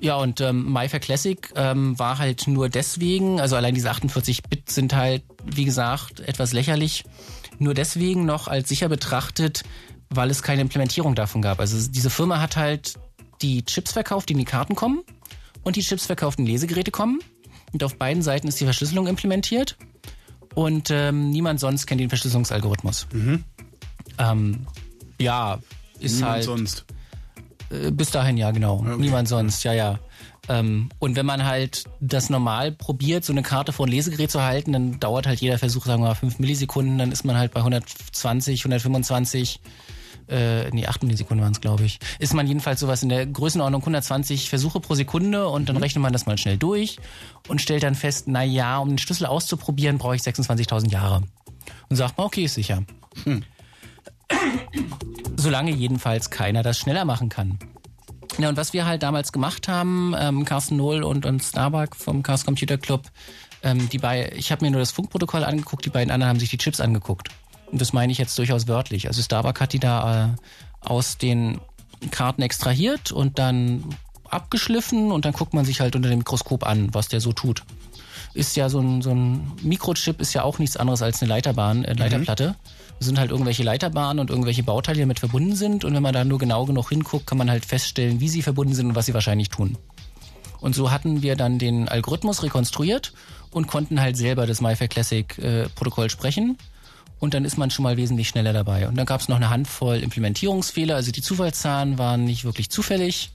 Ja, und ähm, MyFair Classic ähm, war halt nur deswegen, also allein diese 48 Bit sind halt, wie gesagt, etwas lächerlich, nur deswegen noch als sicher betrachtet, weil es keine Implementierung davon gab. Also diese Firma hat halt die Chips verkauft, die in die Karten kommen und die Chips verkauft, die in Lesegeräte kommen. Und auf beiden Seiten ist die Verschlüsselung implementiert und ähm, niemand sonst kennt den Verschlüsselungsalgorithmus. Ähm, ja, ist Niemand halt sonst. äh, bis dahin ja, genau. Niemand sonst, ja, ja. Ähm, und wenn man halt das normal probiert, so eine Karte vor ein Lesegerät zu halten, dann dauert halt jeder Versuch, sagen wir mal, 5 Millisekunden, dann ist man halt bei 120, 125, äh, nee, 8 Millisekunden waren es, glaube ich. Ist man jedenfalls sowas in der Größenordnung 120 Versuche pro Sekunde und dann rechnet man das mal schnell durch und stellt dann fest, na ja, um den Schlüssel auszuprobieren, brauche ich 26.000 Jahre. Und sagt man, okay, ist sicher. Solange jedenfalls keiner das schneller machen kann. Ja, und was wir halt damals gemacht haben, ähm, Carsten Nohl und, und Starbuck vom Chaos Computer Club, ähm, die bei, ich habe mir nur das Funkprotokoll angeguckt, die beiden anderen haben sich die Chips angeguckt. Und das meine ich jetzt durchaus wörtlich. Also Starbuck hat die da äh, aus den Karten extrahiert und dann abgeschliffen und dann guckt man sich halt unter dem Mikroskop an, was der so tut. Ist ja so ein, so ein Mikrochip ist ja auch nichts anderes als eine Leiterbahn, äh, Leiterplatte. Es sind halt irgendwelche Leiterbahnen und irgendwelche Bauteile, die damit verbunden sind. Und wenn man da nur genau genug hinguckt, kann man halt feststellen, wie sie verbunden sind und was sie wahrscheinlich tun. Und so hatten wir dann den Algorithmus rekonstruiert und konnten halt selber das MyFair Classic äh, Protokoll sprechen. Und dann ist man schon mal wesentlich schneller dabei. Und dann gab es noch eine Handvoll Implementierungsfehler. Also die Zufallszahlen waren nicht wirklich zufällig.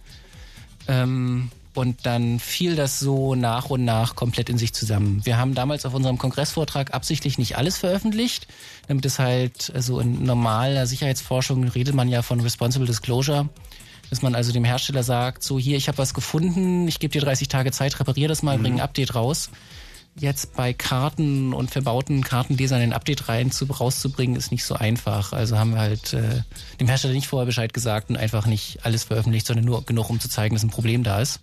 Ähm, und dann fiel das so nach und nach komplett in sich zusammen. Wir haben damals auf unserem Kongressvortrag absichtlich nicht alles veröffentlicht, damit es halt, also in normaler Sicherheitsforschung redet man ja von Responsible Disclosure, dass man also dem Hersteller sagt, so hier, ich habe was gefunden, ich gebe dir 30 Tage Zeit, reparier das mal, bring ein Update raus. Jetzt bei Karten und verbauten Kartenlesern ein Update rein zu, rauszubringen, ist nicht so einfach. Also haben wir halt äh, dem Hersteller nicht vorher Bescheid gesagt und einfach nicht alles veröffentlicht, sondern nur genug, um zu zeigen, dass ein Problem da ist.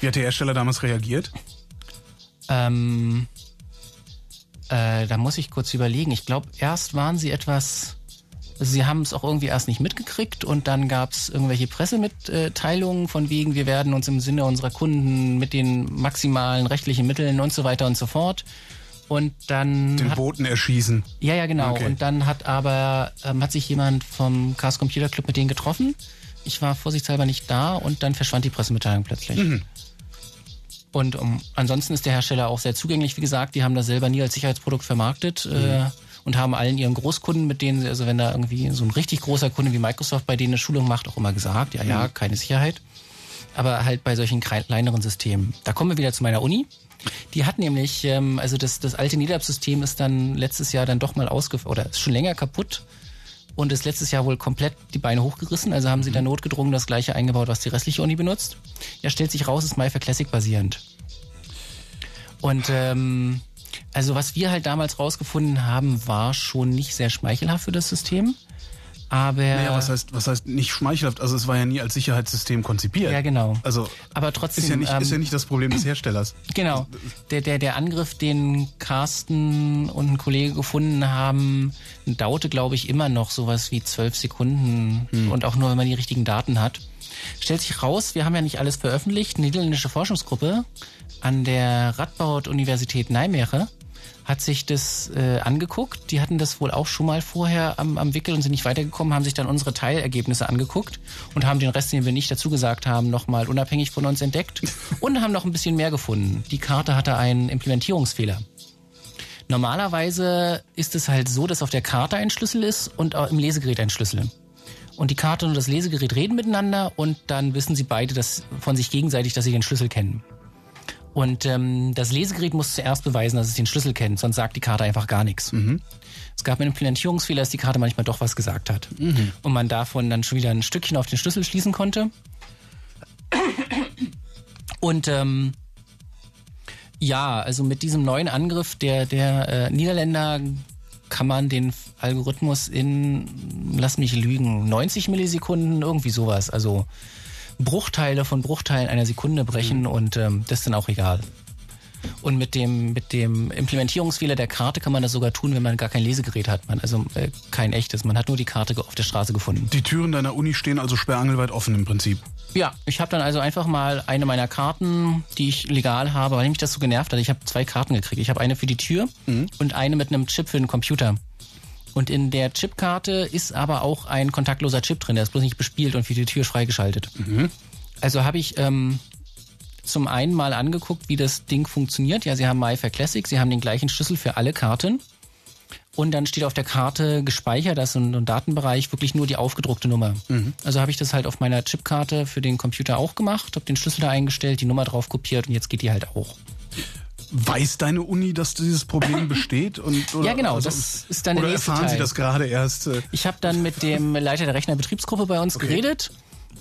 Wie hat der Hersteller damals reagiert? Ähm, äh, da muss ich kurz überlegen. Ich glaube, erst waren sie etwas. Also sie haben es auch irgendwie erst nicht mitgekriegt und dann gab es irgendwelche Pressemitteilungen von wegen, wir werden uns im Sinne unserer Kunden mit den maximalen rechtlichen Mitteln und so weiter und so fort. Und dann. Den hat, Boten erschießen. ja, ja, genau. Okay. Und dann hat aber ähm, hat sich jemand vom Chaos Computer Club mit denen getroffen. Ich war vorsichtshalber nicht da und dann verschwand die Pressemitteilung plötzlich. Und um, ansonsten ist der Hersteller auch sehr zugänglich, wie gesagt. Die haben das selber nie als Sicherheitsprodukt vermarktet äh, und haben allen ihren Großkunden, mit denen sie, also wenn da irgendwie so ein richtig großer Kunde wie Microsoft bei denen eine Schulung macht, auch immer gesagt, ja, ja, keine Sicherheit. Aber halt bei solchen kleineren Systemen. Da kommen wir wieder zu meiner Uni. Die hat nämlich, ähm, also das, das alte NetApp-System ist dann letztes Jahr dann doch mal ausgefallen, oder ist schon länger kaputt und ist letztes Jahr wohl komplett die Beine hochgerissen. Also haben sie da notgedrungen das gleiche eingebaut, was die restliche Uni benutzt. Ja, stellt sich raus, ist MyFair Classic basierend. Und ähm, also was wir halt damals rausgefunden haben, war schon nicht sehr schmeichelhaft für das System. Aber Naja, was heißt, was heißt nicht schmeichelhaft? Also es war ja nie als Sicherheitssystem konzipiert. Ja, genau. Also aber trotzdem ist ja nicht, ähm, ist ja nicht das Problem des Herstellers. (clears throat) Genau. Der, der, der Angriff, den Carsten und ein Kollege gefunden haben, dauerte, glaube ich, immer noch sowas wie zwölf Sekunden und auch nur, wenn man die richtigen Daten hat. Stellt sich raus, wir haben ja nicht alles veröffentlicht. Eine niederländische Forschungsgruppe an der Radboud-Universität Nijmegen hat sich das äh, angeguckt. Die hatten das wohl auch schon mal vorher am, am Wickel und sind nicht weitergekommen, haben sich dann unsere Teilergebnisse angeguckt und haben den Rest, den wir nicht dazu gesagt haben, nochmal unabhängig von uns entdeckt (laughs) und haben noch ein bisschen mehr gefunden. Die Karte hatte einen Implementierungsfehler. Normalerweise ist es halt so, dass auf der Karte ein Schlüssel ist und auch im Lesegerät ein Schlüssel. Und die Karte und das Lesegerät reden miteinander und dann wissen sie beide das von sich gegenseitig, dass sie den Schlüssel kennen. Und ähm, das Lesegerät muss zuerst beweisen, dass es den Schlüssel kennt, sonst sagt die Karte einfach gar nichts. Es gab einen Implementierungsfehler, dass die Karte manchmal doch was gesagt hat. Und man davon dann schon wieder ein Stückchen auf den Schlüssel schließen konnte. Und ähm, ja, also mit diesem neuen Angriff der, der äh, Niederländer kann man den Algorithmus in, lass mich lügen, 90 Millisekunden, irgendwie sowas. Also Bruchteile von Bruchteilen einer Sekunde brechen und ähm, das ist dann auch egal. Und mit dem, mit dem Implementierungsfehler der Karte kann man das sogar tun, wenn man gar kein Lesegerät hat. Man, also äh, kein echtes. Man hat nur die Karte auf der Straße gefunden. Die Türen deiner Uni stehen also sperrangelweit offen im Prinzip. Ja, ich habe dann also einfach mal eine meiner Karten, die ich legal habe, weil mich das so genervt hat. Ich habe zwei Karten gekriegt. Ich habe eine für die Tür und eine mit einem Chip für den Computer. Und in der Chipkarte ist aber auch ein kontaktloser Chip drin. Der ist bloß nicht bespielt und für die Tür freigeschaltet. Also habe ich ähm, zum einen mal angeguckt, wie das Ding funktioniert. Ja, Sie haben MyFair Classic, Sie haben den gleichen Schlüssel für alle Karten. Und dann steht auf der Karte gespeichert, das ist ein, ein Datenbereich, wirklich nur die aufgedruckte Nummer. Also habe ich das halt auf meiner Chipkarte für den Computer auch gemacht, habe den Schlüssel da eingestellt, die Nummer drauf kopiert und jetzt geht die halt auch. Weiß deine Uni, dass dieses Problem besteht? Und, (laughs) oder, Ja, genau, das ist dann der Oder erfahren sie Teil. das gerade erst? Äh, Ich habe dann mit dem Leiter der Rechnerbetriebsgruppe bei uns geredet.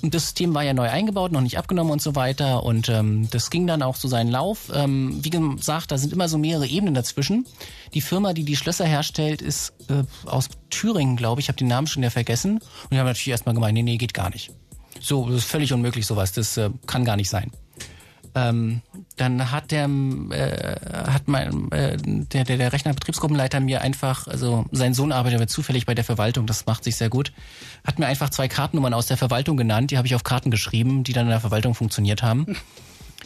Und das System war ja neu eingebaut, noch nicht abgenommen und so weiter. Und ähm, das ging dann auch so seinen Lauf. Ähm, wie gesagt, da sind immer so mehrere Ebenen dazwischen. Die Firma, die die Schlösser herstellt, ist äh, aus Thüringen, glaube ich. Ich habe den Namen schon wieder vergessen. Und die haben natürlich erstmal gemeint, nee, nee, geht gar nicht. So, das ist völlig unmöglich sowas. Das äh, kann gar nicht sein. Ähm, dann hat der, äh, hat mein, äh, der, der, der Rechnerbetriebsgruppenleiter mir einfach, also sein Sohn arbeitet aber zufällig bei der Verwaltung, das macht sich sehr gut, hat mir einfach zwei Kartennummern aus der Verwaltung genannt, die habe ich auf Karten geschrieben, die dann in der Verwaltung funktioniert haben.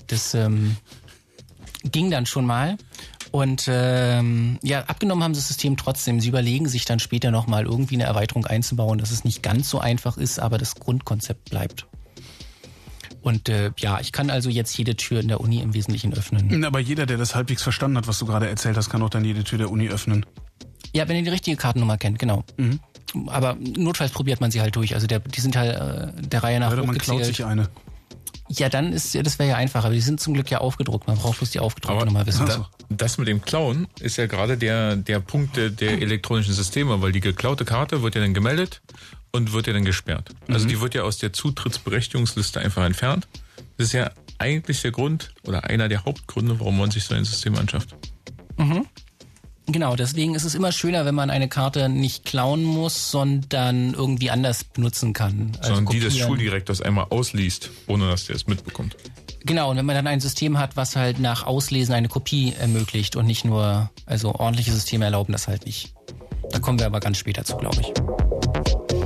Das ähm, ging dann schon mal. Und ähm, ja, abgenommen haben sie das System trotzdem. Sie überlegen sich dann später nochmal irgendwie eine Erweiterung einzubauen, dass es nicht ganz so einfach ist, aber das Grundkonzept bleibt. Und äh, ja, ich kann also jetzt jede Tür in der Uni im Wesentlichen öffnen. Aber jeder, der das halbwegs verstanden hat, was du gerade erzählt hast, kann auch dann jede Tür der Uni öffnen. Ja, wenn ihr die richtige Kartennummer kennt, genau. Mhm. Aber notfalls probiert man sie halt durch. Also der, die sind halt äh, der Reihe nach Oder man klaut sich eine. Ja, dann ist das wäre ja einfacher. Aber die sind zum Glück ja aufgedruckt. Man braucht bloß die aufgedruckte Aber Nummer wissen. da, das mit dem Klauen ist ja gerade der, der Punkt der, der elektronischen Systeme, weil die geklaute Karte wird ja dann gemeldet und wird ja dann gesperrt. Also die wird ja aus der Zutrittsberechtigungsliste einfach entfernt. Das ist ja eigentlich der Grund oder einer der Hauptgründe, warum man sich so ein System anschafft. Genau, deswegen ist es immer schöner, wenn man eine Karte nicht klauen muss, sondern irgendwie anders benutzen kann. Also Sondern die des. Schuldirektors einmal ausliest, ohne dass der es mitbekommt. Genau, und wenn man dann ein System hat, was halt nach Auslesen eine Kopie ermöglicht und nicht nur, also ordentliche Systeme erlauben das halt nicht. Da kommen wir aber ganz später zu, glaube ich.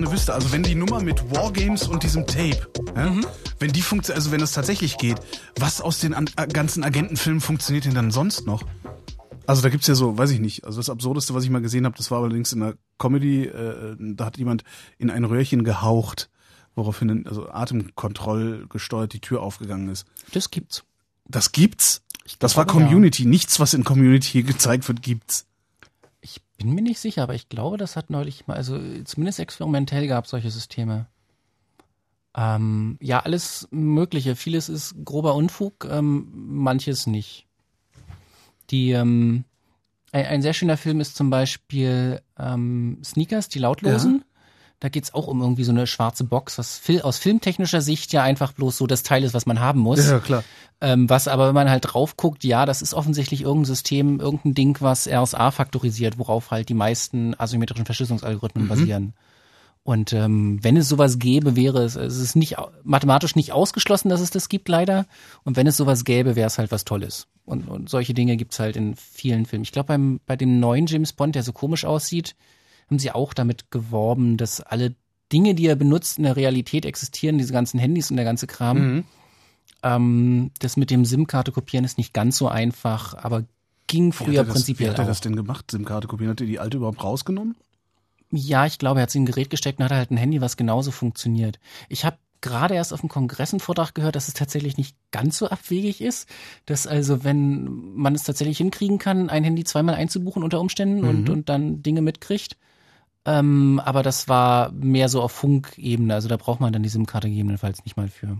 Gerne wüsste, also wenn die Nummer mit Wargames und diesem Tape, ja, wenn die funktioniert, also wenn das tatsächlich geht, was aus den äh, ganzen Agentenfilmen funktioniert denn dann sonst noch? Also da gibt's ja so, weiß ich nicht, also das Absurdeste, was ich mal gesehen habe, das war allerdings in einer Comedy, äh, da hat jemand in ein Röhrchen gehaucht, woraufhin also Atemkontroll gesteuert die Tür aufgegangen ist. Das gibt's. Das gibt's? Das war glaube, ja. Community. Nichts, was in Community (laughs) gezeigt wird, gibt's. Bin mir nicht sicher, aber ich glaube, das hat neulich mal, also zumindest experimentell gab es solche Systeme. Ähm, ja, alles Mögliche. Vieles ist grober Unfug, ähm, manches nicht. Die, ähm, ein, ein sehr schöner Film ist zum Beispiel ähm, Sneakers, die lautlosen. Da geht's auch um irgendwie so eine schwarze Box, was aus filmtechnischer Sicht ja einfach bloß so das Teil ist, was man haben muss. klar. Ähm, was aber, wenn man halt drauf guckt, ja, das ist offensichtlich irgendein System, irgendein Ding, was RSA faktorisiert, worauf halt die meisten asymmetrischen Verschlüsselungsalgorithmen basieren. Und ähm, wenn es sowas gäbe, wäre es, es ist nicht mathematisch nicht ausgeschlossen, dass es das gibt, leider. Und wenn es sowas gäbe, wäre es halt was Tolles. Und, und solche Dinge gibt's halt in vielen Filmen. Ich glaube, bei dem neuen James Bond, der so komisch aussieht, haben sie auch damit geworben, dass alle Dinge, die er benutzt, in der Realität existieren, diese ganzen Handys und der ganze Kram. Ähm, das mit dem SIM-Karte kopieren ist nicht ganz so einfach, aber ging Wie früher er das, prinzipiell Wie hat er auch. das denn gemacht, SIM-Karte kopieren? Hat er die alte überhaupt rausgenommen? Ja, ich glaube, er hat sie in ein Gerät gesteckt und hat halt ein Handy, was genauso funktioniert. Ich habe gerade erst auf dem Kongress einen Vortrag gehört, dass es tatsächlich nicht ganz so abwegig ist, dass also, wenn man es tatsächlich hinkriegen kann, ein Handy zweimal einzubuchen unter Umständen und, und dann Dinge mitkriegt. Ähm, aber das war mehr so auf Funkebene, also da braucht man dann die SIM-Karte gegebenenfalls nicht mal für.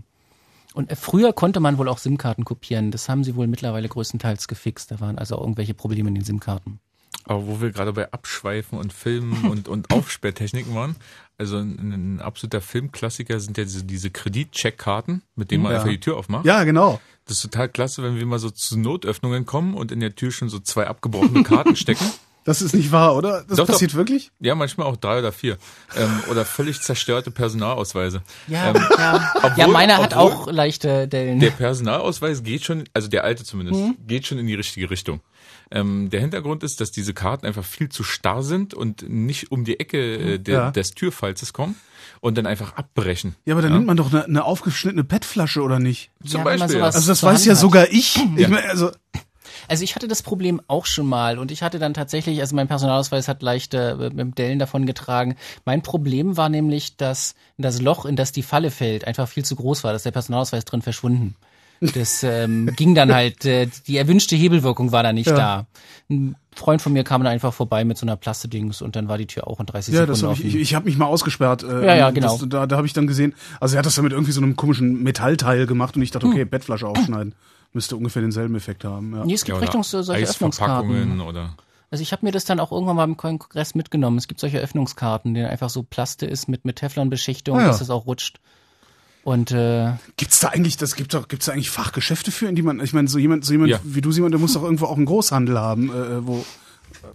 Und äh, früher konnte man wohl auch SIM-Karten kopieren. Das haben sie wohl mittlerweile größtenteils gefixt. Da waren also auch irgendwelche Probleme in den SIM-Karten. Aber wo wir gerade bei Abschweifen und Filmen (laughs) und, und Aufsperrtechniken waren, also ein, ein absoluter Filmklassiker sind ja diese, diese Kreditcheckkarten, mit denen man Ja. einfach die Tür aufmacht. Ja, genau. Das ist total klasse, wenn wir mal so zu Notöffnungen kommen und in der Tür schon so zwei abgebrochene Karten (laughs) stecken. Das ist nicht wahr, oder? Das Doch, doch. passiert wirklich? Ja, manchmal auch drei oder vier. Ähm, oder völlig zerstörte Personalausweise. Ja, Ähm, ja. obwohl- ja, meiner hat auch leichte Dellen. Der Personalausweis geht schon, also der alte zumindest, Mhm. geht schon in die richtige Richtung. Ähm, der Hintergrund ist, dass diese Karten einfach viel zu starr sind und nicht um die Ecke äh, der, Ja. des Türfalzes kommen und dann einfach abbrechen. Ja, aber dann nimmt man doch eine, eine aufgeschnittene PET-Flasche, oder nicht? Zum Ja, Beispiel. ja. Also das weiß ja hat. sogar ich. ich Ja. mein, also, Also ich hatte das Problem auch schon mal und ich hatte dann tatsächlich, also mein Personalausweis hat leichte äh, Dellen davon getragen. Mein Problem war nämlich, dass das Loch, in das die Falle fällt, einfach viel zu groß war, dass der Personalausweis drin verschwunden. Das ähm, (laughs) ging dann halt, äh, die erwünschte Hebelwirkung war da nicht Ja. da. Ein Freund von mir kam dann einfach vorbei mit so einer Plastedings und dann war die Tür auch in 30 ja, Sekunden das hab ich, offen. ich, ich habe mich mal ausgesperrt. Äh, Ja, ja, genau. Das, da da habe ich dann gesehen, also er hat das dann mit irgendwie so einem komischen Metallteil gemacht und ich dachte, Hm. okay, Bettflasche (clears throat) aufschneiden. Müsste ungefähr denselben Effekt haben. Ja. Nee, es gibt Ja, Richtungs solche Öffnungskarten. oder Also ich habe mir das dann auch irgendwann mal im Kongress mitgenommen. Es gibt solche Öffnungskarten, denen einfach so Plaste ist mit, mit Teflonbeschichtung, Ah, ja. dass es auch rutscht. Und äh, Gibt's da eigentlich, das gibt doch, gibt's da eigentlich Fachgeschäfte für, in die man, ich meine, so jemand, so jemand Ja. wie du, Simon, der muss doch irgendwo auch einen Großhandel haben, äh, wo.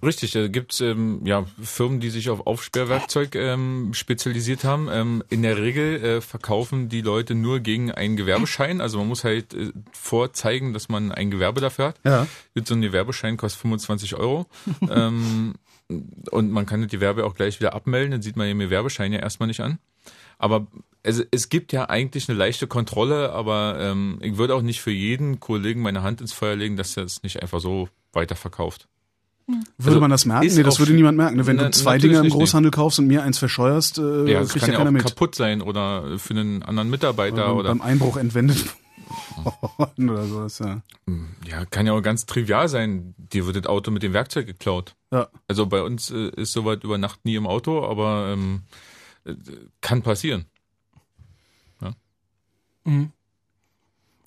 Richtig, da gibt's ähm, ja, Firmen, die sich auf Aufsperrwerkzeug ähm, spezialisiert haben. Ähm, in der Regel äh, verkaufen die Leute nur gegen einen Gewerbeschein. Also man muss halt äh, vorzeigen, dass man ein Gewerbe dafür hat. Ja. So ein Gewerbeschein kostet 25 Euro. (laughs) ähm, und man kann das Gewerbe auch gleich wieder abmelden, dann sieht man den Gewerbeschein ja erstmal nicht an. Aber also es gibt ja eigentlich eine leichte Kontrolle, aber ähm, ich würde auch nicht für jeden Kollegen meine Hand ins Feuer legen, dass er es nicht einfach so weiterverkauft. Würde Also, man das merken? Nee, das würde niemand merken. Ne? Wenn Na, du zwei natürlich Dinge im nicht, nee. Großhandel kaufst und mir eins verscheuerst, äh, Ja, es kriegt kann ja ja keiner auch mit. kaputt sein oder für einen anderen Mitarbeiter beim, oder beim Einbruch entwendet worden oder sowas, ja. ja, kann ja auch ganz trivial sein. Dir wird das Auto mit dem Werkzeug geklaut. Ja. Also bei uns äh, ist soweit über Nacht nie im Auto, aber ähm, äh, kann passieren.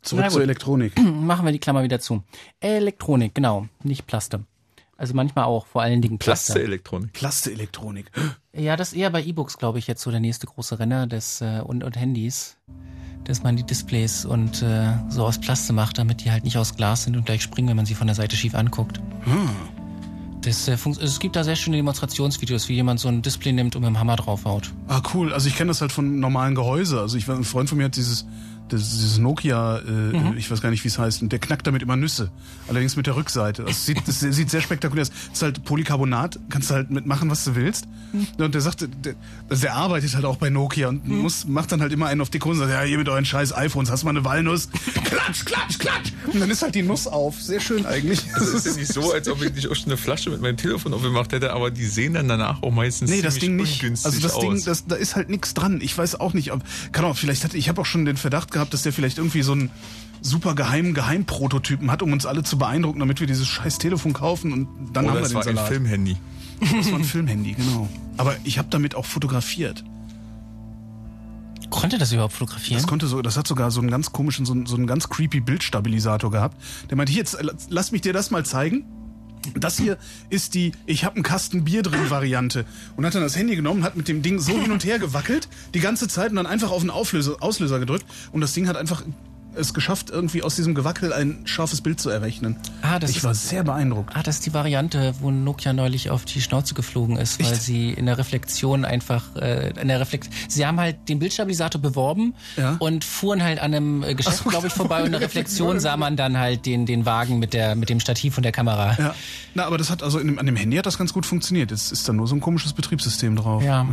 Zurück Na zur gut. Elektronik. (clears throat) machen wir die Klammer wieder zu. Elektronik, genau, nicht Plaste. Also manchmal auch, vor allen Dingen Plaste. Plaste-Elektronik. Plaste-Elektronik. Ja, das ist eher bei E-Books, glaube ich, jetzt so der nächste große Renner des äh, und, und Handys. Dass man die Displays und äh, so aus Plaste macht, damit die halt nicht aus Glas sind und gleich springen, wenn man sie von der Seite schief anguckt. Das, äh, funkt- es gibt da sehr schöne Demonstrationsvideos, wie jemand so ein Display nimmt und mit dem Hammer draufhaut. Ah, cool. Also ich kenne das halt von normalen Gehäuse. Also ich war ein Freund von mir hat dieses das, dieses Nokia, äh, ich weiß gar nicht, wie es heißt, und der knackt damit immer Nüsse. Allerdings mit der Rückseite. Das sieht, das sieht sehr spektakulär aus. Das ist halt Polycarbonat, kannst du halt mitmachen, was du willst. Und der sagte, der, also der arbeitet halt auch bei Nokia und muss, macht dann halt immer einen auf die Kunden und sagt, ja, hier mit euren scheiß iPhones, hast du mal eine Walnuss? Klatsch, klatsch, klatsch! Und dann ist halt die Nuss auf. Sehr schön eigentlich. Also es ist ja nicht so, als ob ich nicht auch schon eine Flasche mit meinem Telefon aufgemacht hätte, aber die sehen dann danach auch meistens Nee, das ziemlich Ding nicht. Also das aus. Ding, das, da ist halt nichts dran. Ich weiß auch nicht, ob, kann auch, vielleicht hatte, ich habe auch schon den Verdacht gehabt, dass der vielleicht irgendwie so einen super geheimen Geheimprototypen hat, um uns alle zu beeindrucken, damit wir dieses scheiß Telefon kaufen und dann Oder haben wir es den war ein Salat. Filmhandy. Das war ein Filmhandy, genau. Aber ich habe damit auch fotografiert. Konnte das überhaupt fotografieren? Das konnte so, das hat sogar so einen ganz komischen, so einen, so einen ganz creepy Bildstabilisator gehabt. Der meinte, hier, jetzt lass mich dir das mal zeigen. Das hier ist die Ich hab einen Kasten Bier drin Variante. Und hat dann das Handy genommen, hat mit dem Ding so hin und her gewackelt, die ganze Zeit und dann einfach auf den Auflöser, Auslöser gedrückt. Und das Ding hat einfach es geschafft, irgendwie aus diesem Gewackel ein scharfes Bild zu errechnen. Ah, das ich ist- war sehr beeindruckt. Ah, das ist die Variante, wo Nokia neulich auf die Schnauze geflogen ist, weil Echt? sie in der Reflexion einfach, äh, in der Reflex sie haben halt den Bildstabilisator beworben Ja. und fuhren halt an einem Geschäft, glaube ich, vorbei und in der (laughs) Reflexion sah man dann halt den, den Wagen mit der, mit dem Stativ und der Kamera. Ja. Na, aber das hat also in dem, an dem Handy hat das ganz gut funktioniert. Jetzt ist da nur so ein komisches Betriebssystem drauf. Ja.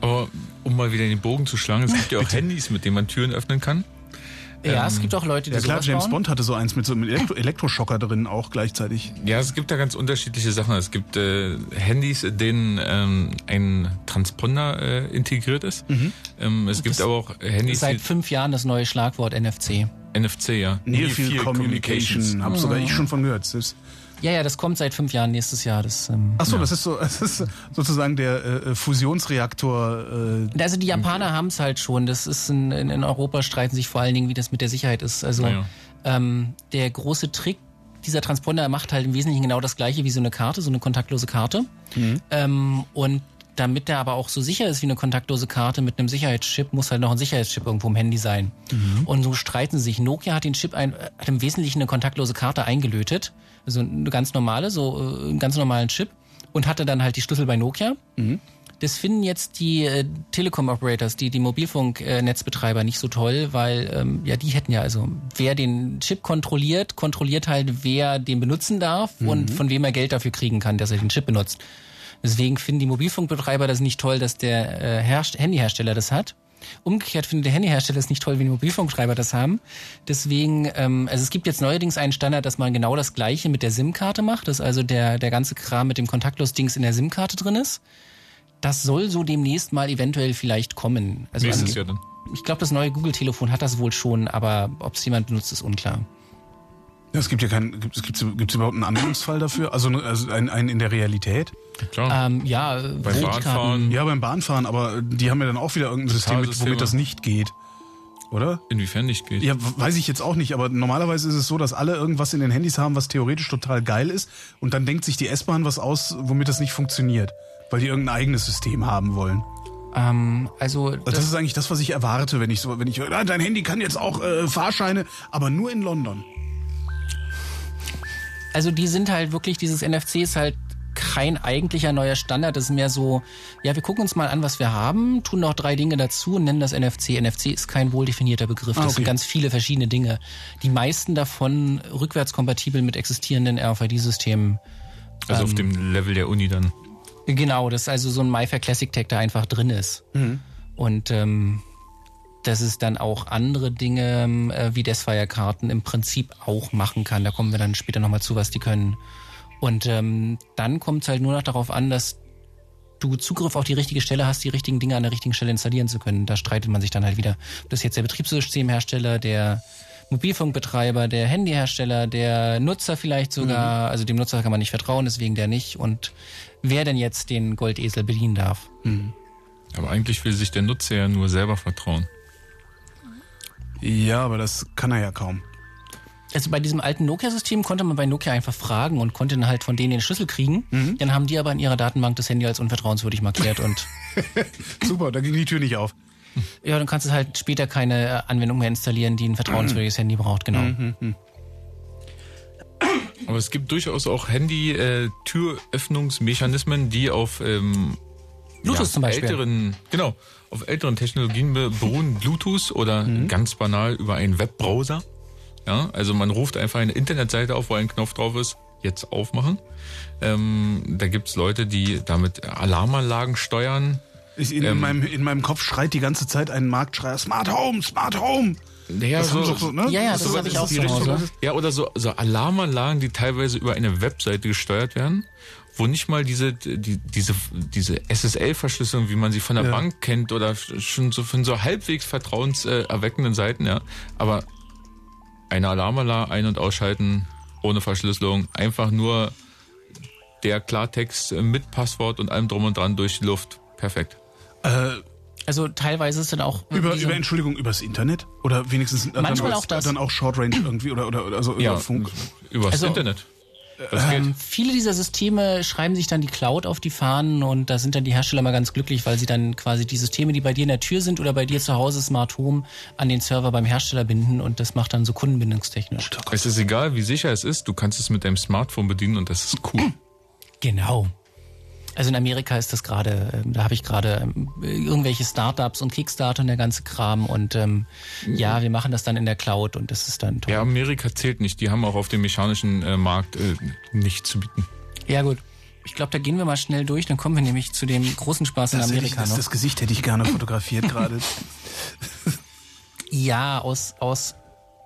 Aber um mal wieder den Bogen zu schlagen, es gibt ja auch Handys, mit denen man Türen öffnen kann. Ja, es gibt auch Leute, die Ja klar, sowas James bauen. Bond hatte so eins mit so einem Elektro (laughs) Elektroschocker drin auch gleichzeitig. Ja, es gibt da ganz unterschiedliche Sachen. Es gibt äh, Handys, in denen ähm, ein Transponder äh, integriert ist. Ähm, es gibt aber auch Handys, Seit fünf Jahren das neue Schlagwort NFC. NFC, ja. Near Field Communication, hab sogar ich schon von gehört. Das ist- Ja, ja, das kommt seit fünf Jahren nächstes Jahr. Das, ähm, Ach so, das ist so, (laughs) das ist sozusagen der äh, Fusionsreaktor. Äh, Also die Japaner haben es halt schon. Das ist in, in, in Europa streiten sich vor allen Dingen, wie das mit der Sicherheit ist. Also ja. ähm, der große Trick dieser Transponder macht halt im Wesentlichen genau das gleiche wie so eine Karte, so eine kontaktlose Karte. Ähm, und damit der aber auch so sicher ist wie eine kontaktlose Karte mit einem Sicherheitschip, muss halt noch ein Sicherheitschip irgendwo im Handy sein. Und so streiten sie sich. Nokia hat den Chip ein, hat im Wesentlichen eine kontaktlose Karte eingelötet Also eine ganz normale, so äh, einen ganz normalen Chip und hatte dann halt die Schlüssel bei Nokia. Das finden jetzt die äh, Telekom-Operators, die, die Mobilfunknetzbetreiber nicht so toll, weil ähm, ja die hätten ja also, wer den Chip kontrolliert, kontrolliert halt, wer den benutzen darf und von wem er Geld dafür kriegen kann, dass er den Chip benutzt. Deswegen finden die Mobilfunkbetreiber das nicht toll, dass der äh, Herst Handyhersteller das hat. Umgekehrt findet der Handyhersteller es nicht toll, wenn die Mobilfunkbetreiber das haben. Deswegen, ähm, also es gibt jetzt neuerdings einen Standard, dass man genau das Gleiche mit der SIM-Karte macht, dass also der, der ganze Kram mit dem Kontaktlos-Dings in der SIM-Karte drin ist. Das soll so demnächst mal eventuell vielleicht kommen. Also Nächstes ange- Jahr dann. Ich glaube, das neue Google-Telefon hat das wohl schon, aber ob es jemand benutzt, ist unklar. Ja, es gibt ja keinen, gibt es gibt's, gibt's überhaupt einen Anwendungsfall dafür? Also, ne- also einen, einen in der Realität? Klar. Ähm, ja, Beim Bahnfahren. Ja, beim Bahnfahren, aber die haben ja dann auch wieder irgendein System, mit, womit das nicht geht. Oder? Inwiefern nicht geht. Ja, weiß ich jetzt auch nicht, aber normalerweise ist es so, dass alle irgendwas in den Handys haben, was theoretisch total geil ist und dann denkt sich die S-Bahn was aus, womit das nicht funktioniert, weil die irgendein eigenes System haben wollen. Ähm, also Also das ist eigentlich das, was ich erwarte, wenn ich so, wenn ich, ah, dein Handy kann jetzt auch äh, Fahrscheine, aber nur in London. Also die sind halt wirklich, dieses NFC ist halt kein eigentlicher neuer Standard. Das ist mehr so, ja, wir gucken uns mal an, was wir haben, tun noch drei Dinge dazu und nennen das NFC. NFC ist kein wohldefinierter Begriff. Das Ah, sind okay. ganz viele verschiedene Dinge. Die meisten davon rückwärtskompatibel mit existierenden RFID-Systemen. Also Ähm. auf dem Level der Uni dann. Genau, das ist also so ein MyFair Classic Tag, der einfach drin ist. Und ähm, dass es dann auch andere Dinge äh, wie Desfire-Karten im Prinzip auch machen kann. Da kommen wir dann später nochmal zu, was die können. Und ähm, dann kommt es halt nur noch darauf an, dass du Zugriff auf die richtige Stelle hast, die richtigen Dinge an der richtigen Stelle installieren zu können. Da streitet man sich dann halt wieder. Ob das jetzt der Betriebssystemhersteller, der Mobilfunkbetreiber, der Handyhersteller, der Nutzer vielleicht sogar, also dem Nutzer kann man nicht vertrauen, deswegen der nicht. Und wer denn jetzt den Goldesel bedienen darf. Aber eigentlich will sich der Nutzer ja nur selber vertrauen. Ja, aber das kann er ja kaum. Also bei diesem alten Nokia-System konnte man bei Nokia einfach fragen und konnte dann halt von denen den Schlüssel kriegen. Dann haben die aber in ihrer Datenbank das Handy als unvertrauenswürdig markiert und (laughs) Super, da ging die Tür nicht auf. ja, dann kannst du halt später keine äh, Anwendung mehr installieren, die ein vertrauenswürdiges Handy braucht, genau. Aber es gibt durchaus auch Handy-Türöffnungsmechanismen, die auf ähm, Bluetooth zum Beispiel. älteren, genau, auf älteren Technologien be- beruhen, Bluetooth oder Mhm. ganz banal über einen Webbrowser. Ja, also man ruft einfach eine Internetseite auf, wo ein Knopf drauf ist, jetzt aufmachen. Ähm, da gibt's Leute, die damit Alarmanlagen steuern. Ich, in, in, meinem, in meinem Kopf schreit die ganze Zeit ein Marktschreier, Smart Home, Smart Home. Ja, Das doch so, ne? Ja, ja, das so- hab ich auch das ist- Ja, oder so, so Alarmanlagen, die teilweise über eine Webseite gesteuert werden, wo nicht mal diese, die, diese, diese SSL-Verschlüsselung, wie man sie von der Ja. Bank kennt, oder schon so von so halbwegs vertrauenserweckenden Seiten, ja. Aber eine Alarmanlage ein- und ausschalten, ohne Verschlüsselung, einfach nur der Klartext mit Passwort und allem drum und dran durch die Luft. Perfekt. Äh, Also teilweise ist dann auch über, über Entschuldigung, übers Internet? Oder wenigstens Manchmal dann auch das. Dann auch Short Range irgendwie oder, oder, oder also Ja, über Funk. übers Also- Internet. Ähm, viele dieser Systeme schreiben sich dann die Cloud auf die Fahnen und da sind dann die Hersteller mal ganz glücklich, weil sie dann quasi die Systeme, die bei dir in der Tür sind oder bei dir zu Hause Smart Home, an den Server beim Hersteller binden und das macht dann so kundenbindungstechnisch. Es ist egal, wie sicher es ist, du kannst es mit deinem Smartphone bedienen und das ist cool. Genau. Also in Amerika ist das gerade, ähm, da habe ich gerade ähm, irgendwelche Startups und Kickstarter und der ganze Kram und ähm, ja, wir machen das dann in der Cloud und das ist dann toll. Ja, Amerika zählt nicht. Die haben auch auf dem mechanischen äh, Markt äh, nichts zu bieten. Ja gut. Ich glaube, da gehen wir mal schnell durch, dann kommen wir nämlich zu dem großen Spaß in Das, ich, Amerika das, noch. das Gesicht hätte ich gerne fotografiert (laughs) gerade. Ja, aus, aus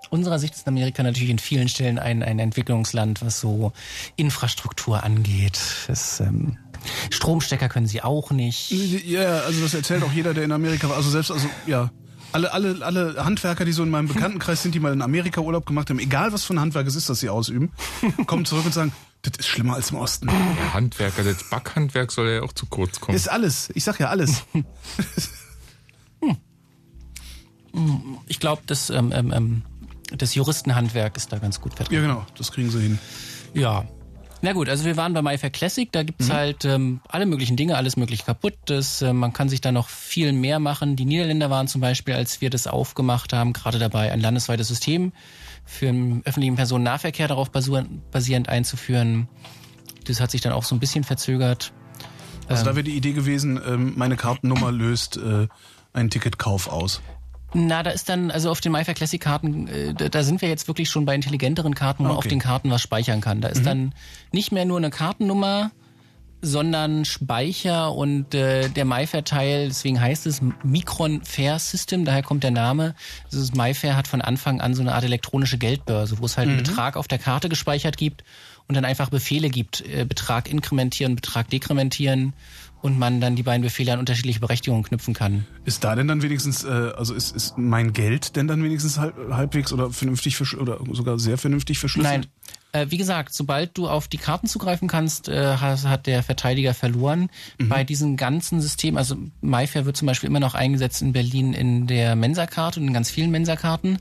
unserer Sicht ist Amerika natürlich in vielen Stellen ein, ein Entwicklungsland, was so Infrastruktur angeht. Das, ähm, Stromstecker können sie auch nicht. Ja, also das erzählt auch jeder, der in Amerika war. Also selbst, also ja, alle, alle, alle Handwerker, die so in meinem Bekanntenkreis sind, die mal in Amerika Urlaub gemacht haben, egal was für ein Handwerk es ist, das sie ausüben, (laughs) kommen zurück und sagen, das ist schlimmer als im Osten. Der Handwerker, das Backhandwerk soll ja auch zu kurz kommen. Ist alles. Ich sag ja alles. (laughs) Ich glaube, das, ähm, ähm, ähm, das Juristenhandwerk ist da ganz gut Ja, vertreten. genau. Das kriegen sie hin. Ja. Na gut, also wir waren bei MyFair Classic, da gibt's halt ähm, alle möglichen Dinge, alles möglich kaputt. Das, äh, man kann sich da noch viel mehr machen. Die Niederländer waren zum Beispiel, als wir das aufgemacht haben, gerade dabei, ein landesweites System für den öffentlichen Personennahverkehr darauf basierend, einzuführen. Das hat sich dann auch so ein bisschen verzögert. Also da wäre die Idee gewesen, ähm, meine Kartennummer löst äh, einen Ticketkauf aus. Na, da ist dann, also auf den MyFair Classic Karten, äh, da, da sind wir jetzt wirklich schon bei intelligenteren Karten, wo man Okay. auf den Karten was speichern kann. Da ist dann nicht mehr nur eine Kartennummer, sondern Speicher und äh, der MyFair-Teil, deswegen heißt es Micron Fair System, daher kommt der Name. Dieses MyFair hat von Anfang an so eine Art elektronische Geldbörse, wo es halt einen Betrag auf der Karte gespeichert gibt und dann einfach Befehle gibt, äh, Betrag inkrementieren, Betrag dekrementieren und man dann die beiden Befehle an unterschiedliche Berechtigungen knüpfen kann. Ist da denn dann wenigstens, äh, also ist, ist mein Geld denn dann wenigstens halb, halbwegs oder vernünftig oder sogar sehr vernünftig verschlüsselt? Nein. Äh, wie gesagt, sobald du auf die Karten zugreifen kannst, äh, hat, hat der Verteidiger verloren. Bei diesem ganzen System, also MyFair wird zum Beispiel immer noch eingesetzt in Berlin in der Mensa-Karte und in ganz vielen Mensa-Karten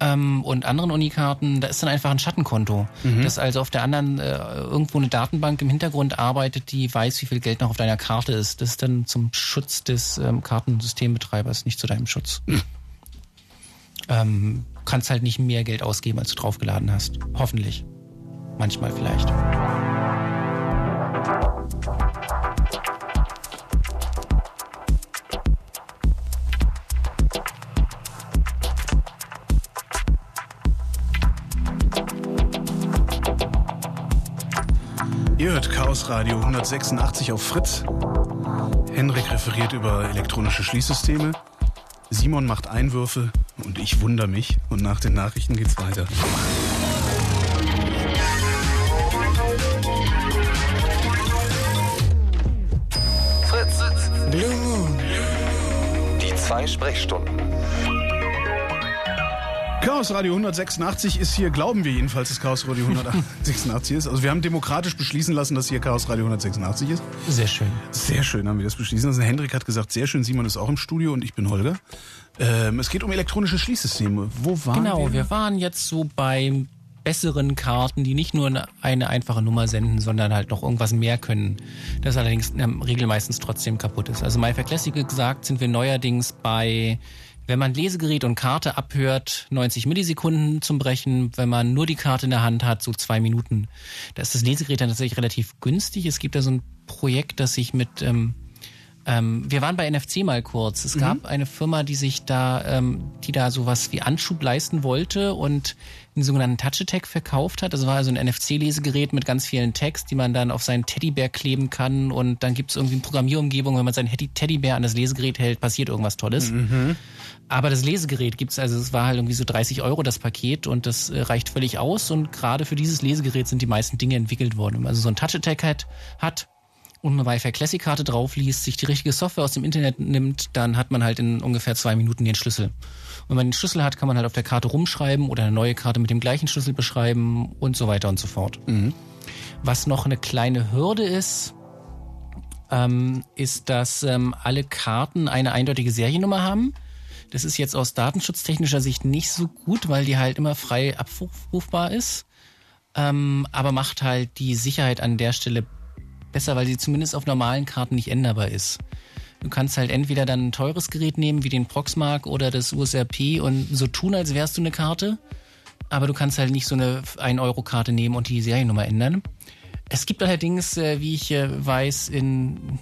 ähm, und anderen Unikarten, da ist dann einfach ein Schattenkonto, das also auf der anderen äh, irgendwo eine Datenbank im Hintergrund arbeitet, die weiß, wie viel Geld noch auf deiner Karte ist. Das ist dann zum Schutz des ähm, Kartensystembetreibers, nicht zu deinem Schutz. ähm, kannst halt nicht mehr Geld ausgeben, als du draufgeladen hast. Hoffentlich. Manchmal vielleicht. Ihr hört Chaos Radio 186 auf Fritz. Henrik referiert über elektronische Schließsysteme. Simon macht Einwürfe und ich wundere mich. Und nach den Nachrichten geht's weiter. Fritz. Blue Moon. Die zwei Sprechstunden. Chaos Radio 186 ist hier, glauben wir jedenfalls, dass Chaos Radio 186 ist. Also wir haben demokratisch beschließen lassen, dass hier Chaos Radio 186 ist. Sehr schön. Sehr schön haben wir das beschließen lassen. Hendrik hat gesagt, sehr schön, Simon ist auch im Studio und ich bin Holger. Ähm, es geht um elektronische Schließsysteme. Wo waren Genau, wir? wir waren jetzt so bei besseren Karten, die nicht nur eine, einfache Nummer senden, sondern halt noch irgendwas mehr können. Das allerdings in der Regel meistens trotzdem kaputt ist. Also MyFair Classic gesagt sind wir neuerdings bei, wenn man Lesegerät und Karte abhört, 90 Millisekunden zum Brechen. Wenn man nur die Karte in der Hand hat, so zwei Minuten. Da ist das Lesegerät dann tatsächlich relativ günstig. Es gibt da so ein Projekt, das sich mit ähm, ähm, wir waren bei NFC mal kurz. Es gab eine Firma, die sich da, ähm, die da sowas wie Anschub leisten wollte und einen sogenannten Touch Attack verkauft hat. Das war also ein NFC-Lesegerät mit ganz vielen Text, die man dann auf seinen Teddybär kleben kann und dann gibt es irgendwie eine Programmierumgebung, wenn man seinen Teddy- Teddybär an das Lesegerät hält, passiert irgendwas Tolles. Aber das Lesegerät gibt's, also es war halt irgendwie so 30 Euro das Paket und das äh, reicht völlig aus und gerade für dieses Lesegerät sind die meisten Dinge entwickelt worden. Wenn man also so ein Touch Attack hat, hat und eine Wi-Fi Classic Karte drauf liest, sich die richtige Software aus dem Internet nimmt, dann hat man halt in ungefähr zwei Minuten den Schlüssel. Wenn man den Schlüssel hat, kann man halt auf der Karte rumschreiben oder eine neue Karte mit dem gleichen Schlüssel beschreiben und so weiter und so fort. Was noch eine kleine Hürde ist, ähm, ist, dass ähm, alle Karten eine eindeutige Seriennummer haben. Das ist jetzt aus datenschutztechnischer Sicht nicht so gut, weil die halt immer frei abrufbar ist. Ähm, aber macht halt die Sicherheit an der Stelle besser, weil sie zumindest auf normalen Karten nicht änderbar ist. Du kannst halt entweder dann ein teures Gerät nehmen, wie den Proxmark oder das USRP und so tun, als wärst du eine Karte. Aber du kannst halt nicht so eine 1-Euro-Karte nehmen und die Seriennummer ändern. Es gibt allerdings, äh, wie ich äh, weiß, in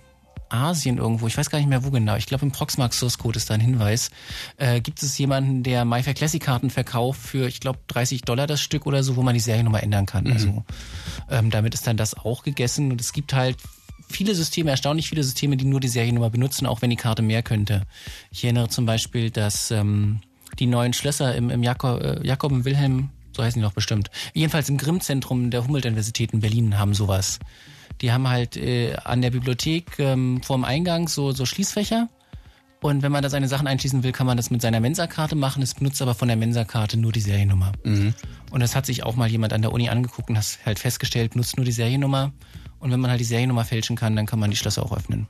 Asien irgendwo, ich weiß gar nicht mehr wo genau, ich glaube im Proxmark Source Code ist da ein Hinweis, äh, gibt es jemanden, der MyFair Classic Karten verkauft für, ich glaube, 30 Dollar das Stück oder so, wo man die Seriennummer ändern kann. Also ähm, damit ist dann das auch gegessen und es gibt halt viele Systeme, erstaunlich viele Systeme, die nur die Seriennummer benutzen, auch wenn die Karte mehr könnte. Ich erinnere zum Beispiel, dass ähm, die neuen Schlösser im, im Jakob, äh, Jakob und Wilhelm, so heißen die doch bestimmt, jedenfalls im Grimm-Zentrum der Humboldt-Universität in Berlin haben sowas. Die haben halt äh, an der Bibliothek ähm, vorm Eingang so, so Schließfächer. Und wenn man da seine Sachen einschließen will, kann man das mit seiner Mensa-Karte machen. Es benutzt aber von der Mensa-Karte nur die Seriennummer. Und das hat sich auch mal jemand an der Uni angeguckt und hat halt festgestellt, benutzt nur die Seriennummer. Und wenn man halt die Seriennummer fälschen kann, dann kann man die Schlösser auch öffnen.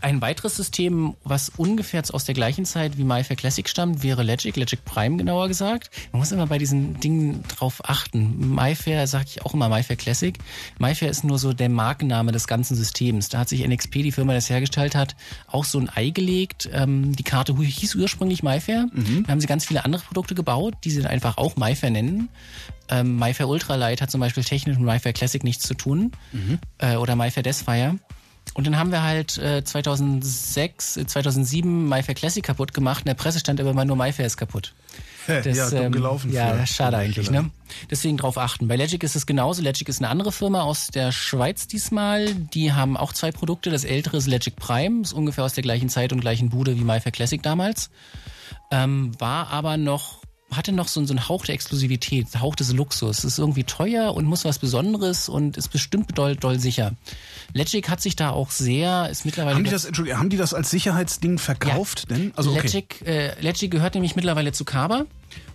Ein weiteres System, was ungefähr aus der gleichen Zeit wie MyFair Classic stammt, wäre Logic, Logic Prime genauer gesagt. Man muss immer bei diesen Dingen drauf achten. MyFair sage ich auch immer MyFair Classic. MyFair ist nur so der Markenname des ganzen Systems. Da hat sich NXP, die Firma, die das hergestellt hat, auch so ein Ei gelegt. Ähm, die Karte hieß ursprünglich MyFair. Da haben sie ganz viele andere Produkte gebaut, die sie dann einfach auch MyFair nennen. Ähm, MyFair Ultralight hat zum Beispiel technisch mit MyFair Classic nichts zu tun. Äh, oder MyFair Deathfire. Und dann haben wir halt äh, 2006, äh, 2007 MyFair Classic kaputt gemacht. In der Presse stand aber immer nur MyFair ist kaputt. ja, dumm gelaufen. Ja, für- schade eigentlich, ne? Deswegen drauf achten. Bei Legic ist es genauso. Legic ist eine andere Firma aus der Schweiz diesmal. Die haben auch zwei Produkte. Das ältere ist Legic Prime, ist ungefähr aus der gleichen Zeit und gleichen Bude wie MyFair Classic damals. Ähm, war aber noch, hatte noch so, so einen Hauch der Exklusivität, Hauch des Luxus. Ist irgendwie teuer und muss was Besonderes und ist bestimmt doll, doll sicher. Legic hat sich da auch sehr, ist mittlerweile Haben die das, Entschuldigung, haben die das als Sicherheitsding verkauft denn? Also okay. Legic, äh, Legic gehört nämlich mittlerweile zu Kaba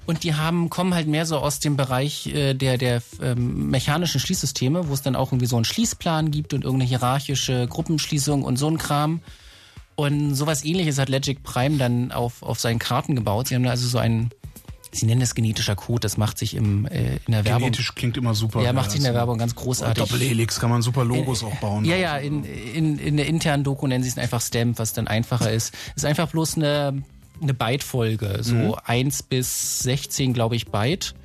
und die haben kommen halt mehr so aus dem Bereich äh, der der ähm, mechanischen Schließsysteme, wo es dann auch irgendwie so einen Schließplan gibt und irgendeine hierarchische Gruppenschließung und so ein Kram. Und sowas ähnliches hat Legic Prime dann auf, auf seinen Karten gebaut. Sie haben da also so einen, sie nennen das genetischer Code, das macht sich im, äh, in der Werbung. Genetisch klingt immer super. Ja, macht sich in der Werbung ganz großartig. Doppelhelix kann man super Logos auch bauen. Ja, ja, in, in, in der internen Doku nennen sie es einfach Stamp, was dann einfacher ist. Ist einfach bloß eine, eine Byte-Folge. So 1 bis 16, glaube ich, Byte.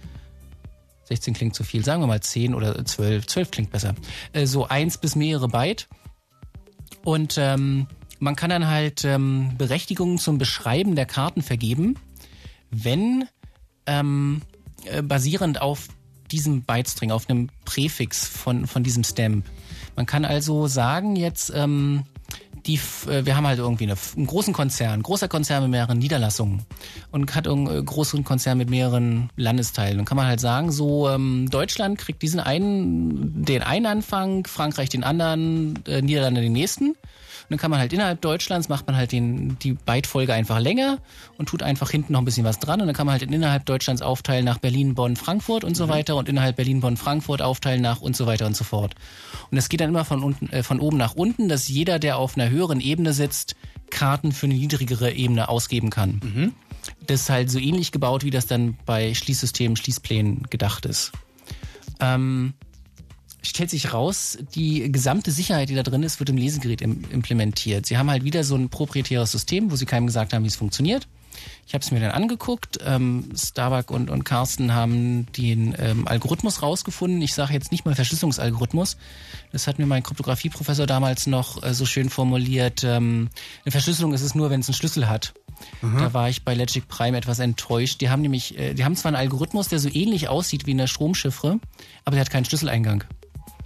16 klingt zu viel, sagen wir mal 10 oder 12. 12 klingt besser. Äh, so 1 bis mehrere Byte. Und ähm, man kann dann halt ähm, Berechtigungen zum Beschreiben der Karten vergeben, wenn ähm, äh, basierend auf diesem Byte-String, auf einem Präfix von, von diesem Stamp. Man kann also sagen jetzt, ähm, die, äh, wir haben halt irgendwie eine, einen großen Konzern, großer Konzern mit mehreren Niederlassungen und hat einen äh, großen Konzern mit mehreren Landesteilen. Dann kann man halt sagen, so ähm, Deutschland kriegt diesen einen, den einen Anfang, Frankreich den anderen, äh, Niederlande den nächsten. Und dann kann man halt innerhalb Deutschlands macht man halt den, die Byte-Folge einfach länger und tut einfach hinten noch ein bisschen was dran. Und dann kann man halt innerhalb Deutschlands aufteilen nach Berlin, Bonn, Frankfurt und so weiter und innerhalb Berlin, Bonn, Frankfurt aufteilen nach und so weiter und so fort. Und das geht dann immer von unten, äh, von oben nach unten, dass jeder, der auf einer höheren Ebene sitzt, Karten für eine niedrigere Ebene ausgeben kann. Das ist halt so ähnlich gebaut, wie das dann bei Schließsystemen, Schließplänen gedacht ist. Ähm, stellt sich raus, die gesamte Sicherheit, die da drin ist, wird im Lesegerät im, implementiert. Sie haben halt wieder so ein proprietäres System, wo sie keinem gesagt haben, wie es funktioniert. Ich habe es mir dann angeguckt. Ähm, Starbuck und, und Carsten haben den ähm, Algorithmus rausgefunden. Ich sage jetzt nicht mal Verschlüsselungsalgorithmus. Das hat mir mein Kryptografieprofessor damals noch äh, so schön formuliert. Ähm, eine Verschlüsselung ist es nur, wenn es einen Schlüssel hat. Da war ich bei Logic Prime etwas enttäuscht. Die haben nämlich, äh, die haben zwar einen Algorithmus, der so ähnlich aussieht wie eine Stromchiffre, aber der hat keinen Schlüsseleingang.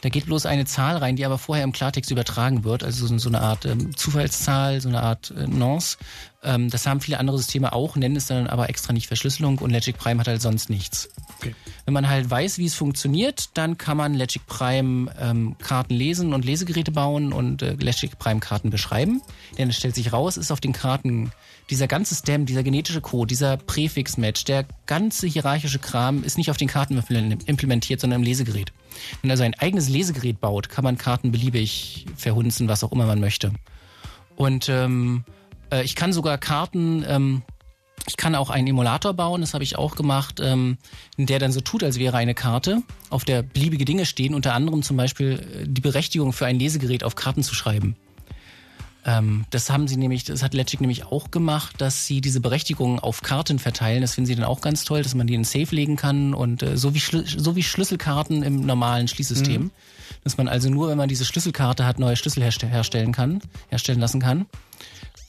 Da geht bloß eine Zahl rein, die aber vorher im Klartext übertragen wird, also so, so eine Art ähm, Zufallszahl, so eine Art äh, Nonce. Ähm, das haben viele andere Systeme auch, nennen es dann aber extra nicht Verschlüsselung und Logic Prime hat halt sonst nichts. Okay. Wenn man halt weiß, wie es funktioniert, dann kann man Logic Prime ähm, Karten lesen und Lesegeräte bauen und äh, Logic Prime Karten beschreiben. Denn es stellt sich raus, ist auf den Karten dieser ganze Stem, dieser genetische Code, dieser Präfix-Match, der ganze hierarchische Kram ist nicht auf den Karten implementiert, sondern im Lesegerät. Wenn also ein eigenes Lesegerät baut, kann man Karten beliebig verhunzen, was auch immer man möchte. Und ähm, äh, ich kann sogar Karten, ähm, ich kann auch einen Emulator bauen, das habe ich auch gemacht, ähm, der dann so tut, als wäre eine Karte, auf der beliebige Dinge stehen, unter anderem zum Beispiel äh, die Berechtigung für ein Lesegerät auf Karten zu schreiben. Ähm, das haben sie nämlich, das hat Legic nämlich auch gemacht, dass sie diese Berechtigungen auf Karten verteilen. Das finden sie dann auch ganz toll, dass man die in ein Safe legen kann und äh, so, wie so wie Schlüsselkarten im normalen Schließsystem. Dass man also nur, wenn man diese Schlüsselkarte hat, neue Schlüssel herst herstellen kann, herstellen lassen kann.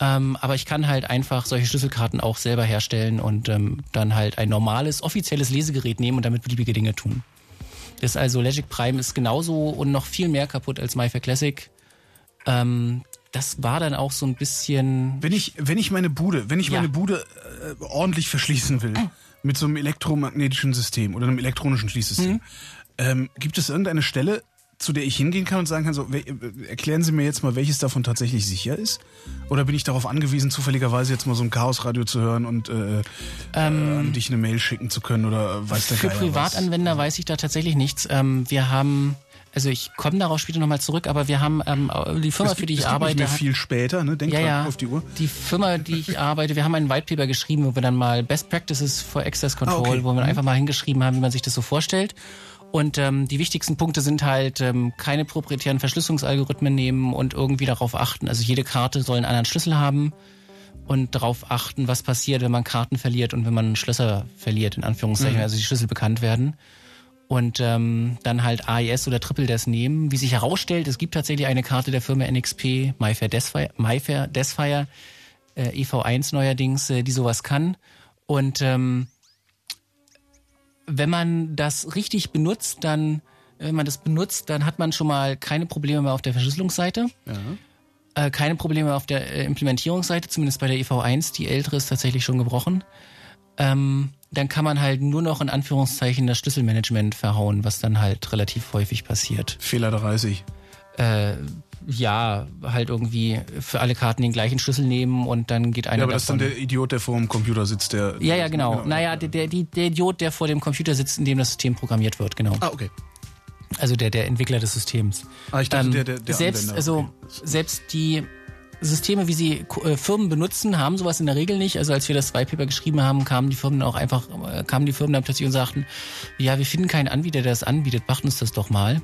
Ähm, aber ich kann halt einfach solche Schlüsselkarten auch selber herstellen und ähm, dann halt ein normales, offizielles Lesegerät nehmen und damit beliebige Dinge tun. Das ist also Logic Prime ist genauso und noch viel mehr kaputt als MyFair Classic. Ähm, das war dann auch so ein bisschen. Wenn ich, wenn ich meine Bude, wenn ich Ja. meine Bude äh, ordentlich verschließen will, (clears throat) mit so einem elektromagnetischen System oder einem elektronischen Schließsystem, Mhm. ähm, gibt es irgendeine Stelle, zu der ich hingehen kann und sagen kann, so, äh, erklären Sie mir jetzt mal, welches davon tatsächlich sicher ist? Oder bin ich darauf angewiesen, zufälligerweise jetzt mal so ein Chaosradio zu hören und äh, äh, an dich eine Mail schicken zu können oder weiß der Ähm, Für Geier was? Privatanwender weiß ich da tatsächlich nichts. Ähm, wir haben, Also ich komme darauf später nochmal zurück, aber wir haben ähm, die Firma, Es für die gibt- ich gibt arbeite, Nicht mehr viel später, ne? Denk ja, ja. auf die Uhr. Die Firma, die ich arbeite, wir haben einen White Paper geschrieben, wo wir dann mal Best Practices for Access Control, Ah, okay. wo wir einfach mal hingeschrieben haben, wie man sich das so vorstellt. Und ähm, die wichtigsten Punkte sind halt ähm, keine proprietären Verschlüsselungsalgorithmen nehmen und irgendwie darauf achten. Also jede Karte soll einen anderen Schlüssel haben und darauf achten, was passiert, wenn man Karten verliert und wenn man Schlösser verliert, in Anführungszeichen, also die Schlüssel bekannt werden. Und ähm, dann halt AES oder Triple Des nehmen. Wie sich herausstellt, es gibt tatsächlich eine Karte der Firma NXP, MyFair Desfire, MyFair Desfire äh, EV1 neuerdings, äh, die sowas kann. Und ähm, wenn man das richtig benutzt, dann, wenn man das benutzt, dann hat man schon mal keine Probleme mehr auf der Verschlüsselungsseite. Äh, keine Probleme auf der äh, Implementierungsseite, zumindest bei der EV1. Die ältere ist tatsächlich schon gebrochen. Ähm, dann kann man halt nur noch in Anführungszeichen das Schlüsselmanagement verhauen, was dann halt relativ häufig passiert. Fehler 30. Äh, ja, halt irgendwie für alle Karten den gleichen Schlüssel nehmen und dann geht einer Ja, aber das ist dann davon. der Idiot, der vor dem Computer sitzt, der. ja, ja, genau. Naja, der, der, der Idiot, der vor dem Computer sitzt, in dem das System programmiert wird, genau. Ah, okay. Also der, der Entwickler des Systems. Ah, ich dachte, Ähm, der, der, der selbst, Anwender. also Okay. selbst die Systeme, wie sie äh, Firmen benutzen, haben sowas in der Regel nicht. Also als wir das White Paper geschrieben haben, kamen die Firmen auch einfach, äh, kamen die Firmen dann plötzlich und sagten, ja, wir finden keinen Anbieter, der das anbietet, macht uns das doch mal.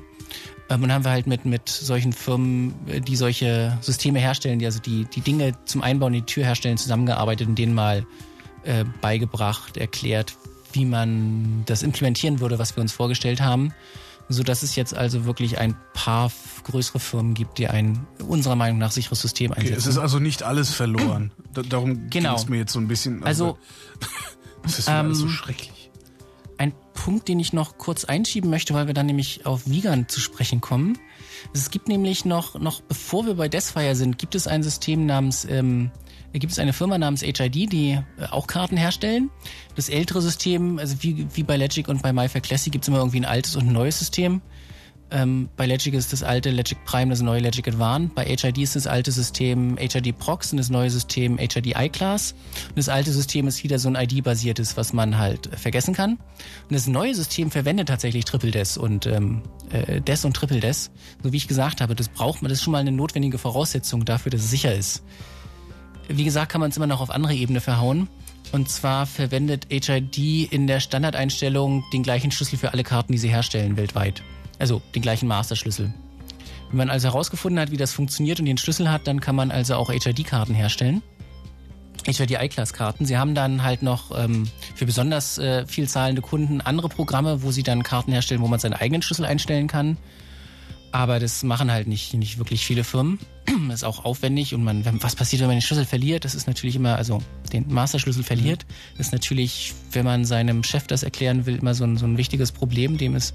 Ähm, und dann haben wir halt mit, mit solchen Firmen, äh, die solche Systeme herstellen, die also die, die Dinge zum Einbauen in die Tür herstellen, zusammengearbeitet und denen mal äh, beigebracht, erklärt, wie man das implementieren würde, was wir uns vorgestellt haben. So dass es jetzt also wirklich ein paar größere Firmen gibt, die ein unserer Meinung nach sicheres System Okay, es einsetzen. ist also nicht alles verloren. (clears throat) Da, darum Genau. ging es mir jetzt so ein bisschen. Also, (laughs) das ist ja alles so ähm, schrecklich. Ein Punkt, den ich noch kurz einschieben möchte, weil wir dann nämlich auf Vegan zu sprechen kommen. Es gibt nämlich noch, noch bevor wir bei Desfire sind, gibt es ein System namens, ähm, gibt es eine Firma namens HID, die äh, auch Karten herstellen. Das ältere System, also wie, wie bei Legic und bei MyFair Classic gibt es immer irgendwie ein altes und ein neues System. Ähm, bei Legic ist das alte Legic Prime, das neue Legic Advanced. Bei HID ist das alte System HID Prox und das neue System HID iClass. Und das alte System ist wieder so ein ID-basiertes, was man halt äh, vergessen kann. Und das neue System verwendet tatsächlich Triple Des und ähm, äh, Des und Triple Des. So wie ich gesagt habe, das braucht man, das ist schon mal eine notwendige Voraussetzung dafür, dass es sicher ist. Wie gesagt, kann man es immer noch auf andere Ebene verhauen. Und zwar verwendet HID in der Standardeinstellung den gleichen Schlüssel für alle Karten, die sie herstellen weltweit. Also den gleichen Masterschlüssel. Wenn man also herausgefunden hat, wie das funktioniert und den Schlüssel hat, dann kann man also auch HID-Karten herstellen. HID iClass-Karten. Sie haben dann halt noch ähm, für besonders äh, viel zahlende Kunden andere Programme, wo sie dann Karten herstellen, wo man seinen eigenen Schlüssel einstellen kann. Aber das machen halt nicht, nicht wirklich viele Firmen. Das (clears throat) ist auch aufwendig und man, was passiert, wenn man den Schlüssel verliert? Das ist natürlich immer, also den Masterschlüssel verliert, das ist natürlich, wenn man seinem Chef das erklären will, immer so ein, so ein wichtiges Problem. Dem ist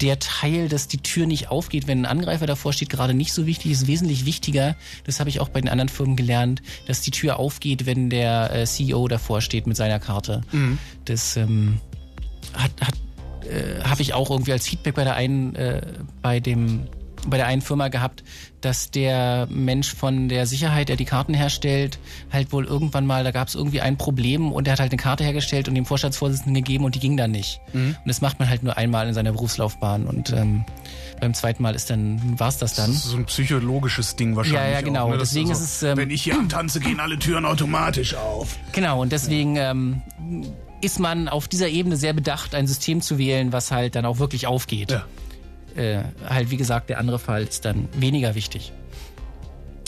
der Teil, dass die Tür nicht aufgeht, wenn ein Angreifer davor steht, gerade nicht so wichtig, ist wesentlich wichtiger. Das habe ich auch bei den anderen Firmen gelernt, dass die Tür aufgeht, wenn der äh, CEO davor steht mit seiner Karte. Das ähm, hat, hat äh, habe ich auch irgendwie als Feedback bei der einen, äh, bei dem, bei der einen Firma gehabt, dass der Mensch von der Sicherheit, der die Karten herstellt, halt wohl irgendwann mal, da gab es irgendwie ein Problem und der hat halt eine Karte hergestellt und dem Vorstandsvorsitzenden gegeben und die ging dann nicht. Und das macht man halt nur einmal in seiner Berufslaufbahn und ähm, beim zweiten Mal ist dann, war's das dann. Das ist so ein psychologisches Ding wahrscheinlich. Ja, ja, genau. Auch, ne? Deswegen ist es, ähm, wenn ich hier antanze, gehen alle Türen automatisch auf. Genau, und deswegen ähm, ist man auf dieser Ebene sehr bedacht, ein System zu wählen, was halt dann auch wirklich aufgeht. Ja. Äh, halt, wie gesagt, der andere Fall ist dann weniger wichtig.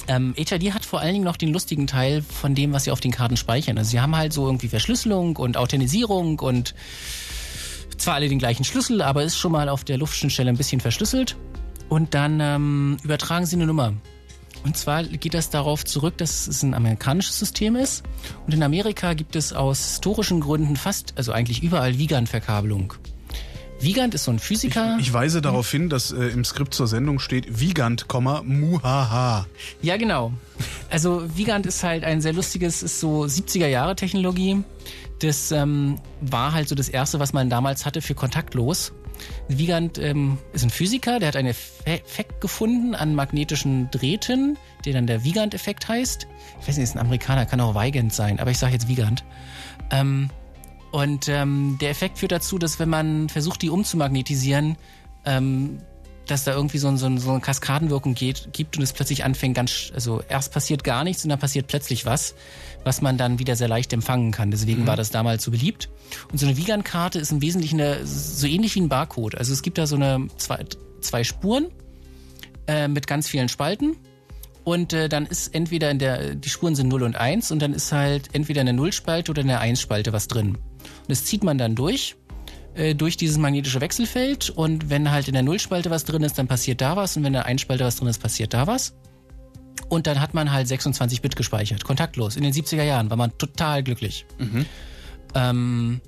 Ähm, HID hat vor allen Dingen noch den lustigen Teil von dem, was sie auf den Karten speichern. Also sie haben halt so irgendwie Verschlüsselung und Authentisierung und zwar alle den gleichen Schlüssel, aber ist schon mal auf der Luftschnittstelle ein bisschen verschlüsselt. Und dann ähm, übertragen sie eine Nummer. Und zwar geht das darauf zurück, dass es ein amerikanisches System ist. Und in Amerika gibt es aus historischen Gründen fast, also eigentlich überall Vigant-Verkabelung. Vigant ist so ein Physiker. Ich weise darauf hin, dass äh, im Skript zur Sendung steht Vigant, Muhaha. Ja, genau. Also Vigant ist halt ein sehr lustiges, ist so 70er Jahre Technologie. Das ähm, war halt so das erste, was man damals hatte für kontaktlos. Vigant ähm, ist ein Physiker, der hat einen Eff- Effekt gefunden an magnetischen Drähten, der dann der Vigant-Effekt heißt. Ich weiß nicht, ist ein Amerikaner, kann auch Weigand sein, aber ich sage jetzt Vigant. Ähm, und ähm, der Effekt führt dazu, dass wenn man versucht, die umzumagnetisieren, ähm, dass da irgendwie so, ein, so, ein, so eine Kaskadenwirkung geht, gibt und es plötzlich anfängt ganz, also erst passiert gar nichts und dann passiert plötzlich was, was man dann wieder sehr leicht empfangen kann. Deswegen war das damals so beliebt. Und so eine Wiegand-Karte ist im Wesentlichen eine, so ähnlich wie ein Barcode. Also es gibt da so eine zwei, zwei Spuren äh, mit ganz vielen Spalten. Und äh, dann ist entweder in der, die Spuren sind 0 und 1 und dann ist halt entweder eine Nullspalte oder eine 1-Spalte was drin. Und das zieht man dann durch, äh, durch dieses magnetische Wechselfeld. Und wenn halt in der Nullspalte was drin ist, dann passiert da was. Und wenn in der 1-Spalte was drin ist, passiert da was. Und dann hat man halt 26 Bit gespeichert, kontaktlos. In den 70er Jahren war man total glücklich. Ähm,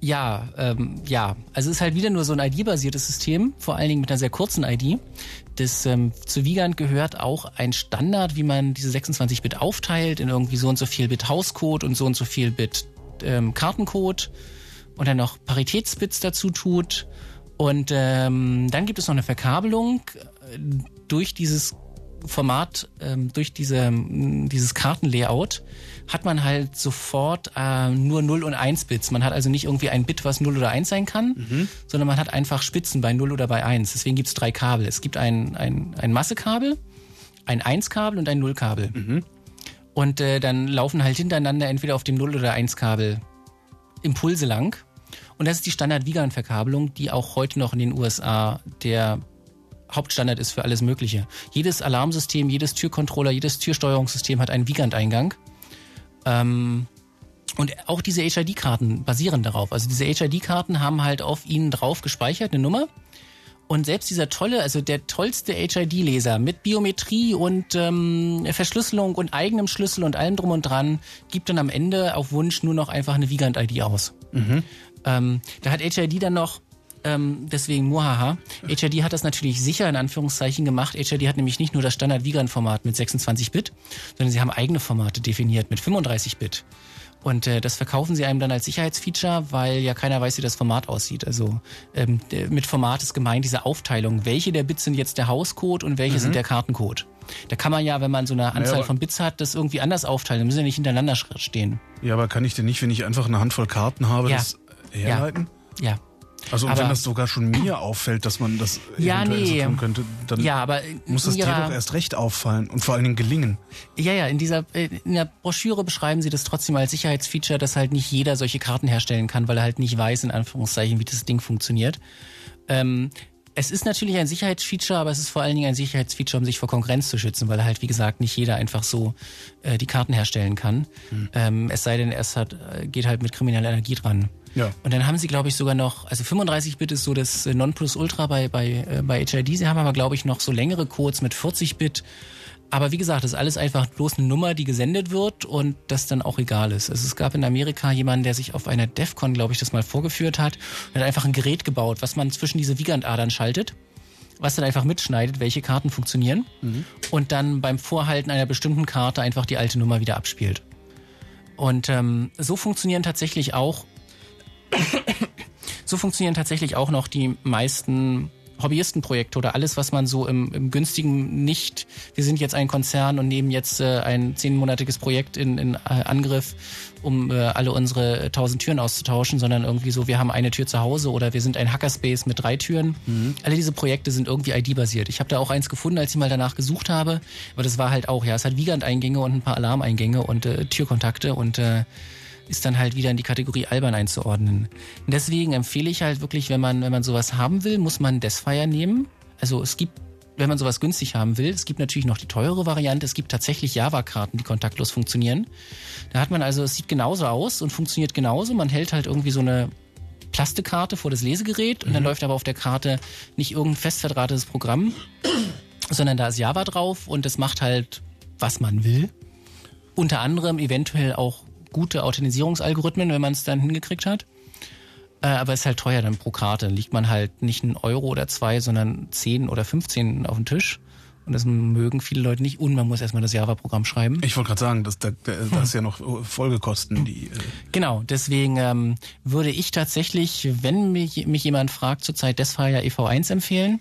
ja, ähm, ja. Also es ist halt wieder nur so ein ID-basiertes System, vor allen Dingen mit einer sehr kurzen ID. Das ähm, zu Wiegand gehört auch ein Standard, wie man diese 26 Bit aufteilt in irgendwie so und so viel Bit Hauscode und so und so viel Bit ähm, Kartencode und dann noch Paritätsbits dazu tut. Und ähm, dann gibt es noch eine Verkabelung äh, durch dieses Format, ähm, durch diese, dieses Kartenlayout hat man halt sofort äh, nur 0 und 1 Bits. Man hat also nicht irgendwie ein Bit, was 0 oder 1 sein kann, sondern man hat einfach Spitzen bei 0 oder bei 1. Deswegen gibt es drei Kabel. Es gibt ein, ein, ein Massekabel, ein 1-Kabel und ein 0-Kabel. Und äh, dann laufen halt hintereinander entweder auf dem 0 oder 1-Kabel Impulse lang. Und das ist die Standard-Wiegand-Verkabelung, die auch heute noch in den USA der Hauptstandard ist für alles Mögliche. Jedes Alarmsystem, jedes Türcontroller, jedes Türsteuerungssystem hat einen Wiegand-Eingang. Ähm, und auch diese HID-Karten basieren darauf. Also diese HID-Karten haben halt auf ihnen drauf gespeichert eine Nummer. Und selbst dieser tolle, also der tollste HID-Leser mit Biometrie und ähm, Verschlüsselung und eigenem Schlüssel und allem drum und dran, gibt dann am Ende auf Wunsch nur noch einfach eine Wiegand-ID aus. Ähm, da hat HID dann noch, ähm, deswegen Muhaha, HID hat das natürlich sicher in Anführungszeichen gemacht. HID hat nämlich nicht nur das Standard-Wiegand-Format mit 26 Bit, sondern sie haben eigene Formate definiert mit 35 Bit. Und äh, das verkaufen sie einem dann als Sicherheitsfeature, weil ja keiner weiß, wie das Format aussieht. Also ähm, mit Format ist gemeint diese Aufteilung. Welche der Bits sind jetzt der Hauscode und welche sind der Kartencode? Da kann man ja, wenn man so eine Anzahl aber- von Bits hat, das irgendwie anders aufteilen. Da müssen ja nicht hintereinander stehen. Ja, aber kann ich denn nicht, wenn ich einfach eine Handvoll Karten habe, Ja. das herleiten? Ja. Also und Aber- wenn das sogar schon mir (clears throat) auffällt, dass man das Ja, eventuell nee. so tun könnte, dann Ja, aber muss das in dir ihrer- doch erst recht auffallen und vor allen Dingen gelingen. Ja, ja, in dieser äh, in der Broschüre beschreiben sie das trotzdem als Sicherheitsfeature, dass halt nicht jeder solche Karten herstellen kann, weil er halt nicht weiß, in Anführungszeichen, wie das Ding funktioniert. Ähm, es ist natürlich ein Sicherheitsfeature, aber es ist vor allen Dingen ein Sicherheitsfeature, um sich vor Konkurrenz zu schützen, weil halt, wie gesagt, nicht jeder einfach so äh, die Karten herstellen kann. Ähm, es sei denn, es hat, äh, geht halt mit krimineller Energie dran. Ja. Und dann haben sie, glaube ich, sogar noch, also 35-Bit ist so das äh, Nonplusultra bei, bei, äh, bei HID. Sie haben aber, glaube ich, noch so längere Codes mit 40-Bit. Aber wie gesagt, das ist alles einfach bloß eine Nummer, die gesendet wird und das dann auch egal ist. Also es gab in Amerika jemanden, der sich auf einer DEFCON, glaube ich, das mal vorgeführt hat und hat einfach ein Gerät gebaut, was man zwischen diese Wiegandadern schaltet, was dann einfach mitschneidet, welche Karten funktionieren und dann beim Vorhalten einer bestimmten Karte einfach die alte Nummer wieder abspielt. Und ähm, so funktionieren tatsächlich auch (coughs) so funktionieren tatsächlich auch noch die meisten Hobbyistenprojekte oder alles, was man so im, im günstigen nicht, wir sind jetzt ein Konzern und nehmen jetzt äh, ein zehnmonatiges Projekt in, in äh, Angriff, um äh, alle unsere tausend Türen auszutauschen, sondern irgendwie so, wir haben eine Tür zu Hause oder wir sind ein Hackerspace mit drei Türen. Alle diese Projekte sind irgendwie ID-basiert. Ich habe da auch eins gefunden, als ich mal danach gesucht habe, aber das war halt auch, ja, es hat Wiegand-Eingänge und ein paar Alarmeingänge und äh, Türkontakte und äh, ist dann halt wieder in die Kategorie albern einzuordnen. Und deswegen empfehle ich halt wirklich, wenn man, wenn man sowas haben will, muss man Deathfire nehmen. Also es gibt, wenn man sowas günstig haben will, es gibt natürlich noch die teure Variante, es gibt tatsächlich Java-Karten, die kontaktlos funktionieren. Da hat man also, es sieht genauso aus und funktioniert genauso. Man hält halt irgendwie so eine Plastikkarte vor das Lesegerät und dann läuft aber auf der Karte nicht irgendein fest verdrahtetes Programm, sondern da ist Java drauf und es macht halt, was man will. Unter anderem eventuell auch gute Authentisierungsalgorithmen, wenn man es dann hingekriegt hat. Äh, aber ist halt teuer dann pro Karte. Dann liegt man halt nicht einen Euro oder zwei, sondern 10 oder 15 auf den Tisch. Und das mögen viele Leute nicht. Und man muss erstmal das Java-Programm schreiben. Ich wollte gerade sagen, das, da, da, da ist ja noch Folgekosten, die. Äh, Genau, deswegen ähm, würde ich tatsächlich, wenn mich, mich jemand fragt, zurzeit Deathfire EV1 empfehlen.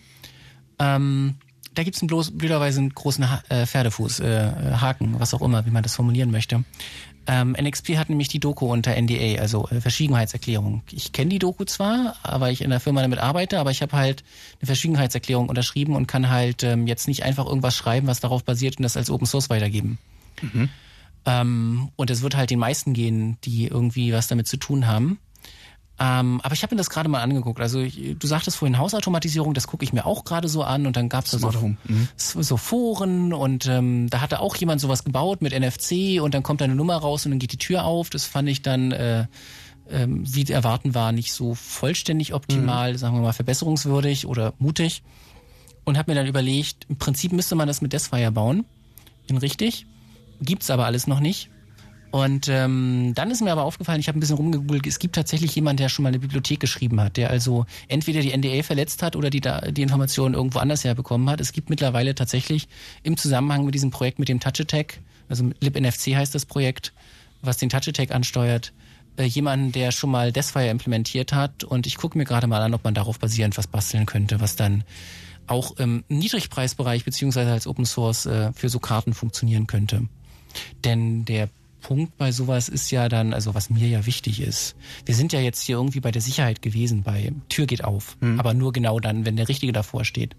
Ähm, da gibt's einen bloß blöderweise einen großen ha äh, Pferdefuß, äh, Haken, was auch immer, wie man das formulieren möchte. Ähm, NXP hat nämlich die Doku unter NDA, also äh, Verschwiegenheitserklärung. Ich kenne die Doku zwar, weil ich in der Firma damit arbeite, aber ich habe halt eine Verschwiegenheitserklärung unterschrieben und kann halt ähm, jetzt nicht einfach irgendwas schreiben, was darauf basiert und das als Open Source weitergeben. Ähm, und es wird halt den meisten gehen, die irgendwie was damit zu tun haben. Ähm, aber ich habe mir das gerade mal angeguckt. Also ich, du sagtest vorhin Hausautomatisierung, das gucke ich mir auch gerade so an und dann gab es da so. Mhm. so Foren und ähm, da hatte auch jemand sowas gebaut mit NFC und dann kommt da eine Nummer raus und dann geht die Tür auf. Das fand ich dann, äh, ähm, wie erwarten war, nicht so vollständig optimal, sagen wir mal verbesserungswürdig oder mutig. Und habe mir dann überlegt, im Prinzip müsste man das mit Deathfire bauen. Bin richtig. Gibt's aber alles noch nicht. Und ähm, dann ist mir aber aufgefallen, ich habe ein bisschen rumgegoogelt, es gibt tatsächlich jemanden, der schon mal eine Bibliothek geschrieben hat, der also entweder die NDA verletzt hat oder die, da, die Informationen irgendwo anders herbekommen hat. Es gibt mittlerweile tatsächlich im Zusammenhang mit diesem Projekt mit dem Touch Attack, also LibNFC heißt das Projekt, was den Touch Attack ansteuert, äh, jemanden, der schon mal Deathfire implementiert hat. Und ich gucke mir gerade mal an, ob man darauf basierend was basteln könnte, was dann auch im Niedrigpreisbereich beziehungsweise als Open Source äh, für so Karten funktionieren könnte. Denn der Punkt bei sowas ist ja dann, also was mir ja wichtig ist, wir sind ja jetzt hier irgendwie bei der Sicherheit gewesen, bei Tür geht auf, aber nur genau dann, wenn der Richtige davor steht.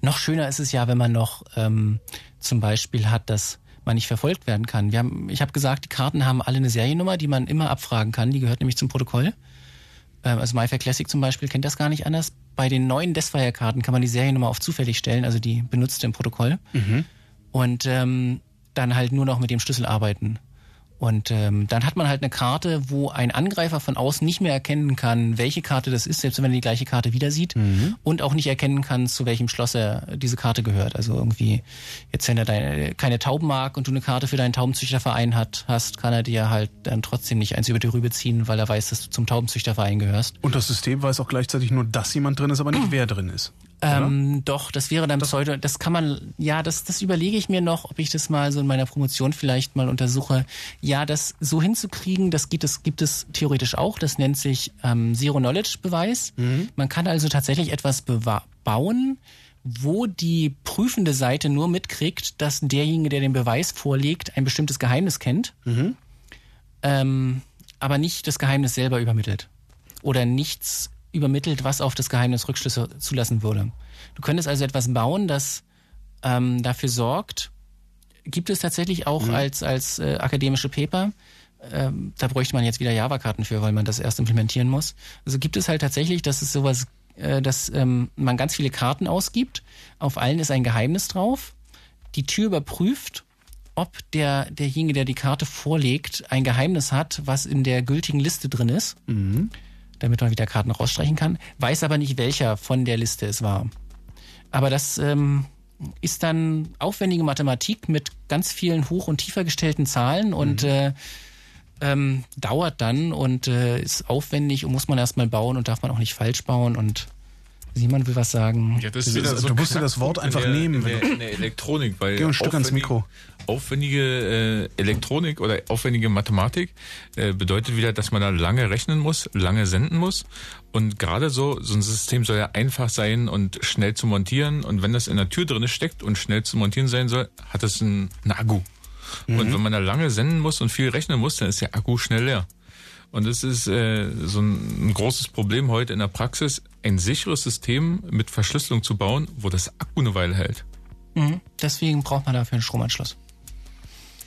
Noch schöner ist es ja, wenn man noch ähm, zum Beispiel hat, dass man nicht verfolgt werden kann. Wir haben, ich habe gesagt, die Karten haben alle eine Seriennummer, die man immer abfragen kann. Die gehört nämlich zum Protokoll. Ähm, also MyFair Classic zum Beispiel kennt das gar nicht anders. Bei den neuen Deathfire-Karten kann man die Seriennummer auf zufällig stellen, also die benutzte im Protokoll. Und ähm, dann halt nur noch mit dem Schlüssel arbeiten. Und ähm, dann hat man halt eine Karte, wo ein Angreifer von außen nicht mehr erkennen kann, welche Karte das ist, selbst wenn er die gleiche Karte wieder sieht und auch nicht erkennen kann, zu welchem Schloss er diese Karte gehört. Also irgendwie, jetzt wenn er deine, keine Tauben mag und du eine Karte für deinen Taubenzüchterverein hat, hast, kann er dir halt dann trotzdem nicht eins über die Rübe ziehen, weil er weiß, dass du zum Taubenzüchterverein gehörst. Und das System weiß auch gleichzeitig nur, dass jemand drin ist, aber nicht wer drin ist. Ähm, doch, das wäre dann Pseudo, das kann man, ja, das, das überlege ich mir noch, ob ich das mal so in meiner Promotion vielleicht mal untersuche. Ja, das so hinzukriegen, das gibt es, gibt es theoretisch auch, das nennt sich ähm, Zero-Knowledge-Beweis. Man kann also tatsächlich etwas bauen, wo die prüfende Seite nur mitkriegt, dass derjenige, der den Beweis vorlegt, ein bestimmtes Geheimnis kennt, ähm, aber nicht das Geheimnis selber übermittelt. Oder nichts übermittelt, was auf das Geheimnis Rückschlüsse zulassen würde. Du könntest also etwas bauen, das ähm, dafür sorgt, gibt es tatsächlich auch als, als äh, akademische Paper, ähm, da bräuchte man jetzt wieder Java-Karten für, weil man das erst implementieren muss. Also gibt es halt tatsächlich, dass es sowas, äh, dass ähm, man ganz viele Karten ausgibt, auf allen ist ein Geheimnis drauf, die Tür überprüft, ob der, derjenige, der die Karte vorlegt, ein Geheimnis hat, was in der gültigen Liste drin ist, damit man wieder Karten rausstreichen kann, weiß aber nicht, welcher von der Liste es war. Aber das ähm, ist dann aufwendige Mathematik mit ganz vielen hoch- und tiefer gestellten Zahlen und äh, ähm, dauert dann und äh, ist aufwendig und muss man erstmal bauen und darf man auch nicht falsch bauen und Simon will was sagen. Ja, das Du- wieder du musst dir das Wort einfach in der, nehmen, In wenn der, in der Elektronik, weil Geh ein Stück ans Mikro. Aufwendige äh, Elektronik oder aufwendige Mathematik äh, bedeutet wieder, dass man da lange rechnen muss, lange senden muss. Und gerade so, so ein System soll ja einfach sein und schnell zu montieren. Und wenn das in der Tür drin steckt und schnell zu montieren sein soll, hat es einen, einen Akku. Und wenn man da lange senden muss und viel rechnen muss, dann ist der Akku schnell leer. Und das ist äh, so ein, ein großes Problem heute in der Praxis, ein sicheres System mit Verschlüsselung zu bauen, wo das Akku eine Weile hält. Mhm. Deswegen braucht man dafür einen Stromanschluss.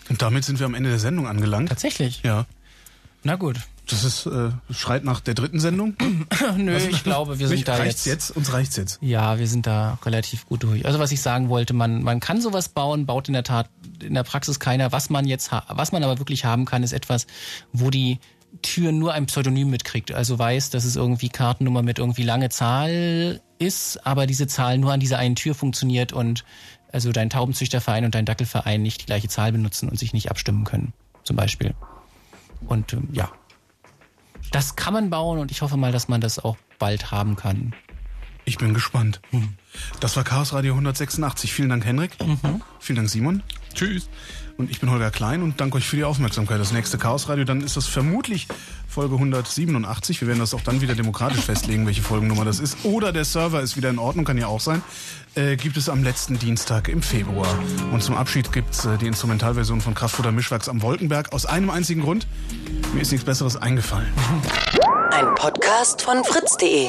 Und damit sind wir am Ende der Sendung angelangt. Tatsächlich. Ja. Na gut. Das ist, äh, schreit nach der dritten Sendung. (clears throat) Nö, ich glaube, wir (laughs) sind da reicht's jetzt. jetzt. Uns reicht's jetzt. Ja, wir sind da relativ gut durch. Also was ich sagen wollte, man, man kann sowas bauen, baut in der Tat in der Praxis keiner. Was man jetzt, was man aber wirklich haben kann, ist etwas, wo die Tür nur ein Pseudonym mitkriegt. Also weiß, dass es irgendwie Kartennummer mit irgendwie lange Zahl ist, aber diese Zahl nur an dieser einen Tür funktioniert und also dein Taubenzüchterverein und dein Dackelverein nicht die gleiche Zahl benutzen und sich nicht abstimmen können, zum Beispiel. Und ähm, ja, das kann man bauen und ich hoffe mal, dass man das auch bald haben kann. Ich bin gespannt. Das war Chaos Radio 186. Vielen Dank, Henrik. Vielen Dank, Simon. Tschüss. Und ich bin Holger Klein und danke euch für die Aufmerksamkeit. Das nächste Chaos Radio, dann ist das vermutlich Folge 187. Wir werden das auch dann wieder demokratisch festlegen, welche Folgennummer das ist. Oder der Server ist wieder in Ordnung, kann ja auch sein. Äh, gibt es am letzten Dienstag im Februar. Und zum Abschied gibt's äh, die Instrumentalversion von Kraftfutter Mischwachs am Wolkenberg. Aus einem einzigen Grund. Mir ist nichts Besseres eingefallen. Ein Podcast von fritz.de.